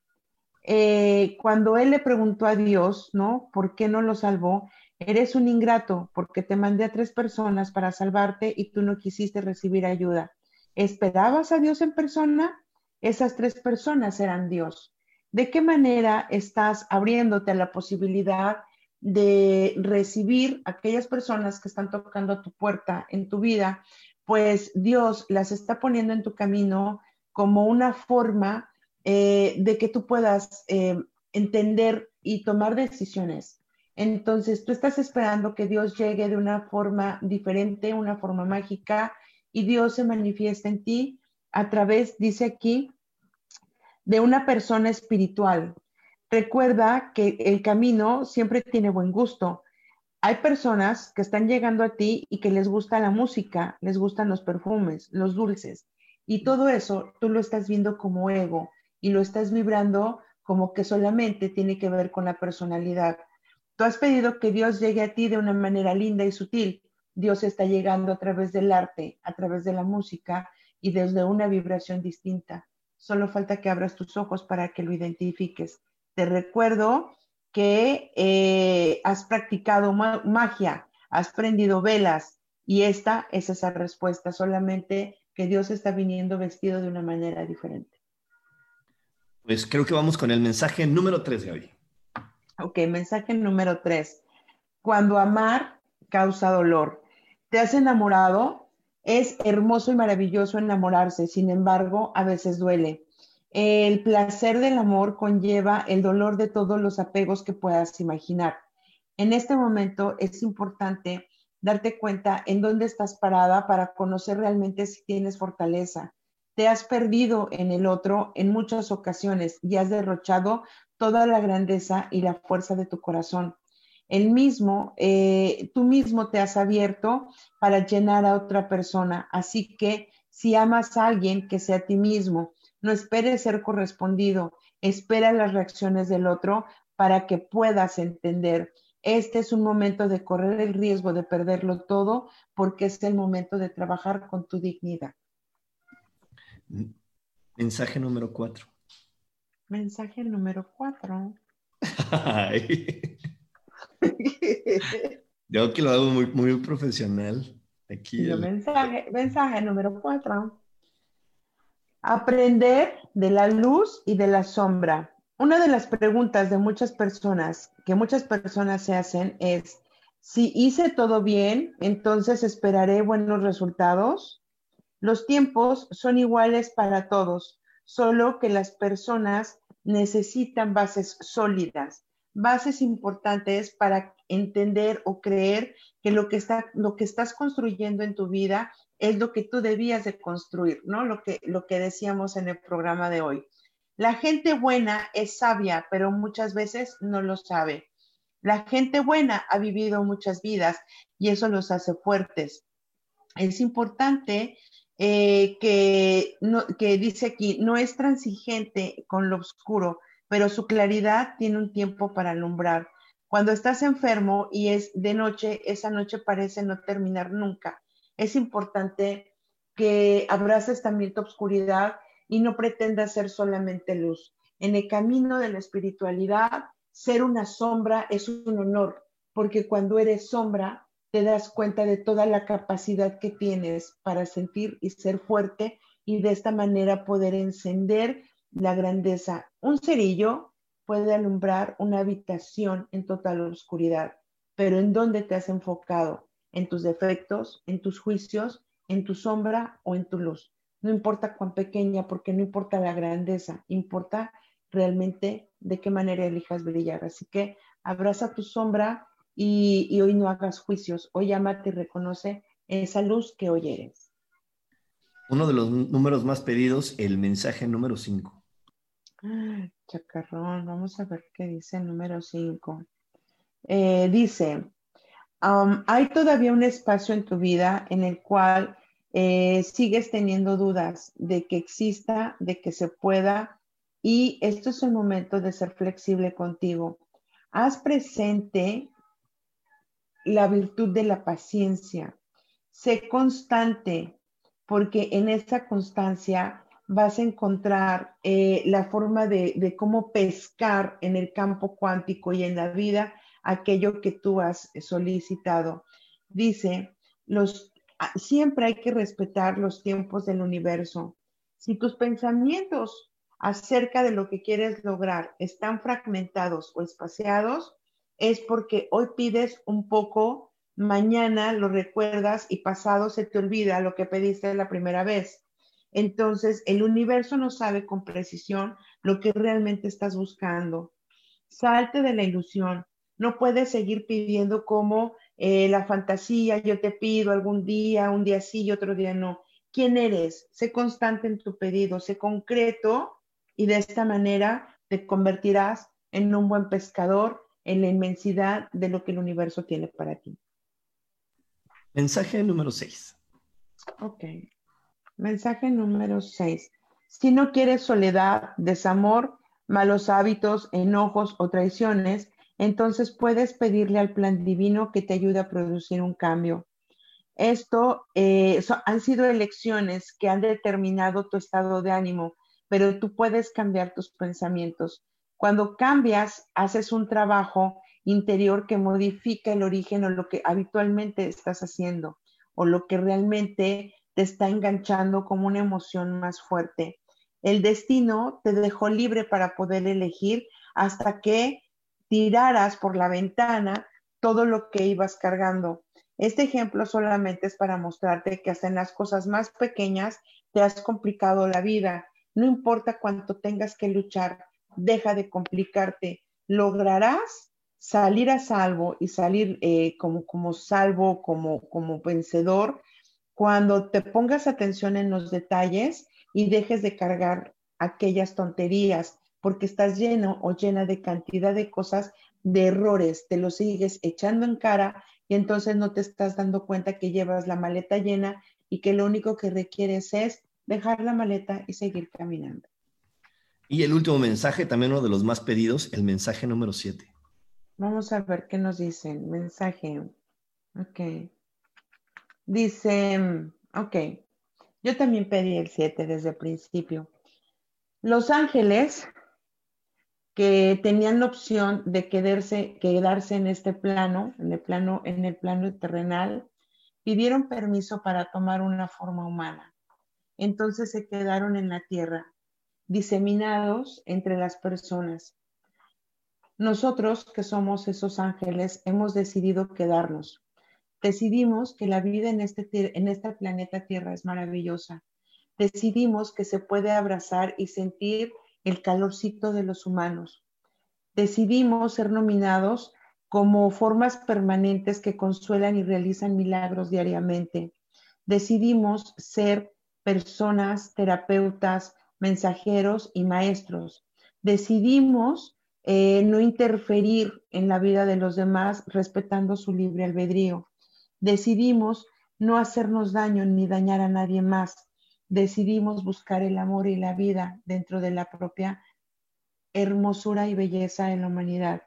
eh, cuando él le preguntó a Dios, ¿no? ¿Por qué no lo salvó? Eres un ingrato porque te mandé a tres personas para salvarte y tú no quisiste recibir ayuda. ¿Esperabas a Dios en persona? Esas tres personas eran Dios. ¿De qué manera estás abriéndote a la posibilidad de recibir aquellas personas que están tocando tu puerta en tu vida, pues Dios las está poniendo en tu camino como una forma eh, de que tú puedas eh, entender y tomar decisiones. Entonces, tú estás esperando que Dios llegue de una forma diferente, una forma mágica, y Dios se manifiesta en ti a través, dice aquí, de una persona espiritual, Recuerda que el camino siempre tiene buen gusto. Hay personas que están llegando a ti y que les gusta la música, les gustan los perfumes, los dulces. Y todo eso tú lo estás viendo como ego y lo estás vibrando como que solamente tiene que ver con la personalidad. Tú has pedido que Dios llegue a ti de una manera linda y sutil. Dios está llegando a través del arte, a través de la música y desde una vibración distinta. Solo falta que abras tus ojos para que lo identifiques. Te recuerdo que eh, has practicado magia, has prendido velas y esta es esa respuesta, solamente que Dios está viniendo vestido de una manera diferente. Pues creo que vamos con el mensaje número tres, Gaby. Ok, mensaje número tres. Cuando amar causa dolor. ¿Te has enamorado? Es hermoso y maravilloso enamorarse, sin embargo, a veces duele. El placer del amor conlleva el dolor de todos los apegos que puedas imaginar. En este momento es importante darte cuenta en dónde estás parada para conocer realmente si tienes fortaleza. Te has perdido en el otro en muchas ocasiones y has derrochado toda la grandeza y la fuerza de tu corazón. El mismo, eh, tú mismo te has abierto para llenar a otra persona. Así que si amas a alguien, que sea a ti mismo no esperes ser correspondido, espera las reacciones del otro para que puedas entender. Este es un momento de correr el riesgo de perderlo todo porque es el momento de trabajar con tu dignidad. Mensaje número cuatro. Mensaje número cuatro. Yo que lo hago muy, muy profesional. Aquí. mensaje, mensaje número cuatro. Aprender de la luz y de la sombra. Una de las preguntas de muchas personas que muchas personas se hacen es, si hice todo bien, entonces esperaré buenos resultados. Los tiempos son iguales para todos, solo que las personas necesitan bases sólidas, bases importantes para entender o creer que lo que, está, lo que estás construyendo en tu vida es lo que tú debías de construir, ¿no? Lo que, lo que decíamos en el programa de hoy. La gente buena es sabia, pero muchas veces no lo sabe. La gente buena ha vivido muchas vidas y eso los hace fuertes. Es importante eh, que, que dice aquí, no es transigente con lo oscuro, pero su claridad tiene un tiempo para alumbrar. Cuando estás enfermo y es de noche, esa noche parece no terminar nunca. Es importante que abraces también tu oscuridad y no pretendas ser solamente luz. En el camino de la espiritualidad, ser una sombra es un honor, porque cuando eres sombra, te das cuenta de toda la capacidad que tienes para sentir y ser fuerte y de esta manera poder encender la grandeza. Un cerillo puede alumbrar una habitación en total oscuridad, pero ¿en dónde te has enfocado? ¿En tus defectos, en tus juicios, en tu sombra o en tu luz? No importa cuán pequeña, porque no importa la grandeza, importa realmente de qué manera elijas brillar. Así que abraza tu sombra y, hoy no hagas juicios, hoy amate y reconoce esa luz que hoy eres. Uno de los números más pedidos, el mensaje número 5. chacarrón, vamos a ver qué dice el número 5. Eh, dice, hay todavía un espacio en tu vida en el cual eh, sigues teniendo dudas de que exista, de que se pueda, y esto es el momento de ser flexible contigo. Haz presente la virtud de la paciencia. Sé constante, porque en esa constancia vas a encontrar eh, la forma de, cómo pescar en el campo cuántico y en la vida aquello que tú has solicitado. Dice, los, ah, siempre hay que respetar los tiempos del universo. Si tus pensamientos acerca de lo que quieres lograr están fragmentados o espaciados, es porque hoy pides un poco, mañana lo recuerdas y pasado se te olvida lo que pediste la primera vez. Entonces, el universo no sabe con precisión lo que realmente estás buscando. Salte de la ilusión. No puedes seguir pidiendo como eh, la fantasía, yo te pido algún día, un día sí y otro día no. ¿Quién eres? Sé constante en tu pedido, sé concreto y de esta manera te convertirás en un buen pescador en la inmensidad de lo que el universo tiene para ti. Mensaje número 6. Ok. Mensaje número 6. Si no quieres soledad, desamor, malos hábitos, enojos o traiciones, entonces puedes pedirle al plan divino que te ayude a producir un cambio. Esto eh, han sido elecciones que han determinado tu estado de ánimo, pero tú puedes cambiar tus pensamientos. Cuando cambias, haces un trabajo interior que modifica el origen o lo que habitualmente estás haciendo o lo que realmente te está enganchando como una emoción más fuerte. El destino te dejó libre para poder elegir hasta que tiraras por la ventana todo lo que ibas cargando. Este ejemplo solamente es para mostrarte que hasta en las cosas más pequeñas te has complicado la vida. No importa cuánto tengas que luchar, deja de complicarte, lograrás salir a salvo y salir eh, como, como salvo, como, como vencedor, cuando te pongas atención en los detalles y dejes de cargar aquellas tonterías, porque estás lleno o llena de cantidad de cosas, de errores, te los sigues echando en cara y entonces no te estás dando cuenta que llevas la maleta llena y que lo único que requieres es dejar la maleta y seguir caminando. Y el último mensaje, también uno de los más pedidos, el mensaje número 7. Vamos a ver qué nos dicen. Mensaje. Ok. Dice, ok. Yo también pedí el 7 desde el principio. Los ángeles que tenían la opción de quedarse, quedarse en este plano, en el plano, en el plano terrenal, pidieron permiso para tomar una forma humana. Entonces se quedaron en la tierra, diseminados entre las personas. Nosotros, que somos esos ángeles, hemos decidido quedarnos. Decidimos que la vida en este, en este planeta Tierra es maravillosa. Decidimos que se puede abrazar y sentir el calorcito de los humanos. Decidimos ser nominados como formas permanentes que consuelan y realizan milagros diariamente. Decidimos ser personas, terapeutas, mensajeros y maestros. Decidimos eh, no interferir en la vida de los demás respetando su libre albedrío. Decidimos no hacernos daño ni dañar a nadie más. Decidimos buscar el amor y la vida dentro de la propia hermosura y belleza de la humanidad.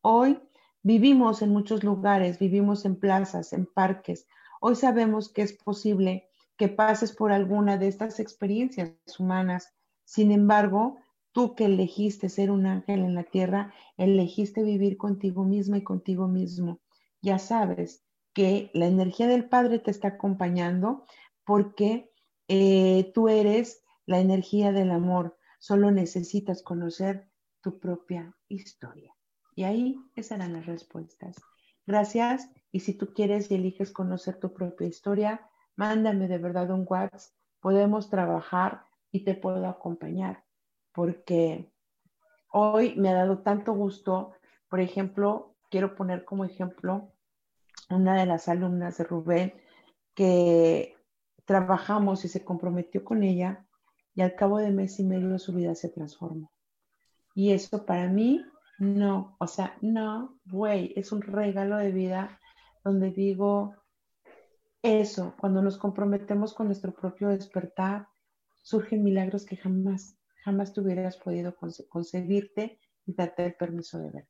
Hoy vivimos en muchos lugares, vivimos en plazas, en parques. Hoy sabemos que es posible que pases por alguna de estas experiencias humanas. Sin embargo, tú que elegiste ser un ángel en la tierra, elegiste vivir contigo misma y contigo mismo. Ya sabes que la energía del Padre te está acompañando porque eh, tú eres la energía del amor. Solo necesitas conocer tu propia historia. Y ahí estarán las respuestas. Gracias. Y si tú quieres y eliges conocer tu propia historia, mándame de verdad un WhatsApp, podemos trabajar y te puedo acompañar, porque hoy me ha dado tanto gusto, por ejemplo, quiero poner como ejemplo una de las alumnas de Rubén que trabajamos y se comprometió con ella y al cabo de mes y medio su vida se transformó. Y eso para mí, no, o sea, no, güey, es un regalo de vida donde digo, eso, cuando nos comprometemos con nuestro propio despertar, surgen milagros que jamás, jamás te hubieras podido concebirte y darte el permiso de ver.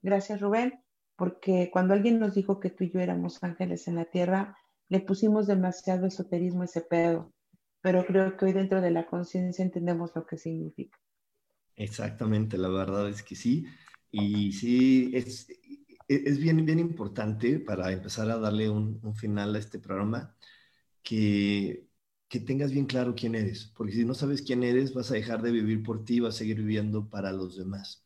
Gracias, Rubén, porque cuando alguien nos dijo que tú y yo éramos ángeles en la tierra, le pusimos demasiado esoterismo a ese pedo, pero creo que hoy dentro de la conciencia entendemos lo que significa. Exactamente, la verdad es que sí. Y sí, es, e-, es bien, bien importante para empezar a darle un, final a este programa que, que, tengas bien claro quién eres, porque si no sabes quién eres, vas a dejar de vivir por ti, vas a seguir viviendo para los demás.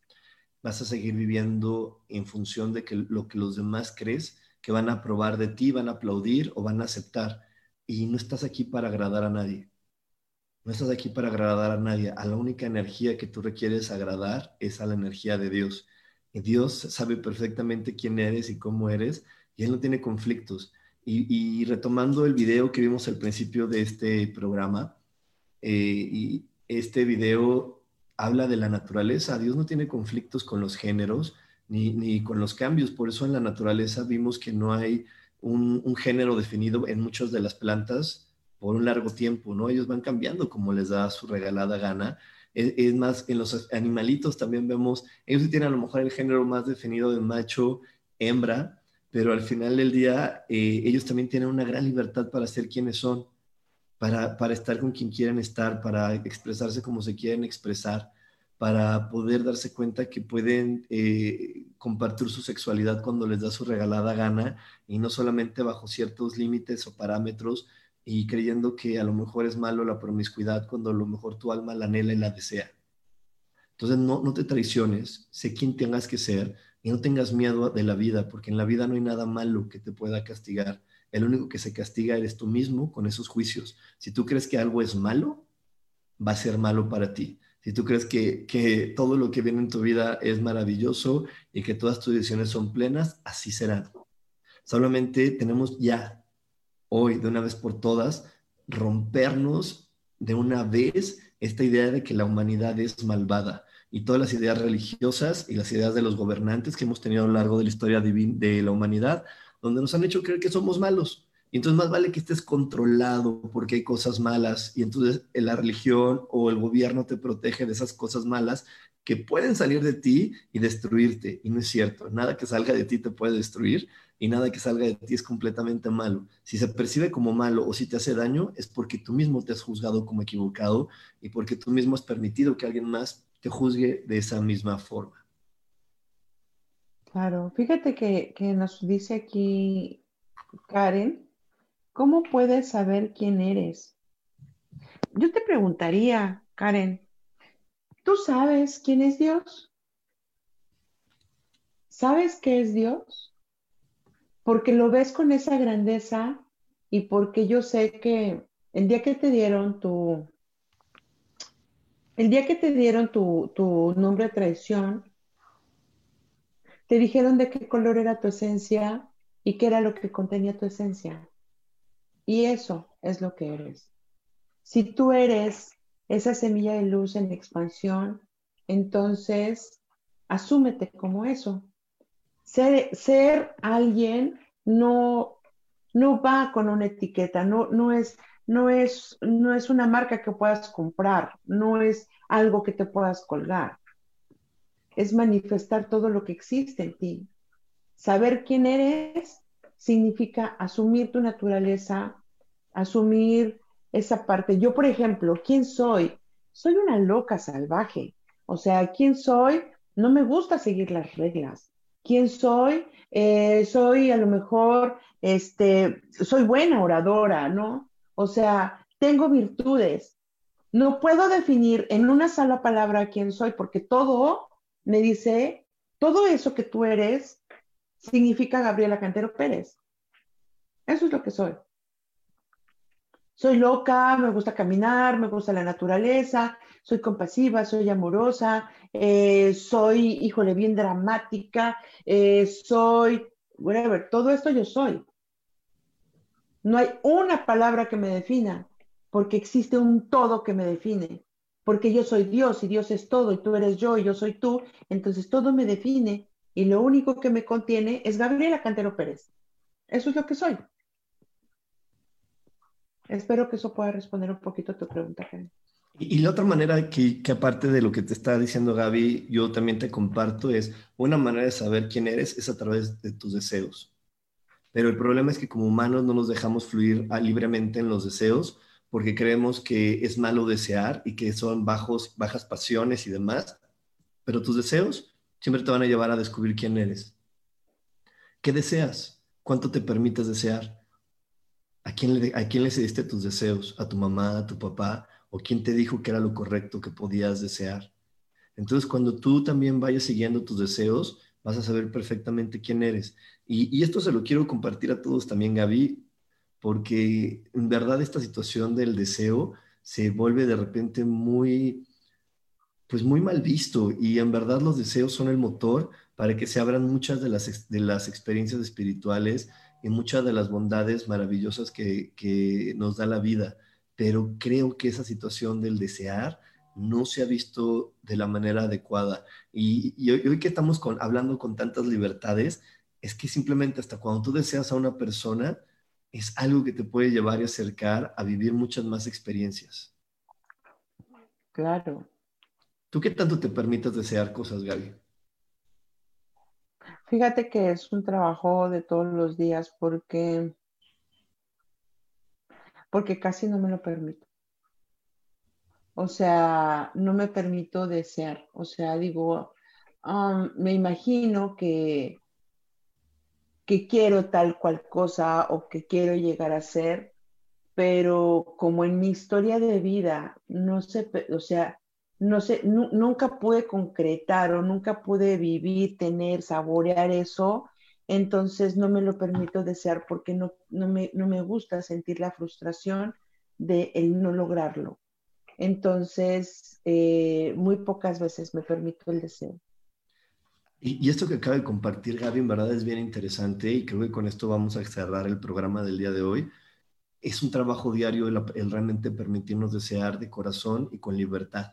Vas a seguir viviendo en función de que lo que los demás crees que van a aprobar de ti, van a aplaudir o van a aceptar. Y no estás aquí para agradar a nadie. No estás aquí para agradar a nadie. A la única energía que tú requieres agradar es a la energía de Dios. Dios sabe perfectamente quién eres y cómo eres, y Él no tiene conflictos. Y, retomando el video que vimos al principio de este programa, eh, este video habla de la naturaleza. Dios no tiene conflictos con los géneros ni, ni con los cambios. Por eso en la naturaleza vimos que no hay un, género definido en muchas de las plantas por un largo tiempo, ¿no? Ellos van cambiando como les da su regalada gana es, más, en los animalitos también vemos, ellos tienen a lo mejor el género más definido de macho, hembra, pero al final del día eh, ellos también tienen una gran libertad para ser quienes son, para, para estar con quien quieren estar, para expresarse como se quieren expresar, para poder darse cuenta que pueden eh, compartir su sexualidad cuando les da su regalada gana y no solamente bajo ciertos límites o parámetros, y creyendo que a lo mejor es malo la promiscuidad cuando a lo mejor tu alma la anhela y la desea. Entonces no, no te traiciones, sé quién tengas que ser y no tengas miedo de la vida, porque en la vida no hay nada malo que te pueda castigar. El único que se castiga eres tú mismo con esos juicios. Si tú crees que algo es malo, va a ser malo para ti. Si tú crees que, que todo lo que viene en tu vida es maravilloso y que todas tus decisiones son plenas, así será. Solamente tenemos ya hoy, de una vez por todas, rompernos de una vez esta idea de que la humanidad es malvada y todas las ideas religiosas y las ideas de los gobernantes que hemos tenido a lo largo de la historia de la humanidad, donde nos han hecho creer que somos malos. Entonces más vale que estés controlado porque hay cosas malas y entonces la religión o el gobierno te protege de esas cosas malas que pueden salir de ti y destruirte. Y no es cierto, nada que salga de ti te puede destruir, y nada que salga de ti es completamente malo. Si se percibe como malo o si te hace daño, es porque tú mismo te has juzgado como equivocado y porque tú mismo has permitido que alguien más te juzgue de esa misma forma. Claro, fíjate que nos dice aquí Karen, ¿cómo puedes saber quién eres? Yo te preguntaría, Karen, ¿tú sabes quién es Dios? ¿Sabes qué es Dios? Porque lo ves con esa grandeza y porque yo sé que el día que te dieron tu, el día que te dieron tu, nombre de traición, te dijeron de qué color era tu esencia y qué era lo que contenía tu esencia. Y eso es lo que eres. Si tú eres esa semilla de luz en expansión, entonces asúmete como eso. Ser, ser alguien no, no va con una etiqueta, no, no, es, no, es, no es una marca que puedas comprar, no es algo que te puedas colgar. Es manifestar todo lo que existe en ti. Saber quién eres significa asumir tu naturaleza, asumir esa parte. Yo, por ejemplo, ¿quién soy? Soy una loca salvaje. O sea, ¿quién soy? No me gusta seguir las reglas. ¿Quién soy? Eh, soy a lo mejor, este, soy buena oradora, ¿no? O sea, tengo virtudes. No puedo definir en una sola palabra quién soy porque todo me dice, todo eso que tú eres significa Gabriela Cantero Pérez. Eso es lo que soy. Soy loca, me gusta caminar, me gusta la naturaleza, soy compasiva, soy amorosa, eh, soy, híjole, bien dramática, eh, soy, whatever, todo esto yo soy. No hay una palabra que me defina, porque existe un todo que me define, porque yo soy Dios y Dios es todo y tú eres yo y yo soy tú, entonces todo me define y lo único que me contiene es Gabriela Cantero Pérez. Eso es lo que soy. Espero que eso pueda responder un poquito a tu pregunta, Karen. Y, la otra manera que, aparte de lo que te está diciendo Gaby, yo también te comparto es, una manera de saber quién eres es a través de tus deseos. Pero el problema es que como humanos no nos dejamos fluir libremente en los deseos porque creemos que es malo desear y que son bajos, bajas pasiones y demás. Pero tus deseos siempre te van a llevar a descubrir quién eres. ¿Qué deseas? ¿Cuánto te permites desear? ¿A quién, le, ¿A quién le cediste tus deseos? ¿A tu mamá, a tu papá? ¿O quién te dijo que era lo correcto que podías desear? Entonces, cuando tú también vayas siguiendo tus deseos, vas a saber perfectamente quién eres. Y, y, esto se lo quiero compartir a todos también, Gaby, porque en verdad esta situación del deseo se vuelve de repente muy, pues muy mal visto y en verdad los deseos son el motor para que se abran muchas de las, de las experiencias espirituales y muchas de las bondades maravillosas que, que nos da la vida. Pero creo que esa situación del desear no se ha visto de la manera adecuada. Y, y hoy, que estamos con, hablando con tantas libertades, es que simplemente hasta cuando tú deseas a una persona, es algo que te puede llevar y acercar a vivir muchas más experiencias. Claro, ¿Tú qué tanto te permites desear cosas, Gaby? Fíjate que es un trabajo de todos los días porque, porque casi no me lo permito. O sea, no me permito desear. O sea, digo, me imagino que, que quiero tal cual cosa o que quiero llegar a ser, pero como en mi historia de vida, no sé, o sea, no sé, nunca pude concretar o nunca pude vivir, tener, saborear eso, entonces no me lo permito desear porque no, no, me, no me gusta sentir la frustración de el no lograrlo. Entonces, eh, muy pocas veces me permito el deseo. Y, y, esto que acaba de compartir Gaby, en verdad es bien interesante y creo que con esto vamos a cerrar el programa del día de hoy. Es un trabajo diario el, el realmente permitirnos desear de corazón y con libertad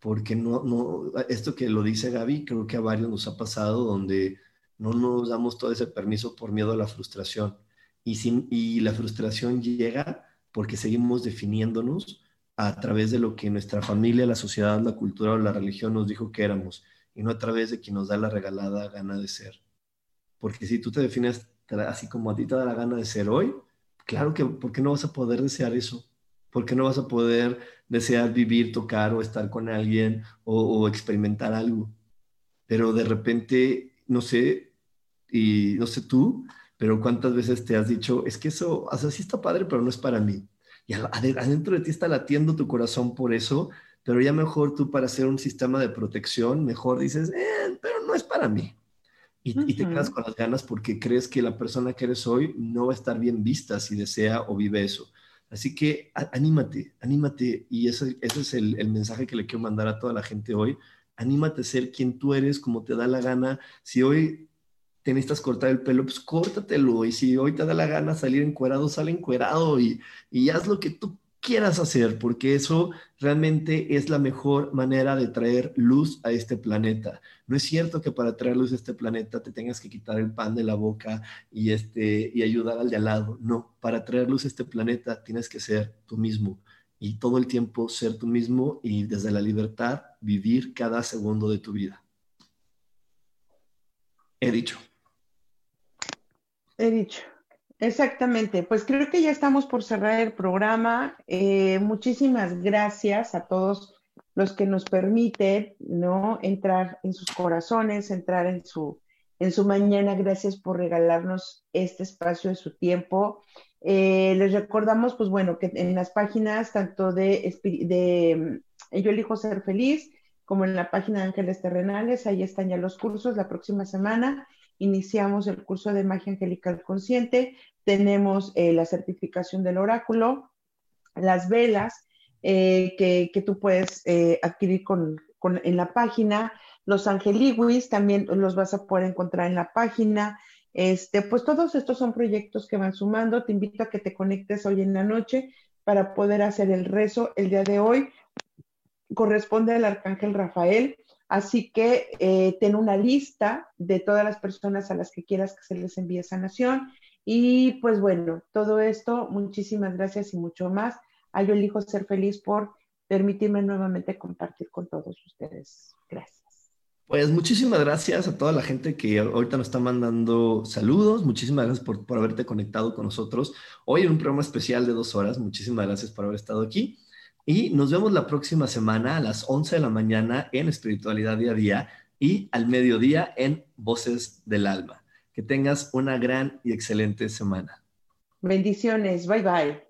porque no, no, esto que lo dice Gaby, creo que a varios nos ha pasado donde no nos damos todo ese permiso por miedo a la frustración. Y, sin, y la frustración llega porque seguimos definiéndonos a través de lo que nuestra familia, la sociedad, la cultura o la religión nos dijo que éramos, y no a través de quien nos da la regalada gana de ser. Porque si tú te defines así como a ti te da la gana de ser hoy, claro que, ¿por qué no vas a poder desear eso? Porque no vas a poder desear vivir, tocar o estar con alguien o, experimentar algo. Pero de repente, no sé, y no sé tú, pero cuántas veces te has dicho, es que eso, o sea, sí está padre, pero no es para mí. Y adentro de ti está latiendo tu corazón por eso, pero ya mejor tú para hacer un sistema de protección, mejor dices, eh, pero no es para mí. Y, y, te quedas con las ganas porque crees que la persona que eres hoy no va a estar bien vista si desea o vive eso. Así que anímate, anímate, y ese, es el, mensaje que le quiero mandar a toda la gente hoy. Anímate a ser quien tú eres, como te da la gana. Si hoy te necesitas cortar el pelo, pues córtatelo. Y si hoy te da la gana salir encuerado, sale encuerado y, y haz lo que tú quieras hacer, porque eso realmente es la mejor manera de traer luz a este planeta. No es cierto que para traer luz a este planeta te tengas que quitar el pan de la boca y, este, y ayudar al de al lado. No, para traer luz a este planeta tienes que ser tú mismo y todo el tiempo ser tú mismo y desde la libertad vivir cada segundo de tu vida. He dicho. He dicho. Exactamente, pues creo que ya estamos por cerrar el programa. Eh, muchísimas gracias a todos los que nos permiten, ¿no? Entrar en sus corazones, entrar en su, en su mañana. Gracias por regalarnos este espacio de su tiempo. Eh, les recordamos, pues bueno, que en las páginas tanto de, de Yo elijo ser feliz, como en la página de Ángeles Terrenales, ahí están ya los cursos la próxima semana iniciamos el curso de magia angelical consciente, tenemos eh, la certificación del oráculo, las velas eh, que, tú puedes eh, adquirir en la página, los angeliwis también los vas a poder encontrar en la página. Este, pues todos estos son proyectos que van sumando. Te invito a que te conectes hoy en la noche para poder hacer el rezo el día de hoy. Corresponde al arcángel Rafael. Así que eh, ten una lista de todas las personas a las que quieras que se les envíe sanación. Y pues bueno, todo esto, muchísimas gracias y mucho más. A yo elijo ser feliz por permitirme nuevamente compartir con todos ustedes. Gracias. Pues muchísimas gracias a toda la gente que ahorita nos está mandando saludos. Muchísimas gracias por, por haberte conectado con nosotros hoy en un programa especial de dos horas. Muchísimas gracias por haber estado aquí. Y nos vemos la próxima semana a las 11 de la mañana en Espiritualidad Día a Día y al mediodía en Voces del Alma. Que tengas una gran y excelente semana. Bendiciones. Bye bye.